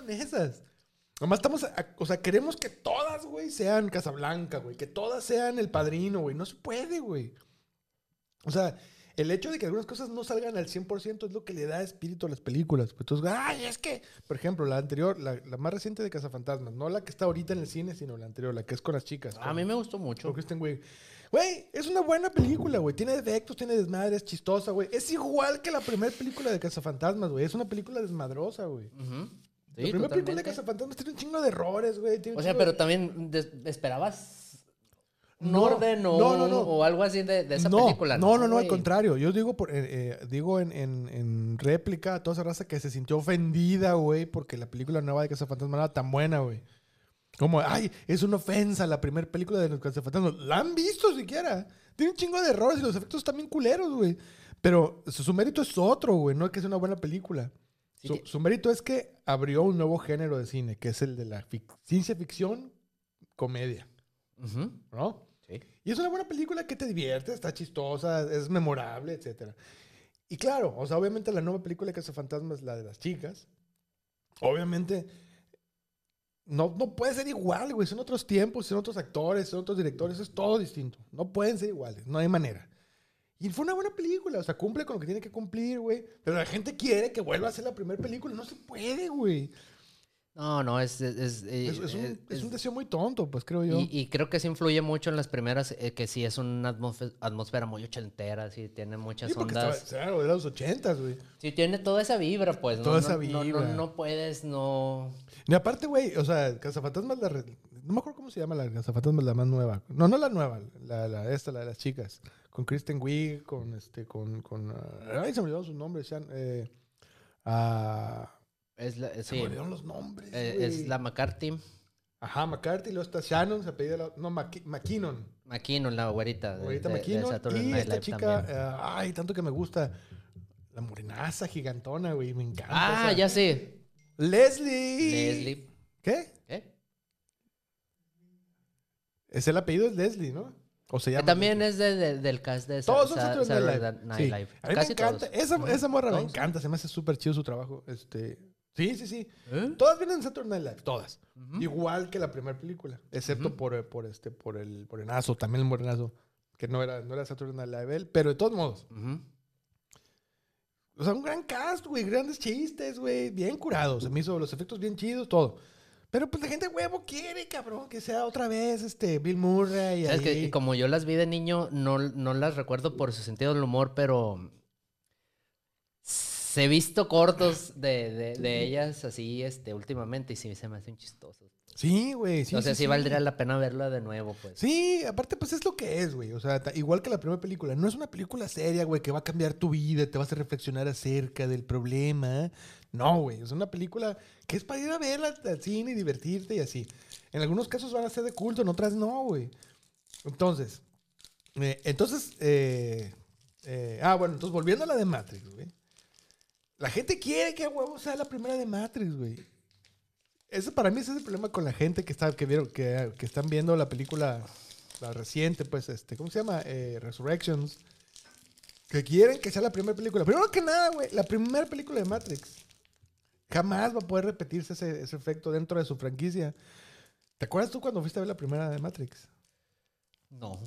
son esas. Nomás estamos, a- o sea, queremos que todas, güey, sean Casablanca, güey. Que todas sean El Padrino, güey. No se puede, güey. O sea, el hecho de que algunas cosas no salgan al 100% es lo que le da espíritu a las películas. Pues entonces, ay, es que, por ejemplo, la anterior, la, la más reciente de Cazafantasmas, no la que está ahorita en el cine, sino la anterior, la que es con las chicas. A mí me gustó mucho. con Kristen Wiig. Güey, es una buena película, güey. Tiene defectos, tiene desmadre, es chistosa, güey. Es igual que la primera película de Cazafantasmas, güey. Es una película desmadrosa, güey. La Sí, primera película de. Cazafantasmas tiene un chingo de errores, güey. O sea, pero de- también esperabas un No, orden o, no, no, no. o algo así de, de esa no, película. No, no, no, al güey. contrario. Yo digo, por, eh, eh, digo en, en- en réplica a toda esa raza que se sintió ofendida, güey, porque la película nueva de Cazafantasmas no era tan buena, güey. Como, ay, es una ofensa la primera película de los Cazafantasmas. ¿La han visto siquiera? Tiene un chingo de errores y los efectos bien culeros, güey. Pero su mérito es otro, güey. No es que sea una buena película. Sí, su, su mérito es que abrió un nuevo género de cine, que es el de la fic- ciencia ficción comedia, Ujú. ¿no? Sí. Y es una buena película que te divierte, está chistosa, es memorable, etc. Y claro, o sea, obviamente la nueva película que hace Fantasmas, la de las chicas, obviamente no, no puede ser igual, güey. Son otros tiempos, son otros actores, son otros directores, es todo distinto. No pueden ser iguales, no hay manera. Y fue una buena película, o sea, cumple con lo que tiene que cumplir, güey. Pero la gente quiere que vuelva a ser la primera película, no se puede, güey. No, no, es... es, es- eh, Es, es un, es- un es- deseo muy tonto, pues creo yo. y, y creo que sí influye mucho en las primeras, eh, que sí es una atmósfera, muy ochentera, sí tiene muchas Sí, estaba, ondas. claro, de los ochentas, güey. Sí tiene toda esa vibra, pues. Toda no, esa no- no- vibra. No, puedes, no... Y aparte, güey, o sea, Cazafantasmas, la no me acuerdo cómo se llama la Cazafantasmas, la más nueva. No, no la nueva, la, la esta, la de las chicas. Con Kristen Wiig, con este, con, con, ah, ay, se me olvidaron sus nombres, Shan- eh, ah, Es la, se sí, me olvidaron los nombres, eh, es la McCarthy, Ajá, McCarthy, luego está Shannon, se apellida la, no, Mc- McKinnon. McKinnon, la güerita. de- Ahorita de- de McKinnon. Y esta Live chica, eh, ay, tanto que me gusta. La morenaza gigantona, güey, me encanta. Ah, esa. ya sé. Leslie. Leslie. ¿Qué? ¿Qué? Es el apellido es Leslie, ¿no? O se Que llama también es de, de- del cast de Todos son Sa- Saturday Night Live. Sí. A mí Casi me encanta. todos. Esa, esa morra me encanta. Se me hace súper chido su trabajo. Este, sí, sí, sí. ¿Eh? Todas vienen de Saturday Night Live. Todas. Igual que la primera película. Excepto por, por, este, por el morenazo. También el morenazo. Que no era, no era Saturday Night Live él. Pero de todos modos. O sea, un gran cast, güey. Grandes chistes, güey. Bien curados. Se me hizo los efectos bien chidos, todo. Pero pues la gente huevo quiere, cabrón, que sea otra vez este Bill Murray. ¿Sabes que como yo las vi de niño, no, no las recuerdo por su sentido del humor, pero se he visto cortos de, de, de ellas así este, últimamente y sí se me hacen chistosos. Sí, güey. Sí, o sea, sí, sí, sí. valdría la pena verla de nuevo, pues. Sí, aparte, pues es lo que es, güey. O sea, igual que la primera película. No es una película seria, güey, que va a cambiar tu vida, te vas a reflexionar acerca del problema. No, güey. Es una película que es para ir a verla al cine y divertirte y así. En algunos casos van a ser de culto, en otras no, güey. Entonces, eh, entonces, eh, eh, ah, bueno, entonces volviendo a la de Matrix, güey. La gente quiere que a huevo sea la primera de Matrix, güey. Ese para mí ese es el problema con la gente que está que vieron que, que están viendo la película la reciente, pues este, ¿cómo se llama? Eh, Resurrections. Que quieren que sea la primera película. Primero que nada, güey, la primera película de Matrix. Jamás va a poder repetirse ese, ese efecto dentro de su franquicia. ¿Te acuerdas tú cuando fuiste a ver la primera de Matrix? No,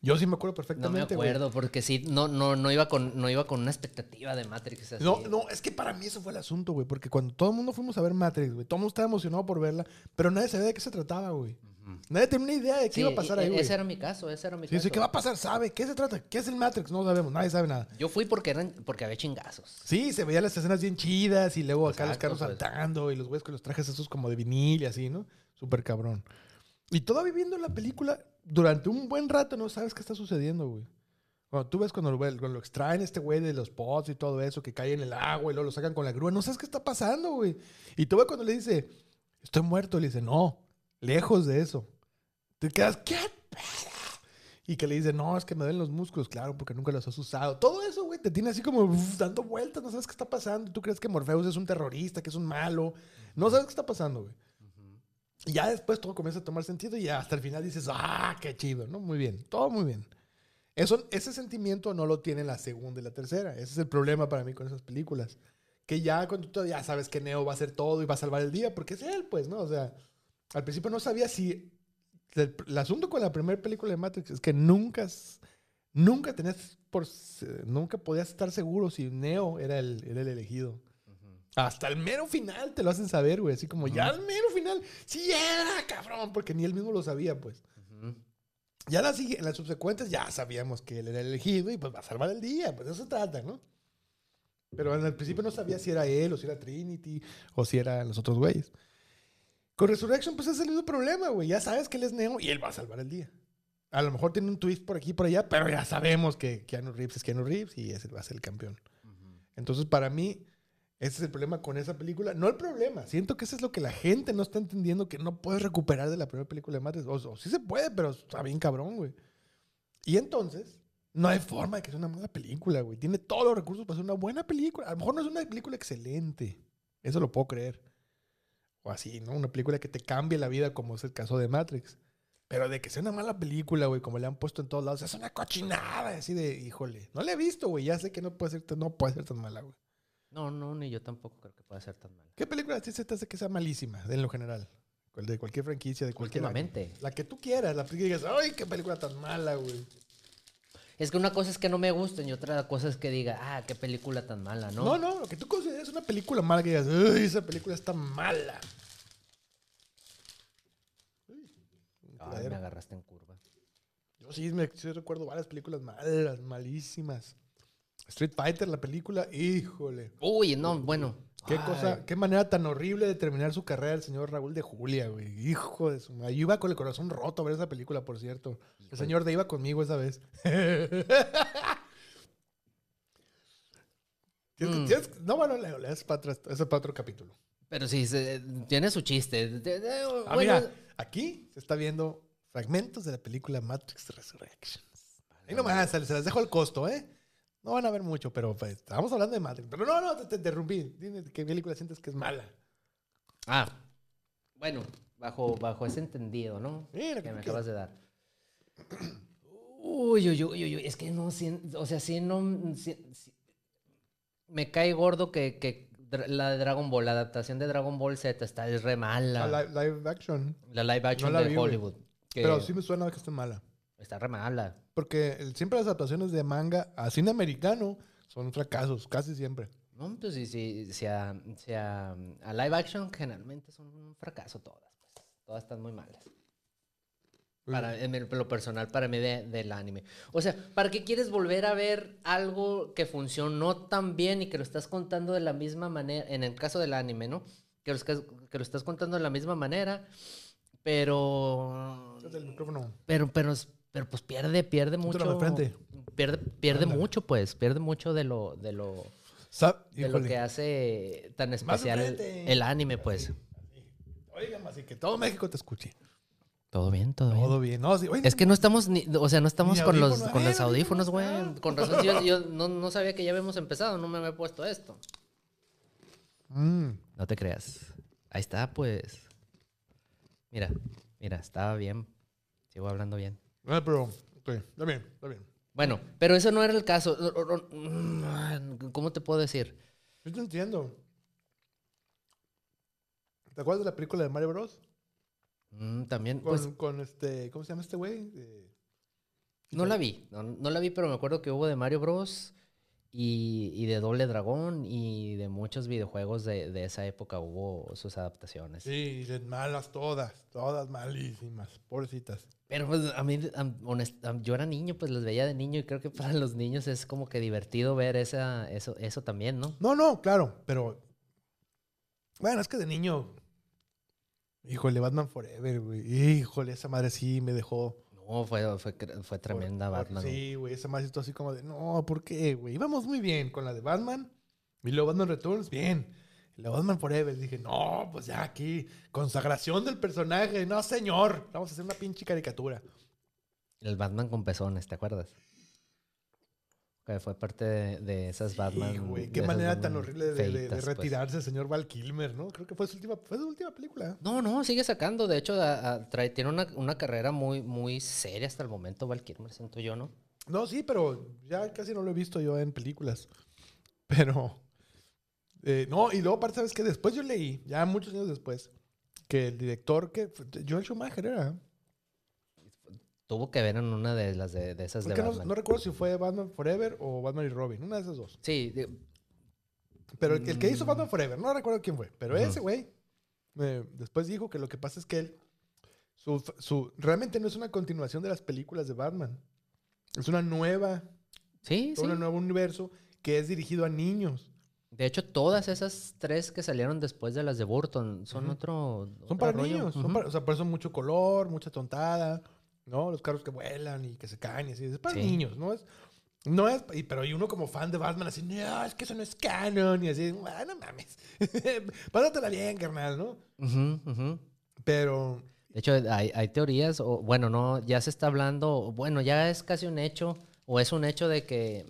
Yo sí me acuerdo no me perfectamente, acuerdo, porque sí, no, no, no, iba con, no iba con una expectativa de Matrix. Así. No, no, es que para mí eso fue el asunto, güey. Porque cuando todo el mundo fuimos a ver Matrix, güey, todo el mundo estaba emocionado por verla, pero nadie sabía de qué se trataba, güey. Nadie tenía una idea de qué Sí, iba a pasar y- ahí, güey. Ese era mi caso, ese era mi Sí, caso. sí, ¿qué va a pasar? ¿Sabe? ¿Qué se trata? ¿Qué es el Matrix? No sabemos, nadie sabe nada. Yo fui porque eran, porque había chingazos. Sí, se veían las escenas bien chidas y luego acá los carros pues. saltando y los güeyes con los trajes esos como de vinil y así, ¿no? Súper cabrón. Y todavía viendo la película, durante un buen rato no sabes qué está sucediendo, güey. Cuando tú ves cuando lo, cuando lo extraen este güey de los pods y todo eso, que cae en el agua y luego lo sacan con la grúa, no sabes qué está pasando, güey. Y tú ves cuando le dice, estoy muerto, le dice, no, lejos de eso. Te quedas, ¿qué? pedo?" Y que le dice, no, es que me duelen los músculos, claro, porque nunca los has usado. Todo eso, güey, te tiene así como uf, dando vueltas, no sabes qué está pasando. Tú crees que Morpheus es un terrorista, que es un malo. No sabes qué está pasando, güey. Y ya después todo comienza a tomar sentido y hasta el final dices, ah, qué chido, ¿no? Muy bien, todo muy bien. Eso, ese sentimiento no lo tiene la segunda y la tercera. Ese es el problema para mí con esas películas. que ya cuando tú ya sabes que Neo va a hacer todo y va a salvar el día, porque es él, pues, ¿no? O sea, al principio no sabía si... El, el asunto con la primera película de Matrix es que nunca, nunca tenías por... Nunca podías estar seguro si Neo era el, era el elegido. Hasta el mero final te lo hacen saber, güey. Así como ya al mero final, sí era, cabrón, porque ni él mismo lo sabía, pues. Ujú. Ya las, en las subsecuentes ya sabíamos que él era el elegido y pues va a salvar el día, pues de eso se trata, ¿no? Pero el principio no sabía si era él o si era Trinity o si eran los otros güeyes. Con Resurrection pues es el mismo problema, güey. Ya sabes que él es Neo y él va a salvar el día. A lo mejor tiene un twist por aquí y por allá, pero ya sabemos que Keanu Reeves es Keanu Reeves y ese va a ser el campeón. Entonces para mí ese es el problema con esa película. No el problema, siento que eso es lo que la gente no está entendiendo, que no puedes recuperar de la primera película de Matrix. O, o sí se puede, pero está bien cabrón, güey. Y entonces, no hay forma de que sea una mala película, güey. Tiene todos los recursos para ser una buena película. A lo mejor no es una película excelente. Eso lo puedo creer. O así, ¿no? Una película que te cambie la vida, como es el caso de Matrix. Pero de que sea una mala película, güey, como le han puesto en todos lados, es una cochinada. Así de, híjole. No la he visto, güey. Ya sé que no puede ser, tan- no puede ser tan mala, güey. No, no, ni yo tampoco creo que pueda ser tan mal. ¿Qué película ti se te hace que sea malísima, en lo general? De cualquier franquicia, de cualquier. año. Últimamente. La que tú quieras, la que digas, ¡ay, qué película tan mala, güey! Es que una cosa es que no me gusten y otra cosa es que diga, ah, qué película tan mala, ¿no? No, no, lo que tú consideres una película mala que digas, ¡ay, esa película está mala! Uy, Ay, me agarraste en curva. Yo sí, me, sí recuerdo varias películas malas, malísimas. Street Fighter, la película, híjole. Uy, no, bueno. Qué Ay, cosa, qué manera tan horrible de terminar su carrera el señor Raúl de Julia, güey. Hijo de su madre. Yo iba con el corazón roto a ver esa película, por cierto. El señor de iba conmigo esa vez. Mm. no, bueno, das para. Eso es para otro capítulo. Pero sí, se- tiene su chiste. Ah, mira, aquí se está viendo fragmentos de la película Matrix Resurrections. Ahí nomás, se las dejo al costo, ¿eh? No van a ver mucho, pero pues, estábamos hablando de Matrix. Pero no, no, te, te interrumpí. Dime qué película sientes que es mala. Ah, bueno, bajo, bajo ese entendido, ¿no? Mira, que me ¿qué- acabas de dar. Uy, uy, uy, uy, uy, es que no, sí, o sea, sí, no, me cae gordo que, que la de Dragon Ball, la adaptación de Dragon Ball Z está es re mala. Ah, live, live action. la live action no la de vi. Hollywood. que Pero sí me suena que está mala. Está re mala. Porque siempre las adaptaciones de manga a cine americano son fracasos, casi siempre. No, pues sí, sí, sí, a, sí a, a live action generalmente son un fracaso todas, pues. Todas están muy malas. Para, en el- lo personal, para mí, de- del anime. O sea, ¿para qué quieres volver a ver algo que funcionó tan bien y que lo estás contando de la misma manera? En el caso del anime, ¿no? Que lo, estás- que lo estás contando de la misma manera, pero. Desde el micrófono. Pero, pero, pero pues pierde, pierde mucho. Pierde, pierde Ándale. mucho, pues. Pierde mucho de lo, de lo, de lo que hace tan especial el, anime, pues. Oigan, así que todo México te escuche. Todo bien, todo, bien. Todo bien. No, sí, oye, Es que no estamos ni, o sea, no estamos con los, audífonos. con Eh, los audífonos, audífonos, güey. Con razón, yo, yo no, no sabía que ya habíamos empezado, no me había puesto esto. Mm, No te creas. Ahí está, pues. Mira, mira, estaba bien. Sigo hablando bien. Ah, pero, ok, está bien, está bien. Bueno, pero eso no era el caso. Mm, ¿Cómo te puedo decir? Yo te entiendo. ¿Te acuerdas de la película de Mario Bros? Mm, también, Con, pues, con este, ¿cómo se llama este güey? Eh, no la vi. No, no la vi, pero me acuerdo que hubo de Mario Bros. Y, y de Doble Dragón y de muchos videojuegos de, de esa época hubo sus adaptaciones. Sí, y malas todas, todas malísimas, pobrecitas. Pero pues a mí, yo era niño, pues los veía de niño y creo que para los niños es como que divertido ver esa, eso, eso también, ¿no? No, no, claro, pero. Bueno, es que de niño. Híjole, Batman Forever, güey. Híjole, esa madre sí me dejó. No, fue, fue, tremenda por- Batman. Sí, güey, esa madre estuvo así como de, no, ¿por qué, güey? Íbamos muy bien con la de Batman. Y luego Batman Returns, bien. Y la Batman Forever, dije, no, pues ya aquí, consagración del personaje. No, señor, vamos a hacer una pinche caricatura. El Batman con pezones, ¿te acuerdas? Que fue parte de, de esas Batman. Sí, güey, de qué manera tan horrible de, de- de feitas, pues. retirarse el señor Val Kilmer, ¿no? Creo que fue su última, fue su última película. No, no, sigue sacando. De hecho, a- a- trae, tiene una, una carrera muy, muy seria hasta el momento, Val Kilmer, siento yo, ¿no? No, sí, pero ya casi no lo he visto yo en películas. Pero Eh, no, y luego aparte, ¿sabes que Después yo leí, ya muchos años después, que el director que... Joel Schumacher era. Tuvo que ver en una de las de, esas de no, no, recuerdo si fue Batman Forever o Batman y Robin, una de esas dos. Sí. pero el, que hizo mm. Batman Forever, no recuerdo quién fue, pero ese güey eh, después dijo que lo que pasa es que él, su, su, realmente no es una continuación de las películas de Batman. Es una nueva, sí, un nuevo universo que es dirigido a niños. De hecho, todas esas tres que salieron después de las de Burton son otro. Son para niños. o sea, por eso mucho color, mucha tontada, ¿no? Los carros que vuelan y que se caen y así. Es para niños, ¿no? Es, no es, pero hay uno como fan de Batman así, no, es que eso no es canon. Y así, bueno, ah, no mames. Pásatela bien, carnal, ¿no? Pero. De hecho, hay, hay teorías, o bueno, no, ya se está hablando, bueno, ya es casi un hecho, o es un hecho de que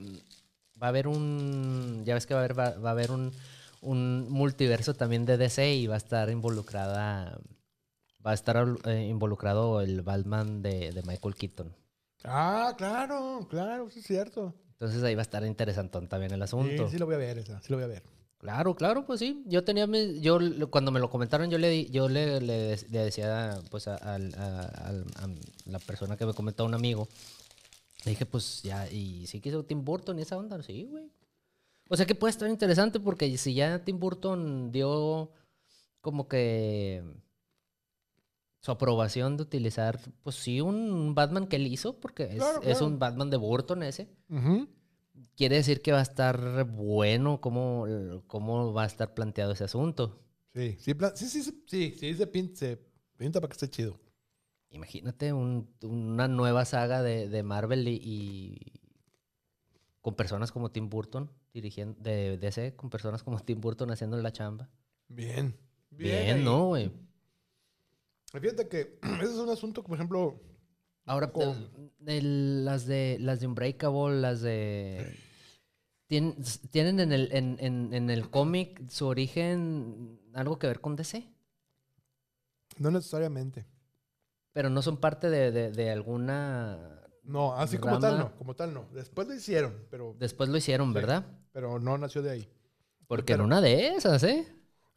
va a haber un, ya ves que va a haber, va, a haber un, un, multiverso también de DC y va a estar involucrada, va a estar eh, involucrado el Batman de, de, Michael Keaton. Ah, claro, claro, sí es cierto. Entonces ahí va a estar interesantón también el asunto. Sí, sí lo voy a ver, esa, sí lo voy a ver. Claro, claro, pues sí. Yo tenía, yo cuando me lo comentaron, yo le, yo le, le, decía, pues a, a, la persona que me comentó, un amigo, le dije, pues ya, ¿y si quiso Tim Burton y esa onda? Sí, güey. O sea que puede estar interesante porque si ya Tim Burton dio como que su aprobación de utilizar, pues sí, un Batman que él hizo, porque es, un Batman de Burton ese. Quiere decir que va a estar bueno cómo, cómo va a estar planteado ese asunto. Sí, sí, sí, sí, sí, sí, se pinta para que esté chido. Imagínate una nueva saga de, Marvel y, con personas como Tim Burton dirigiendo de DC, con personas como Tim Burton haciendo la chamba. Bien. Bien, bien ¿no, güey? Fíjate que ese es un asunto, por ejemplo. Ahora, las de las de Unbreakable, las de. ¿Tienen, en el, en el cómic su origen algo que ver con DC? No necesariamente. Pero no son parte de, alguna. No, así como tal no, como tal no. Después lo hicieron, pero. Después lo hicieron, ¿verdad? Pero no nació de ahí. Porque en una de esas, ¿eh?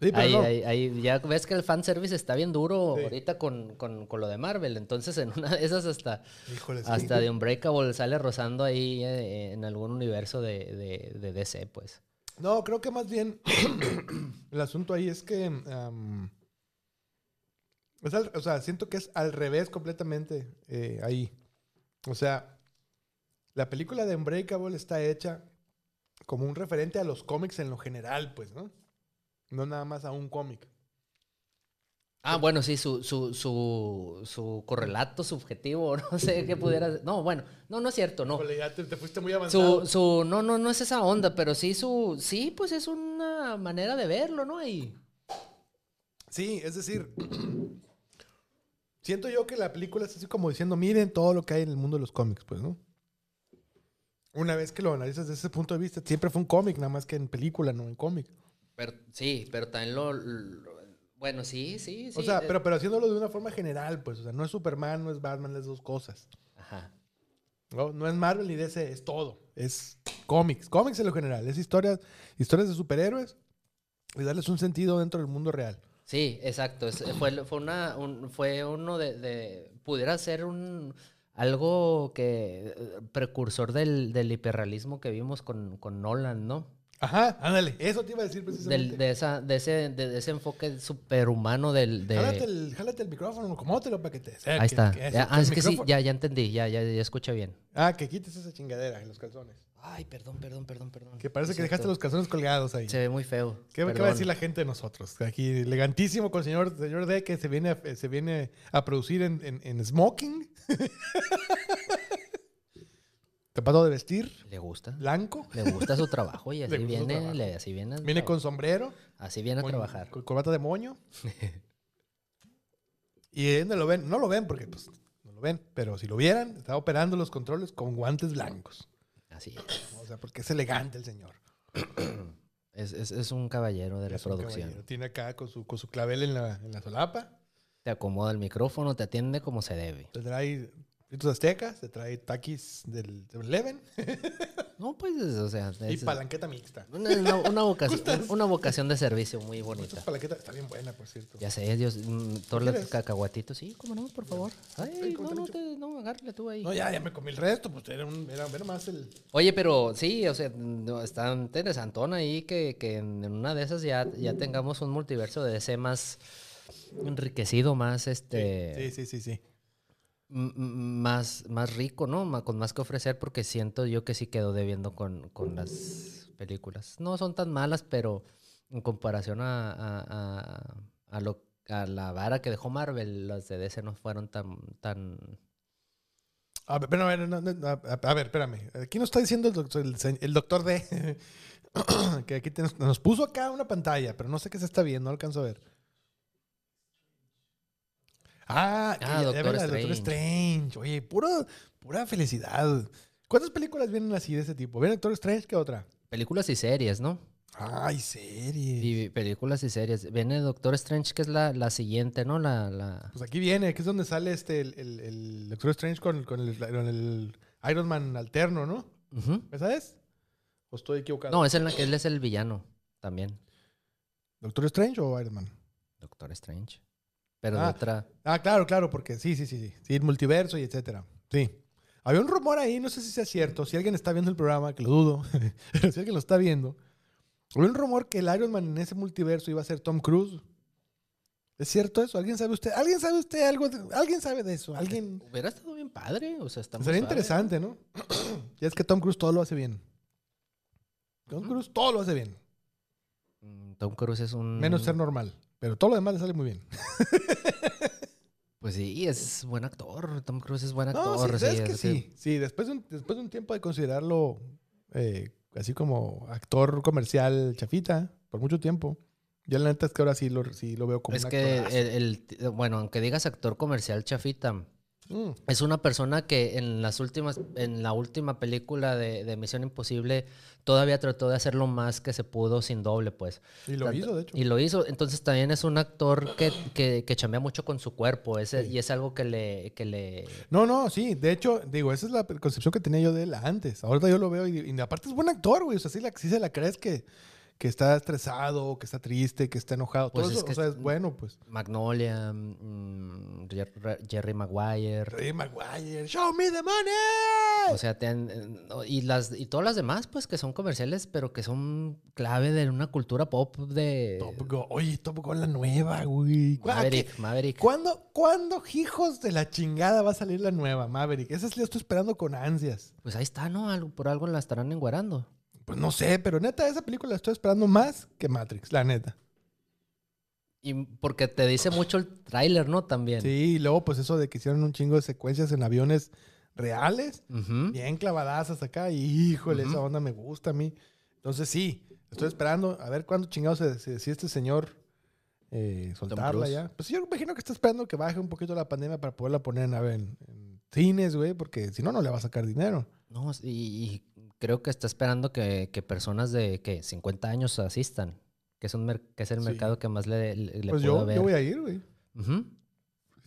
Sí, pero ahí, ya ves que el fanservice está bien duro ahorita con, lo de Marvel. Entonces, en una de esas hasta, hasta de Unbreakable sale rozando ahí eh, en algún universo de, de, DC, pues. No, creo que más bien el asunto ahí es que o sea, siento que es al revés completamente eh, ahí. O sea, la película de Unbreakable está hecha como un referente a los cómics en lo general, pues, ¿no? No nada más a un cómic. Ah, bueno, sí, su, su, su, correlato subjetivo, no sé qué pudiera... No, bueno, no, no es cierto, no. Ya te, fuiste muy avanzado. Su, no, no, no es esa onda, pero sí su... Sí, pues es una manera de verlo, ¿no? Y... Sí, es decir, Siento yo que la película es así como diciendo, miren todo lo que hay en el mundo de los cómics, pues, ¿no? Una vez que lo analizas desde ese punto de vista, siempre fue un cómic, nada más que en película, no en cómic. Pero, sí, pero también lo, Bueno, sí, sí, sí. O sea, pero, pero haciéndolo de una forma general, pues. O sea, no es Superman, no es Batman, es dos cosas. Ajá. No, no es Marvel ni DC, es todo. Es cómics. Cómics en lo general. Es historias, historias de superhéroes y darles un sentido dentro del mundo real. Sí, exacto. fue, fue, una, fue uno de, Pudiera ser un. Algo que. Precursor del, del hiperrealismo que vimos con, con Nolan, ¿no? Ajá, ándale, eso te iba a decir precisamente. de, esa, de, ese, de, ese enfoque superhumano del... De... Jálate, el, jálate el micrófono, acomódalo para que te Ahí está. ah, es que sí, ya, ya entendí, ya, ya, ya escuché bien. Ah, que quites esa chingadera en los calzones. Ay, perdón, perdón, perdón, perdón. Que parece que dejaste los calzones colgados ahí. Se ve muy feo. ¿Qué, va a decir la gente de nosotros? Aquí, elegantísimo con el señor, señor D que se viene a, se viene a producir en, en, en smoking. Tapado de vestir. Le gusta. Blanco. Le gusta su trabajo y así viene. así viene, viene con sombrero. Así viene a trabajar. Con corbata de moño. y ¿dónde lo ven? No lo ven porque pues, no lo ven. Pero si lo vieran, está operando los controles con guantes blancos. Así es. O sea, porque es elegante el señor. es, un caballero de la producción. Tiene acá con su, con su clavel en la, en la solapa. Te acomoda el micrófono, te atiende como se debe. Te trae fritos aztecas, te trae taquis del 7-Eleven. No, pues, o sea. Y es- palanqueta mixta. una, una- una vocación, una vocación de servicio muy Esta bonita. palanqueta está bien buena, por cierto. Ya sé, Dios. mm, Todos los cacahuatitos, sí, cómo no, por favor. Ay, ¿cómo no, no, te, no, agárrale tú ahí. No, ya, ya me comí el resto, pues era, un, era, era más el... Oye, pero sí, o sea, no, está interesantón ahí que, que en una de esas ya, ya tengamos un multiverso de más enriquecido, más este. Sí, sí, sí, sí. Más, más rico, ¿no? Con más que ofrecer, porque siento yo que sí quedo debiendo con, con las películas. No son tan malas, pero en comparación a, a, a- a la vara que dejó Marvel, las de DC no fueron tan, tan... A ver, a ver, no, espérame. Aquí nos está diciendo el doctor, el, D que aquí nos puso acá una pantalla, pero no sé qué se está viendo, no alcanzo a ver. Ah, Ah, Doctor Strange. Oye, puro, pura felicidad. ¿Cuántas películas vienen así de ese tipo? ¿Viene Doctor Strange? ¿Qué otra? Películas y series, ¿no? Ay, serie. Y películas y series. Viene Doctor Strange, que es la, la siguiente, ¿no? La, la... Pues aquí viene, que es donde sale este el, el- el Doctor Strange con, con el, con el Iron Man alterno, ¿no? Ujú. ¿Esa es? ¿O estoy equivocado? No, es que él es el villano también. ¿Doctor Strange o Iron Man? Doctor Strange. Pero de Ah. otra... Ah, claro, claro, porque sí, sí, sí, sí. Multiverso y etcétera. Sí. Había un rumor ahí, no sé si sea cierto, si alguien está viendo el programa, que lo dudo, pero si alguien lo está viendo. Había un rumor que el Iron Man en ese multiverso iba a ser Tom Cruise. ¿Es cierto eso? ¿Alguien sabe usted? ¿Alguien sabe usted algo? de- ¿Alguien sabe de eso? ¿Alguien? Hubiera estado bien padre. O sea, está muy Sería interesante, ¿no? y es que Tom Cruise todo lo hace bien. Tom. Cruise todo lo hace bien. Mm, Tom Cruise es un... Menos ser normal. Pero todo lo demás le sale muy bien. Pues sí, es buen actor. Tom Cruise es buen No, actor. sí, es que es sí. Sí, después de un, después de un tiempo de considerarlo eh, así como actor comercial chafita, por mucho tiempo, yo la neta es que ahora sí lo, sí lo veo como Es un que, el, el- bueno, aunque digas actor comercial chafita, Mm, es una persona que en las últimas, en la última película de, de Misión Imposible todavía trató de hacer lo más que se pudo sin doble, pues. y lo Tanto- hizo, de hecho. Y lo hizo. Entonces también es un actor que, que, que chambea mucho con su cuerpo. ese- Sí. Y es algo que le, que le. No, no, sí. De hecho, digo, esa es la concepción que tenía yo de él antes. Ahorita yo lo veo y, y aparte es buen actor, güey. O sea, sí, la, sí se la crees que, que está estresado, que está triste, que está enojado. Pues Todo es eso, que o sea, es- es bueno, pues. Magnolia, mm, Jer- Jerry Maguire. Ray Maguire, show me the money. O sea, te han- eh, y las y todas las demás, pues que son comerciales, pero que son clave de una cultura pop de Top Gun. Oye, Top Gun la nueva, güey. ¿Cu- a qué- Maverick, Maverick. ¿Cuándo, ¿Cuándo, hijos de la chingada, va a salir la nueva Maverick? Esa sí la estoy esperando con ansias. Pues ahí está, ¿no? Algo- por algo la estarán enguarando. Pues no sé, pero neta, esa película la estoy esperando más que Matrix, la neta. Y porque te dice mucho el tráiler, ¿no? También. Sí, y luego pues eso de que hicieron un chingo de secuencias en aviones reales, Ujú. bien clavadazas acá, y híjole, esa onda me gusta a mí. Entonces sí, estoy esperando a ver cuándo chingados se, se decide este señor eh, soltarla ya. Pues yo imagino que está esperando que baje un poquito la pandemia para poderla poner en, en, en cines, güey, porque si no, no le va a sacar dinero. No, y, y creo que está esperando que, que personas de ¿qué? 50 años asistan. Que es, un que es el Sí. mercado que más le, le, le pues puedo yo, ver. yo voy a ir, güey.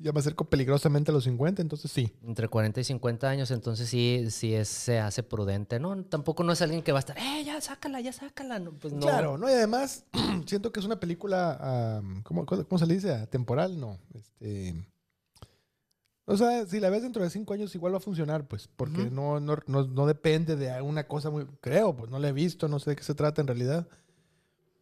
Ya me acerco peligrosamente a los 50, entonces sí. Entre 40 y 50 años, entonces sí, sí es- se hace prudente, ¿no? Tampoco no es alguien que va a estar, ¡eh, ya sácala, ya sácala! No, pues no. Claro, ¿no? Y además, siento que es una película, am, ¿cómo, cómo se le dice? Temporal, no. Este, o sea, si la ves dentro de cinco años, igual va a funcionar, pues, porque Ujú. no, no, no, no depende de una cosa muy, creo, pues no la he visto, no sé de qué se trata en realidad.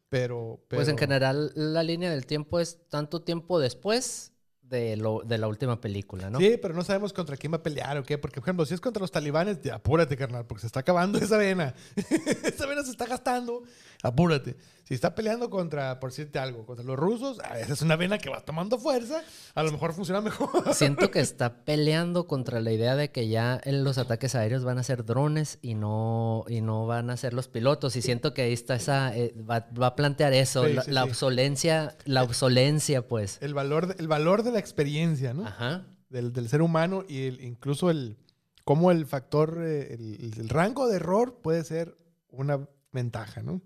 Pero, pero Pues en general, la línea del tiempo es tanto tiempo después de, lo, de la última película, ¿no? Sí, pero no sabemos contra quién va a pelear o qué. Porque, por ejemplo, si es contra los talibanes, ya, apúrate, carnal, porque se está acabando esa vena. esa vena se está gastando. Apúrate. Si está peleando contra, por decirte algo, contra los rusos, ah, esa es una vena que va tomando fuerza. A lo mejor funciona mejor. Siento que está peleando contra la idea de que ya en los ataques aéreos van a ser drones y no, y no van a ser los pilotos. Y siento que ahí está esa, eh, va, va a plantear eso, Sí, la, sí, la sí. obsolencia, la obsolencia, pues. el, valor de, el valor de la experiencia, ¿no? Ajá. Del, del ser humano y el, incluso el cómo el factor, eh, el, el rango de error puede ser una ventaja, ¿no?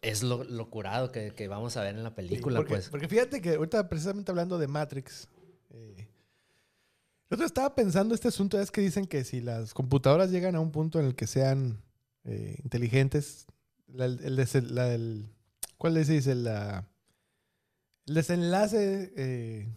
Es lo, lo curado que, que vamos a ver en la película, porque, pues. Porque fíjate que ahorita precisamente hablando de Matrix, eh, Yo estaba pensando este asunto, es que dicen que si las computadoras llegan a un punto en el que sean eh, inteligentes, la- el, el des- la- el- ¿cuál les dice? La, el desenlace eh,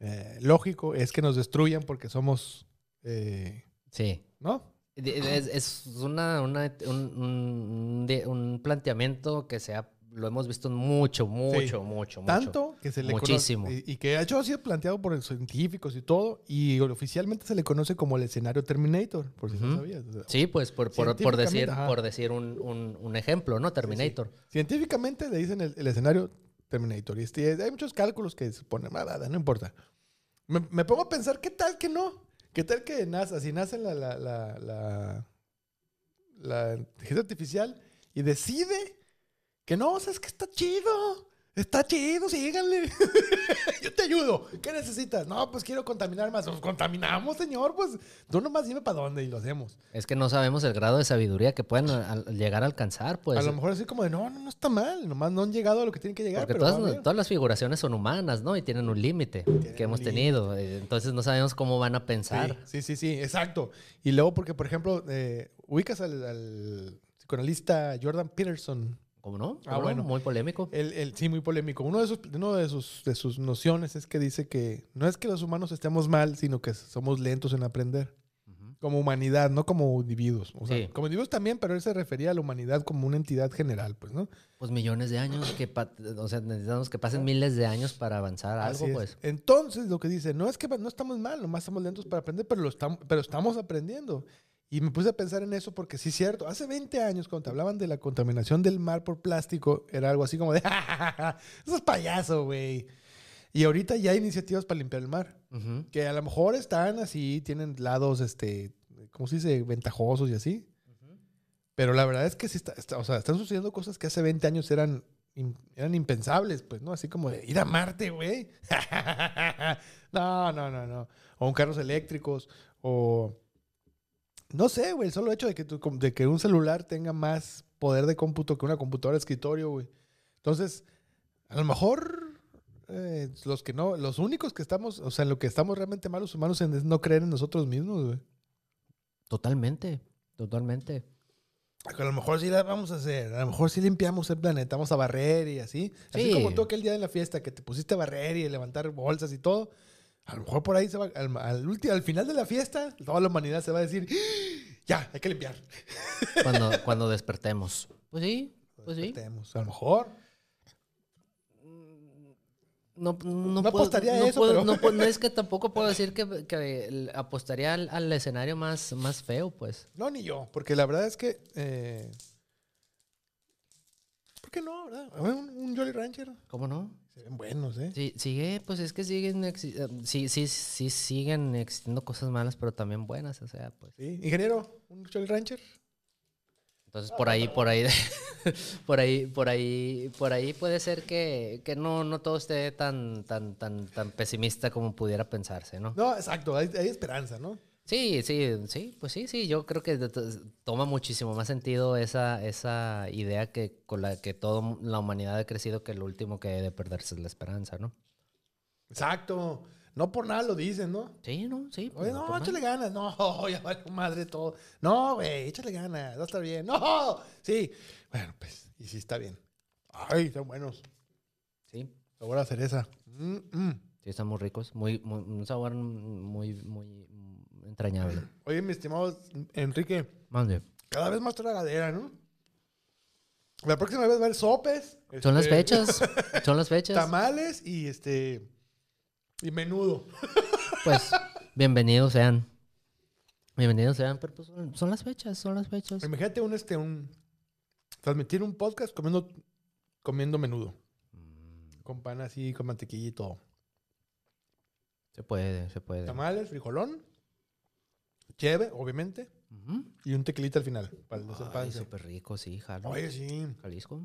eh, lógico es que nos destruyan porque somos, eh, Sí. ¿no? Es, es una, una- un, un- un planteamiento que se ha, lo hemos visto mucho, mucho, mucho, mucho. Tanto que se le conoce- Muchísimo. y, y que de hecho ha sido planteado por los científicos y todo, y oficialmente se le conoce como el escenario Terminator, por si no Ujú. sabías. o sea, Sí, pues por, por, por decir, ajá. por decir un, un- un ejemplo, ¿no? Terminator. Científicamente le dicen el, el escenario Terminator. Y este- hay muchos cálculos que se ponen, "Ah, nada, no importa. Me, me pongo a pensar, ¿qué tal que no? ¿Qué tal que NASA, si nace la, la, la, la, la inteligencia artificial y decide que no, o sea, es que está chido. Está chido, síganle. Yo te ayudo. ¿Qué necesitas? No, pues quiero contaminar más. Pues contaminamos, señor. Pues tú nomás dime para dónde y lo hacemos. Es que no sabemos el grado de sabiduría que pueden llegar a alcanzar, pues. a lo mejor así como de, no, no, no está mal. Nomás no han llegado a lo que tienen que llegar. Porque pero todas, las figuraciones son humanas, ¿no? Y tienen un límite que hemos tenido. eh, Entonces no sabemos cómo van a pensar. Sí, sí, sí, sí, exacto. Y luego, porque, por ejemplo, eh, ubicas al, al psicoanalista Jordan Peterson. ¿Cómo no? Ah, bueno. Muy polémico. Él, él- sí, muy polémico. Uno de, sus, uno de, sus, de sus nociones es que dice que no es que los humanos estemos mal, sino que somos lentos en aprender. Como humanidad, no como individuos. O sea, Sí. como individuos también, pero él se refería a la humanidad como una entidad general, pues, ¿no? Pues millones de años que, o sea, necesitamos que pasen miles de años para avanzar Así algo, es. pues. Entonces, lo que dice, no es que no estamos mal, nomás estamos lentos para aprender, pero, lo estamos, pero estamos aprendiendo. Y me puse a pensar en eso porque sí es cierto. Hace 20 años, cuando te hablaban de la contaminación del mar por plástico, era algo así como de, eso es payaso, güey. Y ahorita ya hay iniciativas para limpiar el mar, que a lo mejor están así, tienen lados, este, ¿cómo se dice? Ventajosos y así. Pero la verdad es que sí está, está- o sea, están sucediendo cosas que hace 20 años eran, eran impensables, pues, ¿no? Así como de ir a Marte, güey. no, no, no, no. O un carros eléctricos, o... No sé, güey, el solo hecho de que, tu de que un celular tenga más poder de cómputo que una computadora de escritorio, güey. Entonces, a lo mejor eh, los que no, los únicos que estamos, o sea, en lo que estamos realmente malos humanos en- es no creer en nosotros mismos, güey. Totalmente, totalmente. A lo mejor sí la vamos a hacer. A lo mejor sí limpiamos el planeta, vamos a barrer y así. Así Sí. como tú aquel día de la fiesta que te pusiste a barrer y a levantar bolsas y todo. A lo mejor por ahí se va, al, al, ulti- al final de la fiesta, toda la humanidad se va a decir, "¡Ah! ya, hay que limpiar. Cuando, cuando despertemos. Pues sí, pues sí. Despertemos. A lo mejor. No, no, No puedo- apostaría a eso, puedo- pero- no es que tampoco puedo decir que, apostaría al, al escenario más, más feo, pues. No, ni yo, porque la verdad es que... eh, ¿Por qué no? verdad? Un, un Jolly Rancher. ¿Cómo no? Se ven buenos, ¿eh? Sí, sigue, pues es que siguen, eh, sí, sí, sí siguen existiendo cosas malas, pero también buenas, o sea, pues. Sí. Ingeniero, un Jolly Rancher. Entonces por ahí, por ahí, por ahí, por ahí, por ahí puede ser que, que no, no todo esté tan, tan, tan, tan pesimista como pudiera pensarse, ¿no? No, exacto, hay, hay esperanza, ¿no? Sí, sí, sí, pues sí, sí, yo creo que toma muchísimo más sentido esa, esa idea que con la que toda la humanidad ha crecido que lo último que debe perderse es la esperanza, ¿no? Exacto. No por nada lo dicen, ¿no? Sí, ¿no? Sí. pues, Oye, no no, por nada. échale ganas. No, ya vale madre todo. No, güey, échale ganas. Va a estar bien. No, sí. Bueno, pues, y sí está bien. Ay, están buenos. Sí, Sabor a cereza. Mm, mm. sí, están muy ricos, muy, muy, un sabor muy, muy entrañable. Oye, mi estimado Enrique, Mande. cada vez más tragadera, ¿no? La próxima vez va a haber sopes. Son las este, fechas, son las fechas. Tamales y este. Y menudo. Pues, bienvenidos sean. Bienvenidos sean, pero pues son, son las fechas, son las fechas. Imagínate un, este, un. Transmitir un podcast comiendo, comiendo menudo. Mm, Con pan así, con mantequilla y todo. Se puede, se puede. Tamales, frijolón, cheve, obviamente, y un tequilita al final, para el súper rico, sí, jalo. Oye, sí, Jalisco.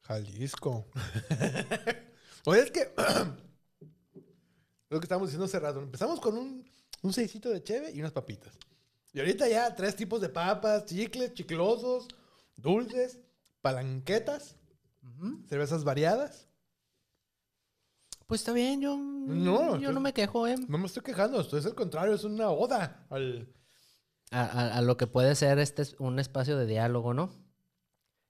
Jalisco. Oye, es que... lo que estábamos diciendo hace rato. Empezamos con un, un seisito de cheve y unas papitas. Y ahorita ya tres tipos de papas, chicles, chiclosos, dulces, palanquetas, cervezas variadas. Pues está bien, yo No, yo no me quejo, ¿eh? No me estoy quejando, esto es el contrario, es una oda al... A, a- a lo que puede ser este es un espacio de diálogo, ¿no?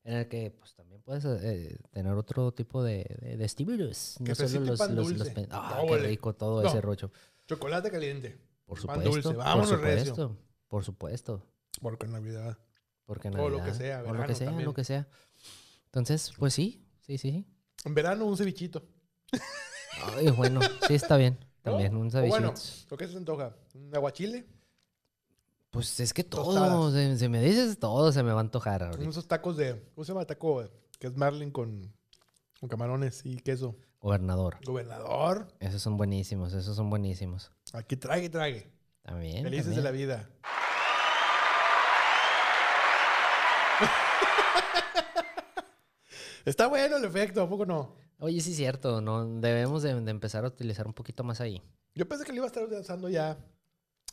En el que pues también puedes eh, tener otro tipo de, de, de estímulos. No solo los, pan los- dulce. los Ah, No, qué rico todo No. ese rollo. chocolate caliente. Por pan supuesto. dulce, por vámonos, recio. supuesto. Por supuesto. Porque en Navidad. Porque O lo que Navidad, o lo verano que sea, también. lo que sea. Entonces, pues sí, sí, sí. sí. En verano un cevichito. Ay, bueno, sí está bien. ¿no? También un O cevichito. bueno, lo que se te antoja. Un aguachile, Pues es que todo, si me dices todo, se me va a antojar ahorita. unos tacos de... ¿Cómo se llama taco? Que es marlin con, con camarones y queso. Gobernador. Gobernador. Esos son buenísimos, esos son buenísimos. Aquí trague, trague. También. Felices de la vida. Está bueno el efecto, ¿a poco no? Oye, sí es cierto, no debemos de, de empezar a utilizar un poquito más ahí. Yo pensé que lo iba a estar usando ya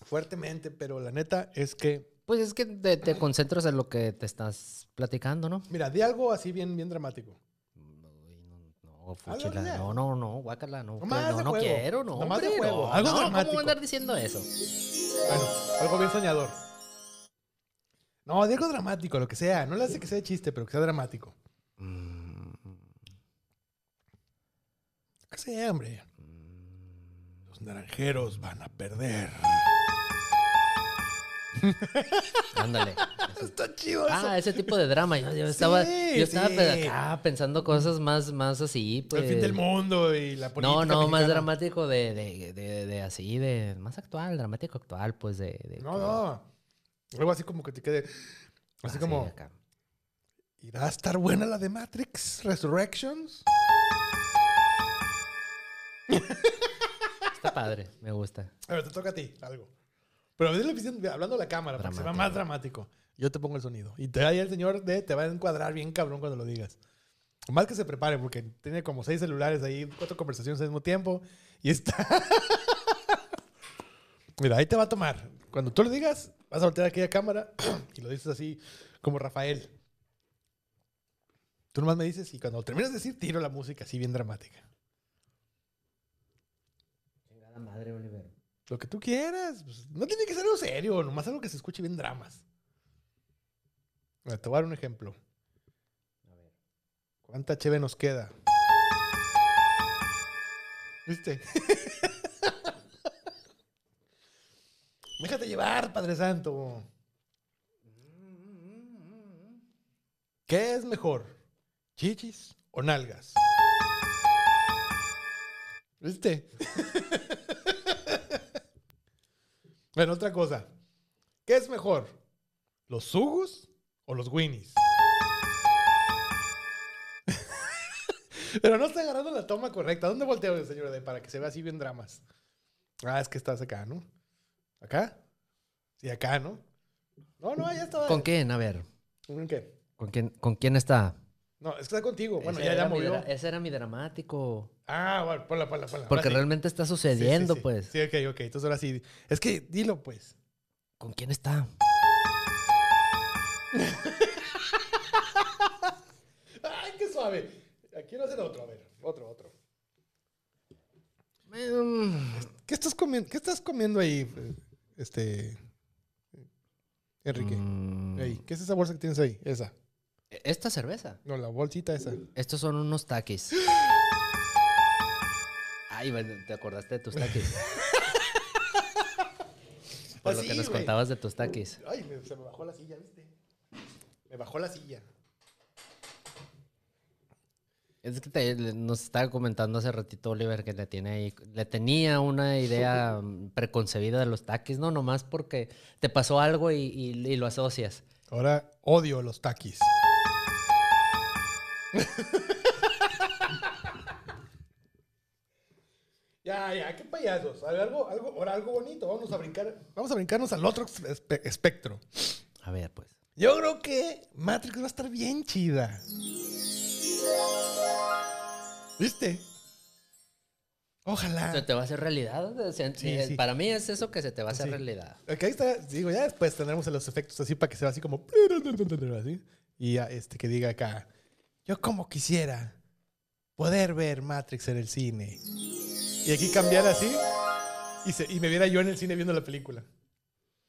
fuertemente, pero la neta es que, Pues es que te, te concentras en lo que te estás platicando, ¿no? mira, di algo así bien, bien dramático. Uy, no, no, de- No, guácala, no. Nomás no, de no juego. quiero, no. Nomás de juego, no, algo no, ¿Cómo dramático. a andar diciendo eso? Bueno, algo bien soñador. No, di algo dramático, lo que sea. No le hace que sea chiste, pero que sea dramático. Sea, hombre. Los naranjeros van a perder. Ándale. Está chido eso. Ah, ese tipo de drama. Yo, yo estaba, Sí, yo estaba sí. acá pensando cosas más, más así, pues. el fin del mundo y la política No, no, más mexicana. dramático de, de, de, de así, de más actual, dramático actual, pues de. No, que- no. Algo así como que te quede. Así así como. acá. ¿Irá a estar buena la de Matrix Resurrections? Está padre, me gusta. A ver, te toca a ti algo. Pero dile oficina- hablando a la cámara, para se vea más dramático. Yo te pongo el sonido. Y te ahí el señor te va a encuadrar bien cabrón cuando lo digas. Más que se prepare, porque tiene como seis celulares ahí, cuatro conversaciones al mismo tiempo. Y está. Mira, ahí te va a tomar. Cuando tú lo digas, vas a voltear aquella cámara y lo dices así, como Rafael. Tú nomás me dices y cuando termines de decir, tiro la música así bien dramática. Madre, Oliver. Lo que tú quieras. pues, no tiene que ser algo serio, nomás algo que se escuche bien dramas. Te voy a dar un ejemplo. A ver. ¿Cuánta cheve nos queda? ¿Viste? Déjate llevar, Padre Santo. ¿Qué es mejor? ¿Chichis o nalgas? ¿Viste? bueno, otra cosa. ¿Qué es mejor? ¿Los Sugus o los Winnies? Pero no estoy agarrando la toma correcta. ¿Dónde volteo, señor? De- Para que se vea así bien dramas. Ah, es que estás acá, ¿no? ¿Acá? Sí, acá, ¿no? No, no, ya estaba. ¿Con quién? A ver. ¿Con qué? ¿Con quién, ¿con quién está? No, es que está contigo. Bueno, Ese ya, ya movió. ese era mi dramático. Ah, bueno, ponla, ponla, ponla. Porque sí. realmente está sí, sucediendo, sí. pues. Sí, ok, ok. Entonces ahora sí. Es que dilo, pues. ¿Con quién está? Ay, qué suave. Quiero hacer otro, a ver. Otro, otro. Mm, ¿Qué estás comiendo? ¿Qué estás comiendo ahí, eh, este. Enrique? mm, ¿Qué es esa bolsa que tienes ahí? Esa. Esta cerveza. No, la bolsita esa. Estos son unos taquis. Ay, te acordaste de tus taquis. Por lo que nos güey. contabas de tus taquis. Ay, me- se me bajó la silla, ¿viste? Me bajó la silla. Es que te- le- nos estaba comentando hace ratito Oliver que le tiene ahí, le tenía una idea mm, preconcebida de los taquis, no nomás porque te pasó algo y, y- y lo asocias. Ahora odio los taquis. ya, ya, qué payasos. Algo, algo, ahora algo bonito. Vamos a brincar, vamos a brincarnos al otro espe- espectro. A ver, pues. Yo creo que Matrix va a estar bien chida. ¿Viste? Ojalá. Se te va a hacer realidad. o sea, Sí, eh, sí. Para mí es eso que se te va a hacer Sí. realidad. Ahí está. Digo, ya después tendremos los efectos así para que sea así como. Así. Y ya, este que diga acá. Yo como quisiera poder ver Matrix en el cine. y aquí cambiara así y, se- y me viera yo en el cine viendo la película.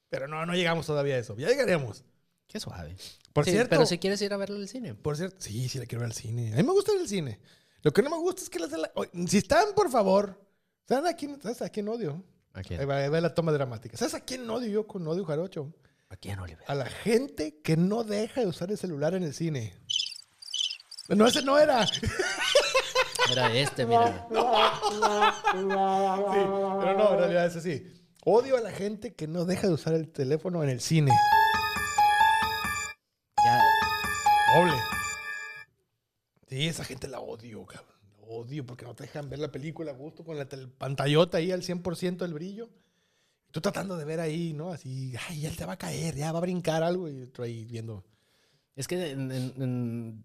Pero no, no llegamos todavía a eso. Ya llegaremos. Qué suave. Por Sí, cierto, Pero si quieres ir a verlo al cine. por cierto, sí, sí la quiero ver al cine. A mí me gusta ir al cine. Lo que no me gusta es que las de la... Si están, por favor, ¿saben a quién, ¿sabes a quién odio? ¿A quién? Ahí va, ahí va la toma dramática. ¿Sabes a quién odio yo con odio jarocho? ¿A quién, Oliver? A la gente que no deja de usar el celular en el cine. No, ese no era. Sí, Era este, mira. pero no, en realidad es así. Odio a la gente que no deja de usar el teléfono en el cine. Ya, Doble. Sí, esa gente la odio, cabrón. La odio porque no te dejan ver la película a gusto con la pantallota ahí al 100% el brillo. Tú tratando de ver ahí, ¿no? Así, ay, ya te va a caer, ya va a brincar algo. Y tú ahí viendo. Es que en- en- en-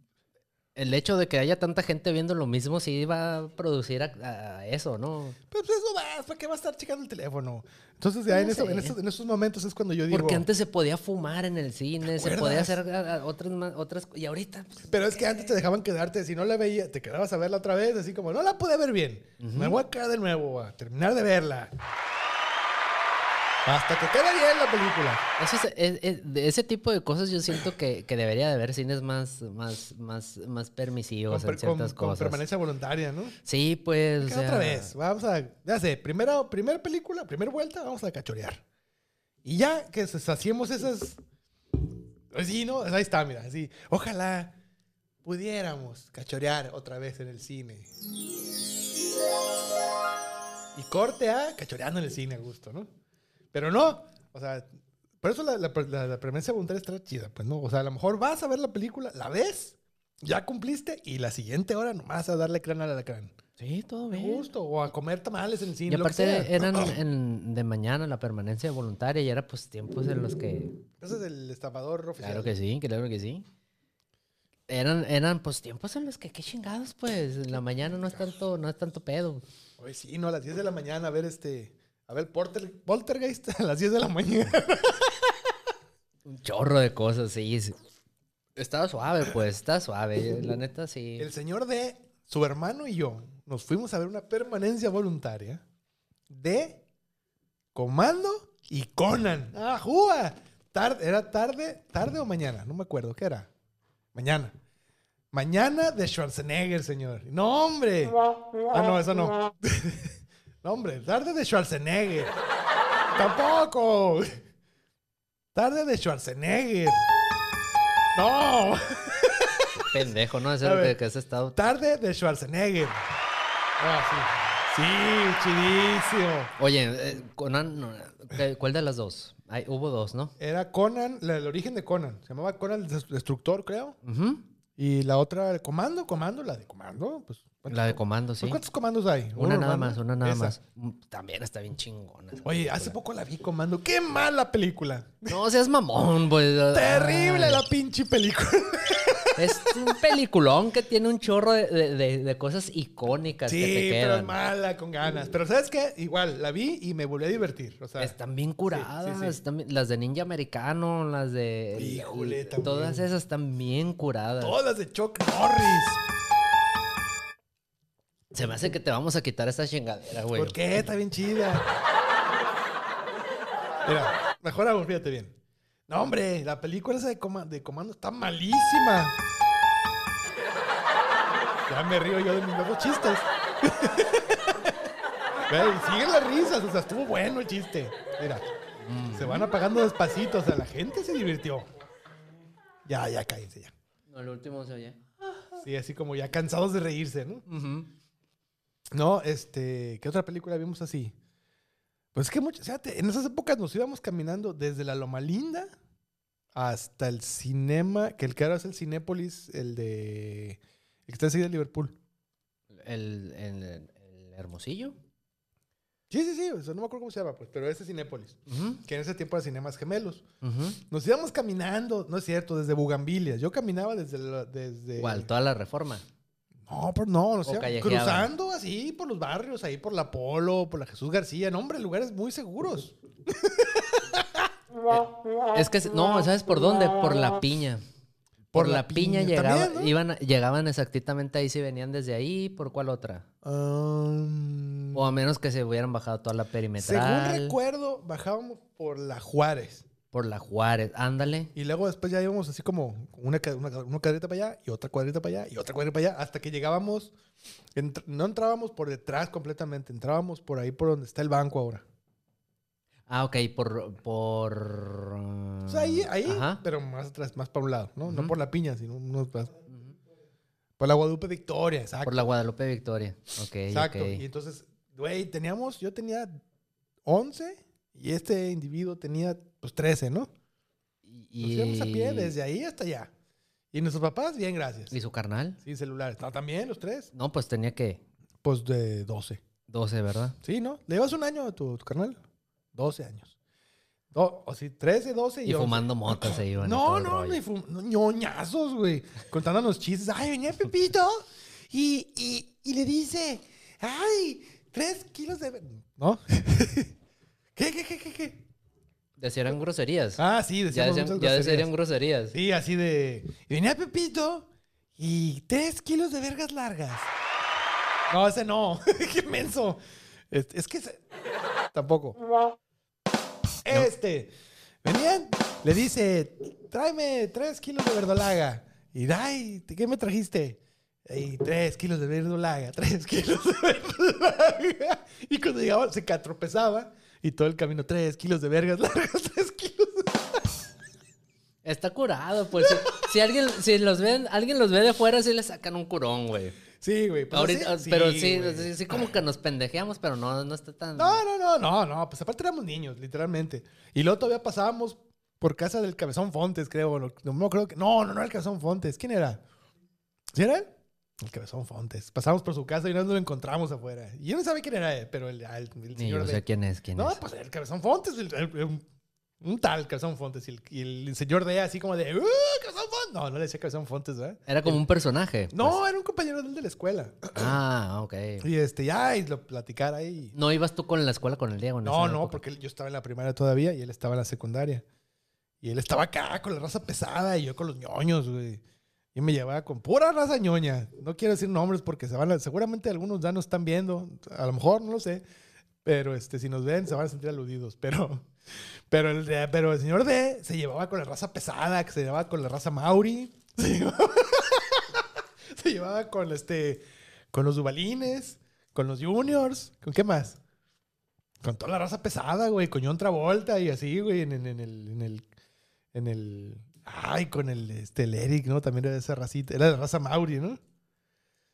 el hecho de que haya tanta gente viendo lo mismo sí va a producir a, a eso, ¿no? Pues eso va, ¿para qué va a estar checando el teléfono? Entonces, ya en, eso- en, esos, en esos momentos es cuando yo digo. Porque antes se podía fumar en el cine, se podía hacer a- a otras, otras... Y ahorita... pues, Pero es que antes te dejaban quedarte, si no la veía, te quedabas a verla otra vez, así como, no la pude ver bien. Me voy a quedar de nuevo, a terminar de verla. Hasta que quede bien la película. Eso es- es- es- de ese tipo de cosas yo siento que, que debería de haber cines más, más, más, más permisivos Con, en ciertas con- con cosas. permanencia voluntaria, ¿no? Sí, pues... o ¿Qué sea, otra vez? Vamos a, ya sé, primera, primera película, primera vuelta, vamos a cachorear. Y ya que saciemos esas... Pues sí, ¿no? Ahí está, mira, así. Ojalá pudiéramos cachorear otra vez en el cine. Y corte a cachoreando en el cine a gusto, ¿no? Pero no, o sea, por eso la, la, la, la permanencia voluntaria está chida, pues no, o sea, a lo mejor vas a ver la película, la ves, ya cumpliste y la siguiente hora nomás a darle crán al alacrán. Sí, todo bien. gusto, o a comer tamales en el cine. Y lo que aparte sea. eran en- de mañana la permanencia voluntaria y era pues tiempos en los que... Ese es el estafador oficial. Claro que sí, claro que sí. Eran, eran pues tiempos en los que qué chingados pues en la mañana no es tanto, no es tanto pedo. Oye, sí, no, a las 10 de la mañana a ver este. A ver, Porter, Poltergeist a las 10 de la mañana. Un chorro de cosas, sí. Estaba suave pues, está suave, la neta sí. El señor de su hermano y yo nos fuimos a ver una permanencia voluntaria de Comando y Conan. ¡Ah! Tarde, ¿Era tarde, tarde o mañana? No me acuerdo. ¿Qué era? Mañana. Mañana de Schwarzenegger, señor. No, hombre. Ah, no, eso no. no, hombre. Tarde de Schwarzenegger. Tampoco. Tarde de Schwarzenegger. No. Pendejo, ¿no? Es ver. que, que has estado... Tarde de Schwarzenegger. Ah, sí. Sí, chidísimo. Oye, eh, Conan, no, ¿qué- ¿cuál de las dos? Hubo dos, ¿no? Era Conan, la- el origen de Conan. Se llamaba Conan el Des- Destructor, creo. Y la otra, Comando, Comando, la de Comando. Pues, ¿cuántos- La de comando, pues, sí. ¿Cuántos comandos hay? Una ¿Uno nada más, una nada Esa. más. Mm, También está bien chingona. Oye, hace poco la vi Comando. ¡Qué mala película! No seas mamón, pues. Terrible Ay. la pinche película. Es un peliculón que tiene un chorro de, de- de- cosas icónicas Sí, que te pero es quedan. mala, con ganas. Pero ¿sabes qué? Igual, la vi y me volví a divertir. O sea, Están bien curadas. sí. están bien- las de Ninja Americano, las de. Híjole. Todas esas están bien curadas. todas las de Chuck Norris. Se me hace que te vamos a quitar esta chingadera, güey. ¿Por qué? Está bien chida. Mira, mejor aún, fíjate bien. No, hombre, la película esa de, coma- de comando está malísima. Ya me río yo de mis nuevos chistes. Y siguen las risas, o sea, estuvo bueno el chiste. Mira, se van apagando despacito, o sea, la gente se divirtió. Ya, ya, cállense ya. No, el último se oye. Sí, así como ya cansados de reírse, ¿no? Ujú. No, este, ¿qué otra película vimos así? Pues es que muchas, fíjate, en esas épocas nos íbamos caminando desde la Loma Linda hasta el cinema, que el que ahora es el Cinépolis, el de, el que está enseguida de Liverpool. El, el- el Hermosillo. Sí, sí, sí, o sea, no me acuerdo cómo se llama, pues, pero ese Cinépolis, que en ese tiempo era Cinemas Gemelos. Nos íbamos caminando, no es cierto, desde Bugambilias. Yo caminaba desde, la- desde ¿Cuál? Toda la reforma. No, pero no, no sé, cruzando así por los barrios, ahí por la Polo, por la Jesús García, no, hombre, lugares muy seguros. Es que, no, ¿sabes por dónde? Por la piña. Por, la, piña, llegaba- también, ¿no? iban, a- llegaban exactamente ahí si venían desde ahí. ¿Por cuál otra? Um, O a menos que se hubieran bajado toda la según perimetral. recuerdo, bajábamos por la Juárez. Por la Juárez. Ándale. Y luego después ya íbamos así como una, una, una cuadrita para allá y otra cuadrita para allá y otra cuadrita para allá hasta que llegábamos. entr- no entrábamos por detrás completamente, entrábamos por ahí por donde está el banco ahora. Ah, ok. Por... por O sea, ahí, ahí Ajá. pero más atrás, más para un lado, ¿no? No por la piña, sino unos más- por la Guadalupe Victoria, exacto. Por la Guadalupe Victoria. Ok, Exacto. ok. Y entonces, güey, teníamos, yo tenía 11 y este individuo tenía pues 13, ¿no? Y, Nos íbamos a pie desde ahí hasta allá. Y nuestros papás, bien, gracias. ¿Y su carnal? Sí, celulares. No, también los tres. No, pues tenía que Pues de 12. 12, ¿verdad? Sí, ¿no? ¿Le llevas un año a tu, tu carnal? 12 años. O sí, 13, 12 y, Y 11. fumando motas se iban. No, no, ni fum- no, ñoñazos, güey. Contándonos chistes. Ay, venía Pepito y, y, y le dice, ay, tres kilos de... ¿No? ¿Qué, qué, qué, qué, qué? Decían groserías. Ah, sí, ya decían, muchas ya groserías. decían groserías. Sí, así de... Y venía Pepito y tres kilos de vergas largas. No, ese no. Qué menso. Es, es que... Tampoco. Este. Venían, le dice, tráeme tres kilos de verdolaga. Y, ay, ¿qué me trajiste? Y tres kilos de verdolaga, tres kilos de verdolaga. Y cuando llegaba, se catropezaba. Y todo el camino, tres kilos de vergas largas, tres kilos. Está curado, pues. si, si alguien, si los ven, alguien los ve de fuera, sí le sacan un curón, güey. Sí, güey. pues Ahorita, pero sí, sí, sí como que nos pendejeamos, pero no, no está tan. No, no, no, no, no. Pues aparte éramos niños, literalmente. Y luego todavía pasábamos por casa del Cabezón Fontes, creo. No, no creo que. No, no, no era el Cabezón Fontes. ¿Quién era? ¿Sí era él? El Cabezón Fontes. Pasamos por su casa y no lo encontramos afuera. Y yo no sabía quién era pero el, el, el Ni señor yo de- sé quién es, quién No, es. pues el Cabezón Fontes. el- un, tal Cabezón Fontes. Y el, señor de así como de. ¡Uh, Cabezón Fontes! No, no le decía Cabezón Fontes, ¿verdad? Era como un personaje. No, pues. era un compañero de él de la escuela. Ah, ok. Y este, ya, y lo platicara ahí. ¿No ibas tú con la escuela con el Diego? No, no, época? porque yo estaba en la primaria todavía y él estaba en la secundaria. Y él estaba acá con la raza pesada y yo con los ñoños, güey. Yo me llevaba con pura raza ñoña. No quiero decir nombres porque se van a- seguramente algunos ya nos están viendo. A lo mejor, no lo sé. Pero este, si nos ven, se van a sentir aludidos. Pero, pero, el, pero el señor D se llevaba con la raza pesada, que se llevaba con la raza Mauri. Se llevaba, con, este, con los Dubalines, con los Juniors. ¿Con qué más? Con toda la raza pesada, güey. Con John Travolta y así, güey. En el, en el. En el. Ay, con el, este, el Eric, ¿no? También era de esa racita. Era de raza Mauri, ¿no?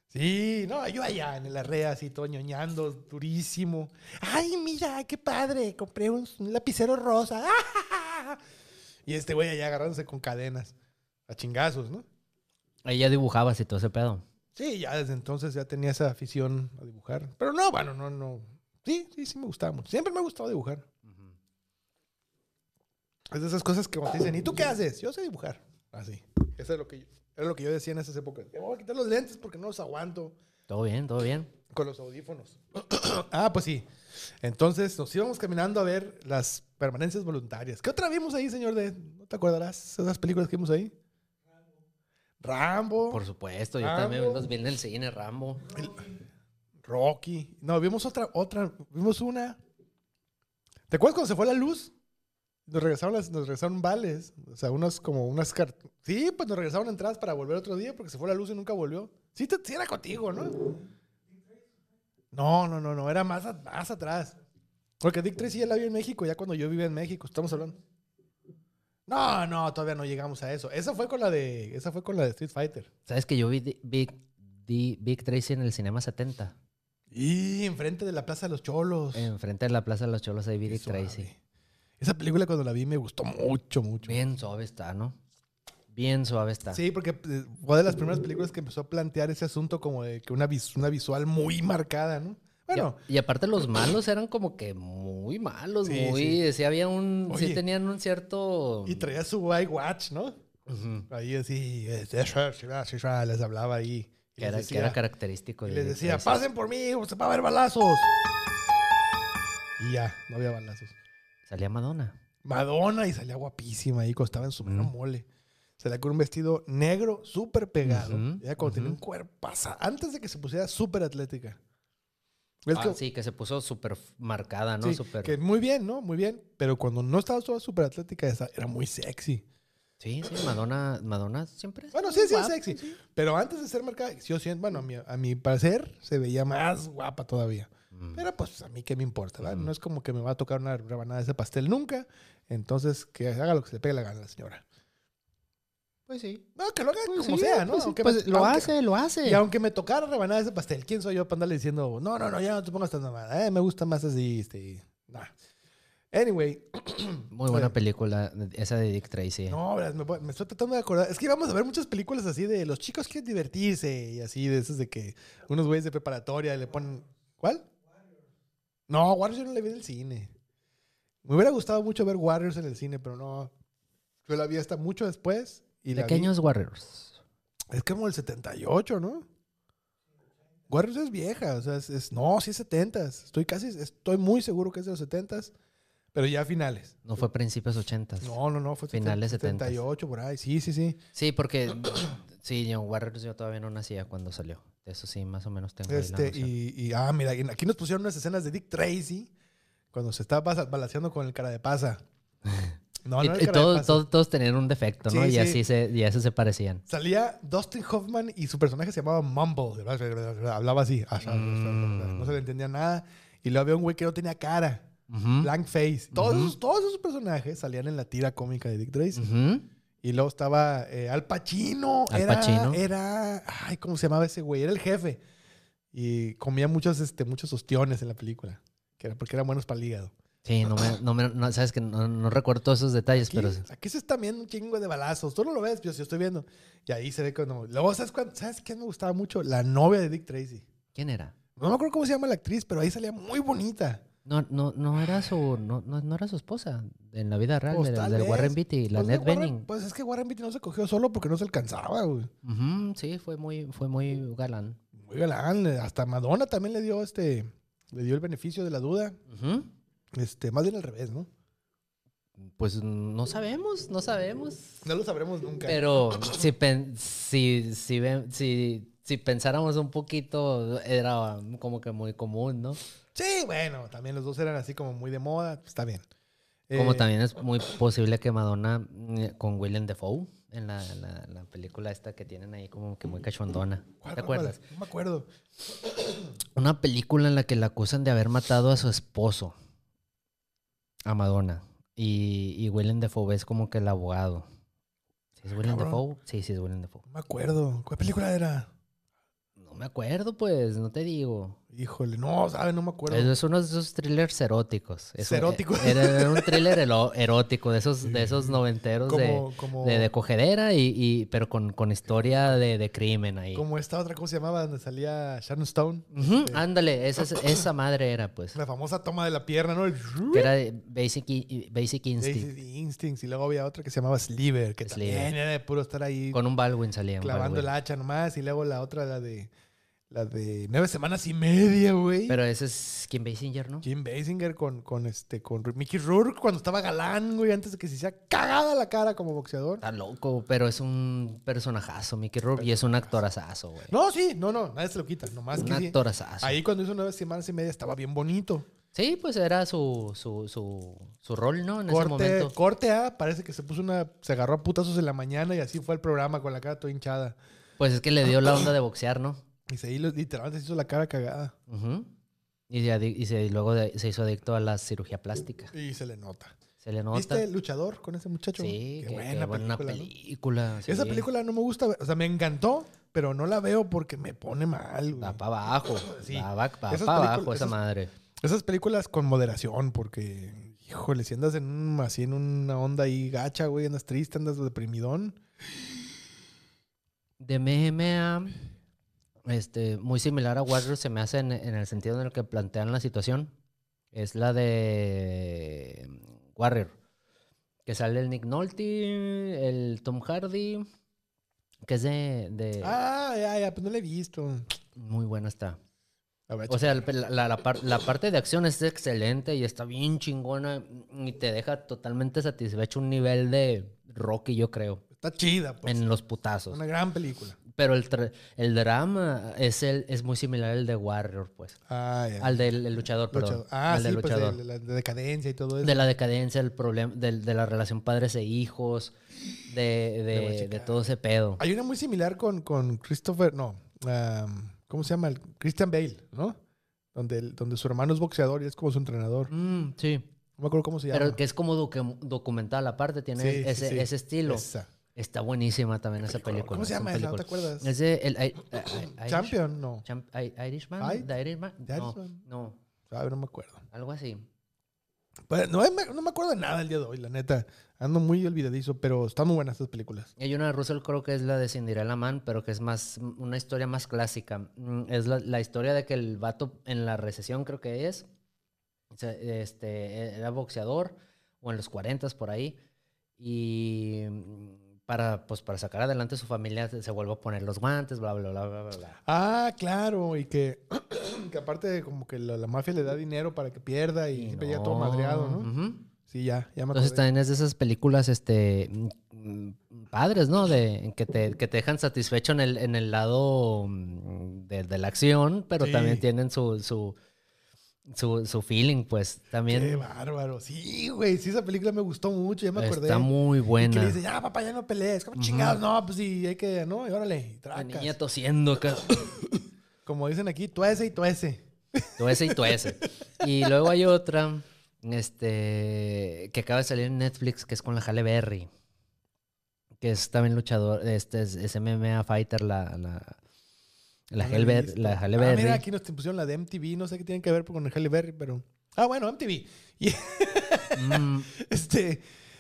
Sí, no, yo allá en el arrea así, todo ñoñando, durísimo. Ay, mira, qué padre. Compré un, un lapicero rosa. Y este güey allá agarrándose con cadenas. A chingazos, ¿no? Ahí ya dibujabas y todo ese pedo. Sí, ya desde entonces ya tenía esa afición a dibujar. Pero no, bueno, no, no. Sí, sí, sí me gustaba mucho. Siempre me ha gustado dibujar. Es de esas cosas que cuando te dicen, ¿y tú qué haces? Yo sé dibujar. Así. Eso es lo que yo, era lo que yo decía en esas épocas. Me voy a quitar los lentes porque no los aguanto Todo bien, todo bien. con los audífonos. ah, pues sí. Entonces nos íbamos caminando a ver las permanencias voluntarias. ¿Qué otra vimos ahí, señor? De, ¿No te acordarás esas películas que vimos ahí? Rambo. Por supuesto, yo Rambo. también los vi en el cine, Rambo. Rocky. No, vimos otra, otra, vimos una. ¿Te acuerdas cuando se fue la luz? Nos regresaron, las, nos regresaron vales. O sea, unas como unas cartas. Sí, pues nos regresaron entradas para volver otro día porque se fue la luz y nunca volvió. Sí, te, sí era contigo, ¿no? No, no, no, no. Era más, a- más atrás. Porque Dick Tracy ya la vio en México, ya cuando yo vivía en México. Estamos hablando. No, no, todavía no llegamos a eso. Esa fue con la de, esa fue con la de Street Fighter. ¿Sabes que yo vi Di- Big, Big Tracy en el Cinema 70? Y enfrente de la Plaza de los Cholos. Enfrente de la Plaza de los Cholos ahí vi Big Tracy. Esa película cuando la vi me gustó mucho, mucho. Bien suave está, ¿no? Bien suave está. Sí, porque eh, fue de las primeras películas que empezó a plantear ese asunto como de que una, vis- una visual muy marcada, ¿no? Y a- Bueno, y, aparte los malos eran como que muy malos, Sí, muy... Sí, había un... Oye. sí tenían un cierto... y traía su iWatch, ¿no? Ahí así, eh, les hablaba ahí. Que era, que era característico. y les decía pasen por mí, se va a haber balazos. Y ya, no había balazos. Salía Madonna. Madonna y salía guapísima ahí, costaba en su mero Mm. mole. Salía con un vestido negro súper pegado. Ujú, Ella cuando tenía un cuerpo antes de que se pusiera súper atlética. Ah, que- sí, que se puso súper marcada, ¿no? sí, Súper- que muy bien, ¿no? Muy bien. Pero cuando no estaba toda súper atlética, era muy sexy. Sí, sí, Madonna, Madonna siempre. Bueno, sí, sí, es guapa, sexy. sí. Pero antes de ser marcada, yo siento, bueno, a mi, a mi parecer, se veía más guapa todavía. Mm. Pero pues a mí qué me importa, ¿verdad? No es como que me va a tocar una rebanada de ese pastel nunca. Entonces, que haga lo que se le pegue la gana a la señora. Pues sí. No, que lo haga Pues como sí, sea, ¿no? pues Aunque pues me- lo aunque- hace, lo hace. Y aunque me tocara rebanada de ese pastel, ¿quién soy yo para andarle diciendo, no, no, no, ya no te pongas tan mamada, eh, me gusta más así, este, nah. Anyway, Muy buena Eh. película, esa de Dick Tracy. no, me, me estoy tratando de acordar. Es que íbamos a ver muchas películas así de los chicos quieren divertirse y así, de esas de que unos güeyes de preparatoria le ponen. ¿Cuál? No, Warriors yo no la vi en el cine. Me hubiera gustado mucho ver Warriors en el cine, pero no. Yo la vi hasta mucho después. Y la vi- Pequeños Warriors. Es como el 78, ¿no? Warriors es vieja, o sea, es, es- no, sí es 70 Estoy casi, estoy muy seguro que es de los 70 pero ya a finales. No fue principios 80. No, no, no, fue Finales 70s. 78 por ahí. Sí, sí, sí. Sí, porque sí, Young Warriors yo todavía no nacía cuando salió. Eso sí, más o menos tengo ahí la Este, noción. y, y, ah, mira, aquí nos pusieron unas escenas de Dick Tracy cuando se estaba balaceando con el cara de pasa. No, Y- no, todos, pasa. todos, todos tenían un defecto, ¿no? Sí, y sí. así se, y eso se parecían. Salía Dustin Hoffman y su personaje se llamaba Mumble. Hablaba así. Mm. No se le entendía nada. Y luego había un güey que no tenía cara. Blank face. Todos, esos, todos esos personajes salían en la tira cómica de Dick Tracy. ujú. Y luego estaba eh, Al Pacino. Al era, Pacino. Era. Ay, ¿cómo se llamaba ese güey? Era el jefe. Y comía muchos, este, muchos ostiones en la película. Que era porque eran buenos para el hígado. Sí, no me, no me- no, sabes que no, no recuerdo todos esos detalles, Aquí, pero aquí se está viendo un chingo de balazos. Tú no lo ves, yo sí estoy viendo. Y ahí se ve cuando. Luego, ¿sabes, cuán- ¿sabes qué me gustaba mucho? La novia de Dick Tracy. ¿quién era? No me acuerdo cómo se llama la actriz, pero ahí salía muy bonita. No, no, no era su, no, no, no era su esposa en la vida real, Pues, del, del. Warren Beatty, la Pues, Ned Warren- Benning. Pues es que Warren Beatty no se cogió solo porque no se alcanzaba, güey. Sí, fue muy, fue muy galán. Muy galán. Hasta Madonna también le dio este. Le dio el beneficio de la duda. Este, más bien al revés, ¿no? Pues no sabemos, no sabemos. No lo sabremos nunca. Pero si, pen- si, si, si, si pensáramos un poquito, era como que muy común, ¿no? Sí, bueno, también los dos eran así como muy de moda. pues, está bien. Como Eh, también es muy posible que Madonna eh, con Willem Dafoe en la, la- la película esta que tienen ahí como que muy cachondona. ¿cuál, ¿Te acuerdas? No me acuerdo. Una película en la que la acusan de haber matado a su esposo, a Madonna. Y, y Willem Dafoe es como que el abogado. ¿Sí es Willem. Dafoe? Sí, sí es Willem Dafoe. No me acuerdo. ¿Cuál película era? Me acuerdo, pues, no te digo. Híjole, no, ¿sabes? No me acuerdo. Es, es uno de esos thrillers eróticos. Es un- Eróticos. Era, era un thriller erótico de esos, de esos noventeros de, como, como, de, de cogedera, y, y- pero con, con historia de, de crimen ahí. como esta otra, ¿cómo se llamaba? Donde salía Sharon Stone. Este, Ándale, esa, es- esa madre era, pues. La famosa toma de la pierna, ¿no? El Que era de Basic, Basic Instinct. Basic Instincts. Y luego había otra que se llamaba Sliver, que Sliver. también era de puro estar ahí Con un Baldwin salía. clavando el Baldwin. hacha nomás. Y luego la otra, la de la de nueve semanas y media, güey. Pero ese es Kim Basinger, ¿no? Kim Basinger con, con, este, con Mickey Rourke cuando estaba galán, güey, antes de que se hiciera cagada la cara como boxeador. Está loco, pero es un personajazo, Mickey Rourke, y es un actorazazo, güey. No, sí, no, no, nadie se lo quita. Nomás un que actorazazo. Ahí cuando hizo nueve semanas y media estaba bien bonito. Sí, pues era su, su, su, su rol, ¿no? En ese Corte, momento. corte A, parece que se puso una. Se agarró a putazos en la mañana y así fue el programa con la cara toda hinchada. Pues es que le dio la onda de boxear, ¿no? Y se hizo- literalmente se hizo la cara cagada. Y, se y se- luego de- se hizo adicto a la cirugía plástica. Y se le nota. Se le nota. ¿Viste el luchador con ese muchacho? Sí, Qué qué, buena, qué buena película. Esa película no me gusta. O sea, me encantó, pero no la veo porque me pone mal. güey. Va para abajo. Sí. Va, va, va Esas pa' abajo esa esas- madre. Esas películas con moderación, porque, híjole, si andas en un, así en una onda ahí gacha, güey, andas triste, andas deprimidón. De MMA, este, muy similar a Warriors se me hace en, en el sentido en el que plantean la situación. Es la de Warrior. Que sale el Nick Nolte, el Tom Hardy, que es de... de- Ah, ya, ya, pues no la he visto. Muy buena está. O sea, la, la- la par- la parte de acción es excelente y está bien chingona y te deja totalmente satisfecho un nivel de Rocky, yo creo. está chida. Pues. En los putazos. Una gran película. Pero el, el drama es, el, es muy similar al de Warrior, pues. Ah, ya. Al del luchador, perdón. Ah, sí, pues de la decadencia y todo eso. De la decadencia, el problema, de, de la relación padres e hijos, de, de, todo ese pedo. Hay una muy similar con, con Christopher, no, ¿cómo se llama? Christian Bale, ¿no? Donde, donde su hermano es boxeador y es como su entrenador. Mm, sí. No me acuerdo cómo se llama. Pero que es como documental, aparte, tiene ese, ese, estilo. Está buenísima también esa película. ¿Cómo se llama esa? ¿No te acuerdas? Es de el, Champion, no. Irishman. ¿The Irishman? No. no. no me acuerdo. Algo así. Pues, no, no, me acuerdo de nada el día de hoy, la neta. Ando muy olvidadizo, pero están muy buenas estas películas. Hay una de Russell creo que es la de Cinderella Man, pero que es más una historia más clásica. Mm, es la, la historia de que el vato en la recesión creo que es, este, era boxeador, o en los 40 por ahí, y para, pues, para sacar adelante su familia se vuelve a poner los guantes, bla, bla, bla, bla, bla. Ah, claro, y que, que aparte como que la, mafia le da dinero para que pierda y, siempre todo madreado, ¿no? Sí, ya, ya me Entonces también es de esas películas, este, mm, padres, ¿no? De, que, te, que te dejan satisfecho en el, en el lado mm, de, la acción, pero también tienen su, su su, su feeling, pues también. Qué bárbaro. Sí, güey. Sí, esa película me gustó mucho, ya me acordé. Está muy buena. Y que le dice, ya, papá, ya no pelees. Como chingados, no, pues sí, hay que, ¿no? Y órale, La niña tosiendo acá. Como dicen aquí, tuese y tuese. Tuese y tuese. y luego hay otra, este, que acaba de salir en Netflix, que es con la Halle Berry. Que es también luchador, este es, es MMA Fighter, la, la la, Halle la Halle Ah, mira, aquí nos pusieron la de MTV. No sé qué tiene que ver con el Halle Berry, pero... Ah, bueno, MTV. Mm. Este...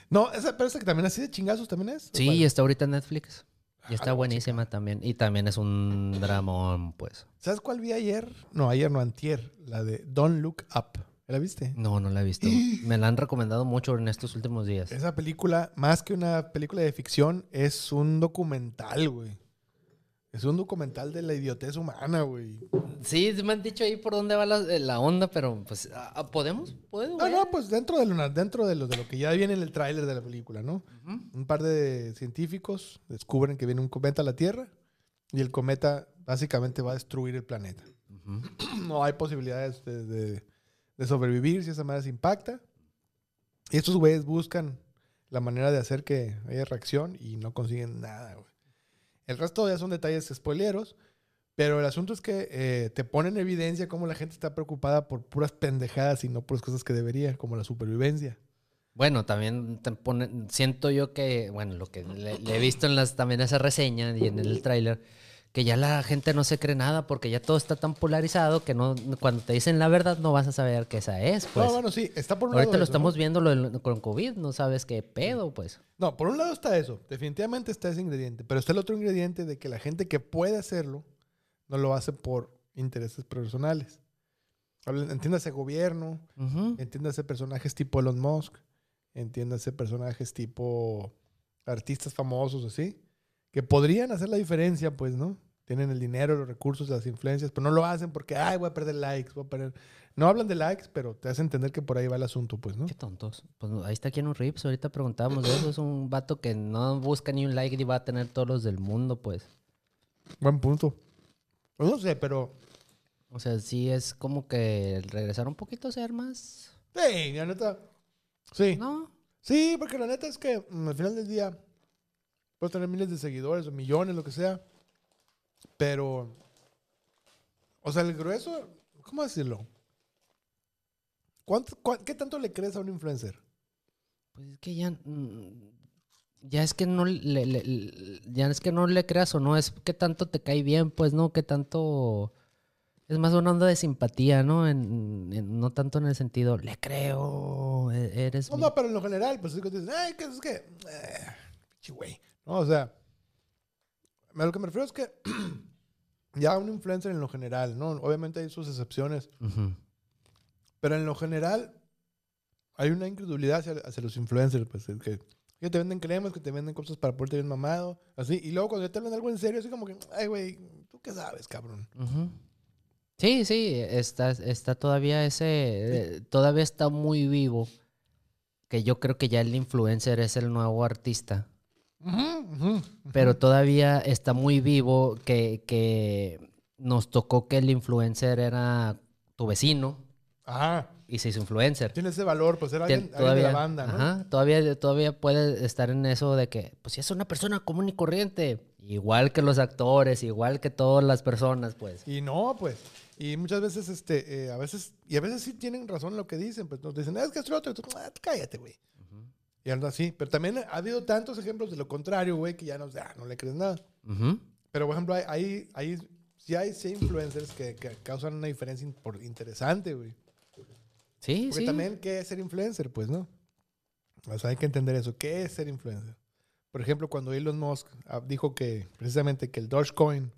No, esa, pero esa que también así de chingazos también es. Sí, está ahorita en Netflix. Y está ah, buenísima también. Y también es un dramón, pues. ¿Sabes cuál vi ayer? No, ayer no, antier. La de Don't Look Up. ¿La viste? No, no la he visto. Me la han recomendado mucho en estos últimos días. Esa película, más que una película de ficción, es un documental, güey. Es un documental de la idiotez humana, güey. Sí, me han dicho ahí por dónde va la, onda, pero pues, ah, ah, ¿podemos? ¿Puedo? No, no, pues dentro de lo, dentro de lo, de lo que ya viene en el tráiler de la película, ¿no? Un par de científicos descubren que viene un cometa a la Tierra y el cometa básicamente va a destruir el planeta. No hay posibilidades de, de, sobrevivir si esa madre se impacta. Y estos güeyes buscan la manera de hacer que haya reacción y no consiguen nada, güey. El resto ya son detalles spoileros, pero el asunto es que eh, te pone en evidencia cómo la gente está preocupada por puras pendejadas y no por las cosas que debería, como la supervivencia. Bueno, también te pone, siento yo que, bueno, lo que le, he visto en las, también esa reseña y en el tráiler, que ya la gente no se cree nada porque ya todo está tan polarizado que no cuando te dicen la verdad no vas a saber qué esa es. Pues. No, bueno, sí, está por un Ahorita lo estamos viendo con COVID, no sabes qué pedo, pues. No, por un lado está eso, definitivamente está ese ingrediente, pero está el otro ingrediente de que la gente que puede hacerlo no lo hace por intereses personales. Entiéndase gobierno, entiéndase personajes tipo Elon Musk, entiéndase personajes tipo artistas famosos, así que podrían hacer la diferencia, pues, ¿no? Tienen el dinero, los recursos, las influencias, pero no lo hacen porque, ay, voy a perder likes, voy a perder... No hablan de likes, pero te hacen entender que por ahí va el asunto, pues, ¿no? Qué tontos. Pues ahí está un Rips, ahorita preguntábamos de eso. Es un vato que no busca ni un like y va a tener todos los del mundo, pues. Buen punto. Pues no sé, pero... O sea, sí es como que regresar un poquito a ser más... Sí, la neta. Sí. ¿No? Sí, porque la neta es que mm, al final del día Puedes tener miles de seguidores o millones, lo que sea. Pero, o sea, el grueso, ¿cómo decirlo? ¿Cuánto, ¿Qué tanto le crees a un influencer? Pues es que ya, mm, ya es que no le, ya es que no le creas o no, es que tanto te cae bien, pues no, que tanto es más una onda de simpatía, ¿no? En, no tanto en el sentido, le creo, e, eres. No, no, pero en lo general, pues es que dices, ay, ¿qué es que? Eh, güey. O sea, a lo que me refiero es que ya un influencer en lo general, ¿no? Obviamente hay sus excepciones, pero en lo general hay una incredulidad hacia, los influencers, pues, que, que, te venden cremas, que te venden cosas para ponerte bien mamado, así, y luego cuando ya te hablan algo en serio, así como que, ay, güey, ¿tú qué sabes, cabrón? Sí, sí, está, está todavía ese, eh, todavía está muy vivo, que yo creo que ya el influencer es el nuevo artista Pero todavía está muy vivo que, que nos tocó que el influencer era tu vecino Ajá. y se hizo influencer. Tiene ese valor, pues era Tien- alguien, alguien de la banda, ¿no? ajá, todavía, todavía puede estar en eso de que, pues si es una persona común y corriente, igual que los actores, igual que todas las personas, pues. Y no, pues. Y muchas veces, este, eh, a veces, y a veces sí tienen razón lo que dicen, pues nos dicen, es que es otro, y tú, "Ah, cállate, güey. Y anda así. Pero también ha habido tantos ejemplos de lo contrario, güey, que ya no, ah, no le crees nada. Ujú. Pero, por ejemplo, hay, hay, sí hay sí influencers que, que causan una diferencia interesante, güey. Sí, Porque sí. también, ¿qué es ser influencer? Pues, ¿no? O sea, hay que entender eso. ¿Qué es ser influencer? Por ejemplo, cuando Elon Musk ah, dijo que, precisamente, que el Dogecoin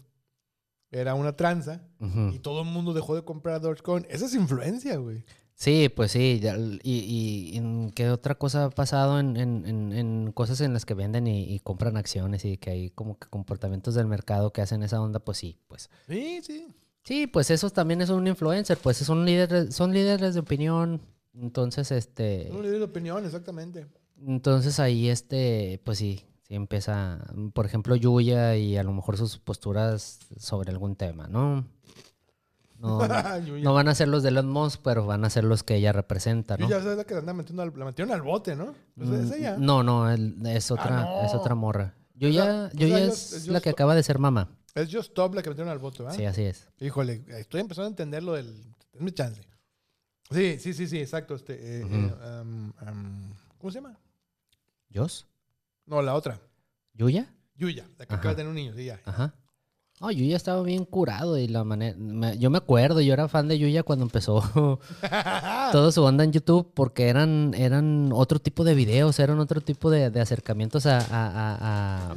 era una tranza Ujú. y todo el mundo dejó de comprar Dogecoin, esa es influencia, güey. Sí, pues sí. Y, y, y en ¿qué otra cosa ha pasado en, en- en- en cosas en las que venden y, y compran acciones y que hay como que comportamientos del mercado que hacen esa onda? Pues sí, pues. Sí, sí. Sí, pues esos también es un influencer, pues son líderes, son líderes de opinión. Entonces, este. Un líder de opinión, exactamente. Entonces ahí, este, pues sí, sí empieza, por ejemplo, Yuya y a lo mejor sus posturas sobre algún tema, ¿no? No, no van a ser los de Elon Musk, pero van a ser los que ella representa, ¿no? Yuya es la que la anda metiendo al, la metieron al bote, ¿no? Pues es Mm, ella. No, no, es otra, no. es otra morra. sea, Yuya, o sea, Yuya ellos- es la que acaba de ser mamá. Es Just Stop la que metieron al bote, ¿verdad? Sí, así es. Híjole, estoy empezando a entender lo del... Es mi chance. Sí, sí, sí, sí, exacto. Este, eh, eh, ¿Cómo se llama? ¿Yos? No, la otra. ¿Yuya? Yuya, la que Ajá. acaba de tener un niño, sí, ya. Ajá. No, Yuya estaba bien curado y la manera... me- yo me acuerdo, yo era fan de Yuya cuando empezó toda su onda en YouTube porque eran, eran otro tipo de videos, eran otro tipo de, de acercamientos a, a, a- a-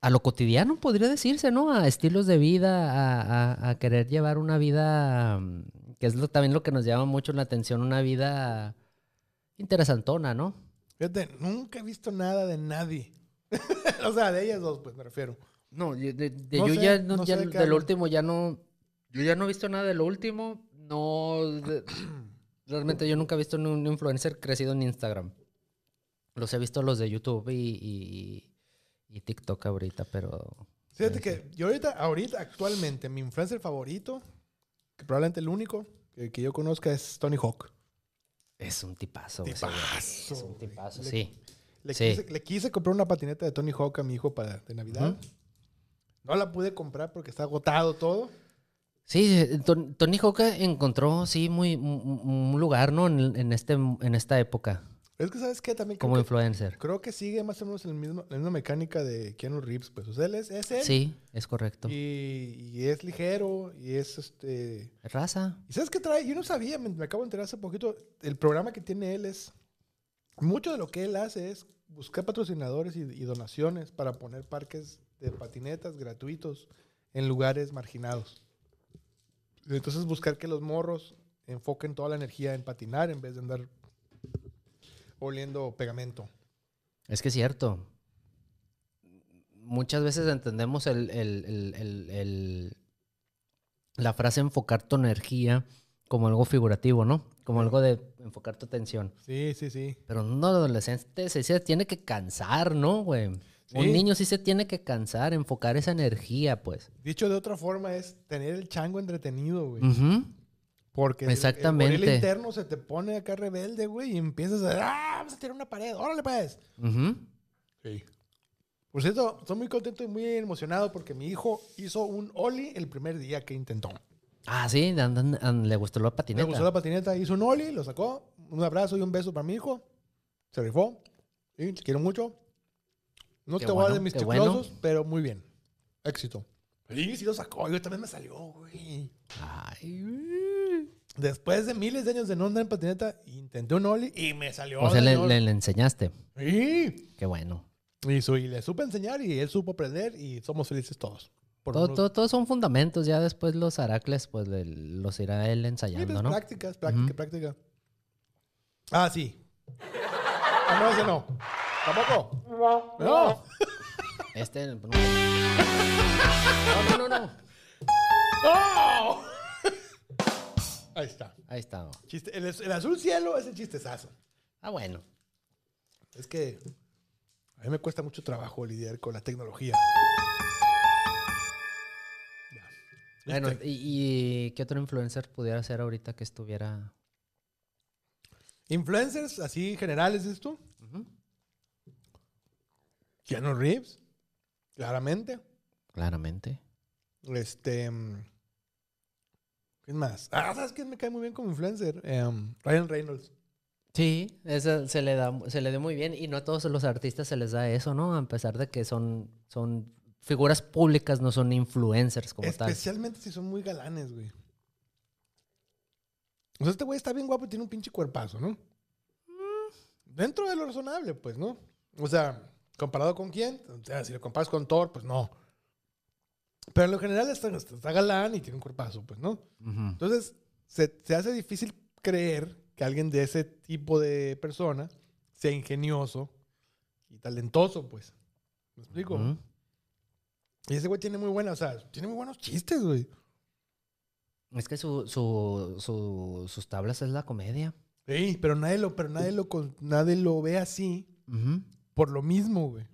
a lo cotidiano, podría decirse, ¿no? A estilos de vida, a, a- a querer llevar una vida, que es lo- también lo que nos llama mucho la atención, una vida interesantona, ¿no? Fíjate, nunca he visto nada de nadie. o sea, de ellas dos, pues me refiero. No, de, de- de No yo sé, ya, no- no ya sé de qué del último ya no. Yo ya no he visto nada de lo último. No. realmente yo nunca he visto un influencer crecido en Instagram. Los he visto los de YouTube y, y, y TikTok ahorita, pero. Fíjate que yo ahorita, ahorita, actualmente, mi influencer favorito, que probablemente el único que, que yo conozca es Tony Hawk. Es un tipazo. ese. Tipazo, Es un tipazo, Le- sí. Le, Sí. quise, le quise comprar una patineta de Tony Hawk a mi hijo para, de Navidad. No la pude comprar porque está agotado todo. Sí, Ton- Tony Hawk encontró, sí, muy, un un lugar, ¿no? En, en este, en esta época, Es que, ¿sabes qué? También creo, como que, influencer. creo que sigue más o menos el mismo, la misma mecánica de Keanu Reeves. Pues, o sea, él es, es él. Sí, es correcto. Y, y es ligero y es este... Raza. ¿Y sabes qué trae? Yo no sabía, me, me acabo de enterar hace poquito. El programa que tiene él es. Mucho de lo que él hace es buscar patrocinadores y, y donaciones para poner parques de patinetas gratuitos en lugares marginados. Entonces, buscar que los morros enfoquen toda la energía en patinar en vez de andar oliendo pegamento. Es que es cierto. Muchas veces entendemos el, la frase enfocar tu energía como algo figurativo, ¿no? Como algo de enfocar tu atención. Sí, sí, sí. Pero un adolescente se tiene que cansar, ¿no, güey? Sí. Un niño sí se tiene que cansar, enfocar esa energía, pues. Dicho de otra forma, es tener el chango entretenido, güey. Porque el- el Exactamente. gorila interno se te pone acá rebelde, güey, y empiezas a, ¡ah! Vamos a tirar una pared, órale pues. Ujú. Sí. Por cierto, estoy muy contento y muy emocionado porque mi hijo hizo un Oli el primer día que intentó. Ah, sí, le gustó la Le patineta. gustó la patineta, hizo un Oli, lo sacó. Un abrazo y un beso para mi hijo. Se rifó. Sí, quiero mucho. No Qué te voy a dar bueno, mis bueno. chiclosos, pero muy bien. Éxito. Sí, sí lo sacó. Yo también me salió, güey. Ay, güey. Después de miles de años de no andar en patineta, intenté un Oli y me salió. o sea, le, señor. le- le enseñaste. Sí. Qué bueno. Y, su- y le supe enseñar y él supo aprender y somos felices todos. Por Todo, unos- todo- todos son fundamentos, ya después los aracles, pues le- los irá él Sí, ensayando, pues, ¿no? práctica, es práctica, práctica. Ah, sí. Ah, no, ese no. Tampoco. No. Este. No, no, no, no. ¡No! Ahí está. Ahí está. Chiste. El, el azul cielo es el chistezazo. Ah, bueno. Es que A mí me cuesta mucho trabajo lidiar con la tecnología. Ya. Bueno, Este, ¿y, y qué otro influencer pudiera ser ahorita que estuviera? Influencers así generales, ¿es tú? Ujú. Keanu Reeves, claramente. Claramente. Este. mm, ¿Quién más? Ah, ¿sabes quién me cae muy bien como influencer? Em, Ryan Reynolds. Sí, eso se le da, se le da muy bien y no a todos los artistas se les da eso, ¿no? A pesar de que son, son figuras públicas, no son influencers como tal. Especialmente si son muy galanes, güey. O sea, este güey está bien guapo y tiene un pinche cuerpazo, ¿no? Dentro de lo razonable, pues, ¿no? O sea, ¿comparado con quién? O sea, si lo comparas con Thor, pues no. Pero en lo general está, está galán y tiene un cuerpazo, pues, ¿no? Entonces, se, se hace difícil creer que alguien de ese tipo de persona sea ingenioso y talentoso, pues. ¿Me explico? Y ese güey tiene muy buena, o sea, tiene muy buenos chistes, güey. Es que su, su, su- sus tablas es la comedia. Sí, pero nadie lo, pero nadie lo, nadie lo ve así Ujú. Por lo mismo, güey.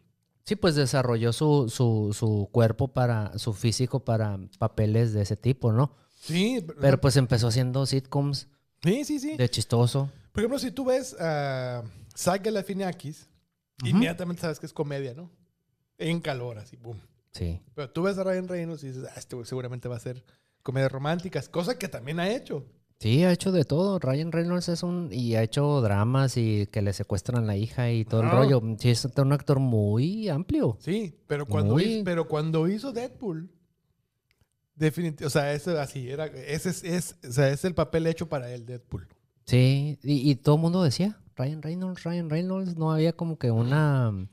Sí, pues desarrolló su, su, su cuerpo para, su físico para papeles de ese tipo, ¿no? Sí, Pero pues empezó haciendo sitcoms sí, sí, sí. de chistoso. Por ejemplo, si tú ves a Zach Galifianakis, Ujú. inmediatamente sabes que es comedia, ¿no? En calor, así, boom. Sí. Pero tú ves a Ryan Reynolds y dices, ah, este güey seguramente va a ser comedias románticas, cosa que también ha hecho. Sí, ha hecho de todo. Ryan Reynolds es un... Y ha hecho dramas y que le secuestran a la hija y todo el Ah. rollo. Sí, es un actor muy amplio. Sí, pero cuando, Muy- hizo, pero cuando hizo Deadpool, definitivamente, o sea, eso así, era, ese es, es- o sea, es el papel hecho para él, Deadpool. Sí, y, y todo el mundo decía, Ryan Reynolds, Ryan Reynolds, no había como que una...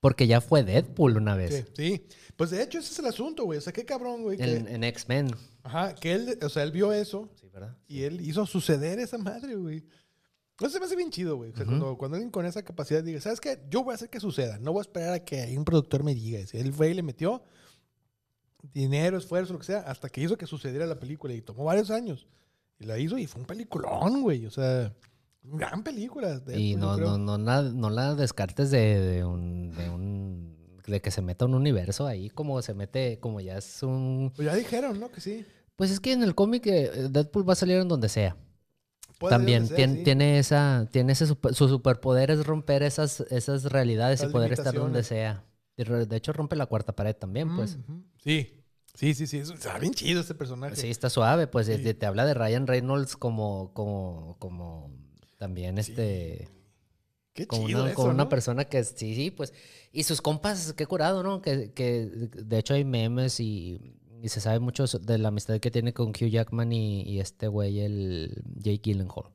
Porque ya fue Deadpool una vez. Sí, sí. Pues de hecho ese es el asunto, güey. O sea, qué cabrón, güey. que- En, en X-Men. ajá, que él, o sea, él vio eso Sí, ¿verdad? y él hizo suceder esa madre, güey. Eso se me hace bien chido, güey. O sea, Ujú. cuando, cuando alguien con esa capacidad diga, ¿sabes qué? Yo voy a hacer que suceda. No voy a esperar a que un productor me diga. Si él fue y le metió dinero, esfuerzo, lo que sea, hasta que hizo que sucediera la película. Y tomó varios años. Y la hizo y fue un peliculón, güey. O sea, gran película. de Y no, no, no, la, no la descartes de, de un, de un... De que se meta un universo ahí, como se mete, como ya es un... Pues ya dijeron, ¿no? Que sí. Pues es que en el cómic eh, Deadpool va a salir en donde sea. Puede También tiene, sí. tiene esa, tiene ese super- su superpoder es romper esas, esas realidades y Las poder estar donde sea. Y De hecho rompe la cuarta pared también, pues. Ujú. Sí. Sí, sí, sí. Está bien chido ese personaje. Sí, está suave, pues Sí. te, te habla de Ryan Reynolds como, como, como también este, Qué como chido una, eso, como una ¿no? persona que sí, sí, pues, y sus compas, qué curado, ¿no? Que, que de hecho hay memes y, y se sabe mucho de la amistad que tiene con Hugh Jackman y, y este güey, el Jake Gyllenhaal.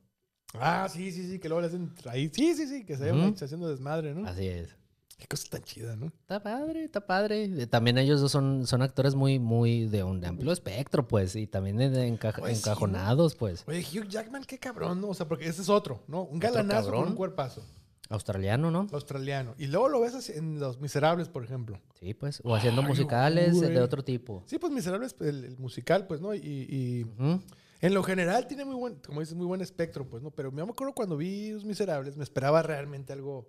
Ah, sí, sí, sí, que luego le hacen ahí. Sí, sí, sí, que se está haciendo desmadre, ¿no? Así es. Qué cosa tan chida, ¿no? Está padre, está padre. Eh, También ellos dos son, son actores muy, muy de un amplio espectro, pues, y también de- encajonados, pues. Oye, Hugh Jackman, qué cabrón, ¿no? O sea, porque ese es otro, ¿no? Un galanazo con un cuerpazo Australiano, ¿no? australiano. Y luego lo ves así en Los Miserables, por ejemplo. Sí, pues. O haciendo Ay, musicales güey. de otro tipo. Sí, pues Miserables, el, el musical, pues, ¿no? Y, y en lo general tiene muy buen, como dices, muy buen espectro, pues, ¿no? Pero me acuerdo cuando vi Los Miserables, me esperaba realmente algo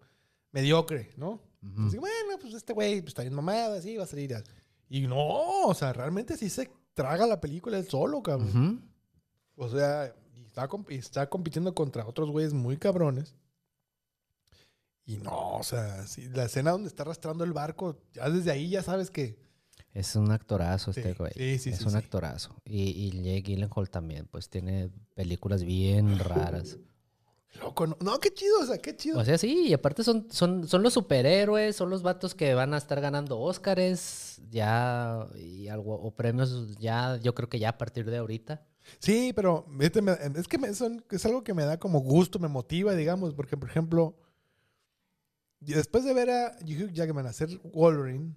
mediocre, ¿no? Ujú. Así, bueno, pues este güey pues, está bien mamada, sí, va a salir. a- Y no, o sea, realmente sí se traga la película él solo, cabrón. O sea, y está, comp- y está compitiendo contra otros güeyes muy cabrones. Y no, o sea, la escena donde está arrastrando el barco, ya desde ahí ya sabes que... Es un actorazo este Sí, güey. sí, sí, es un actorazo. Y, y Jake Gyllenhaal también, pues tiene películas bien raras. Loco, no, no, qué chido, o sea, qué chido. O sea, sí, y aparte son, son, son los superhéroes, son los vatos que van a estar ganando Óscares ya y algo, o premios ya, yo creo que ya a partir de ahorita. Sí, pero este me- es que me- son- es algo que me da como gusto, me motiva, digamos, porque, por ejemplo, y después de ver a Hugh Jackman hacer Wolverine,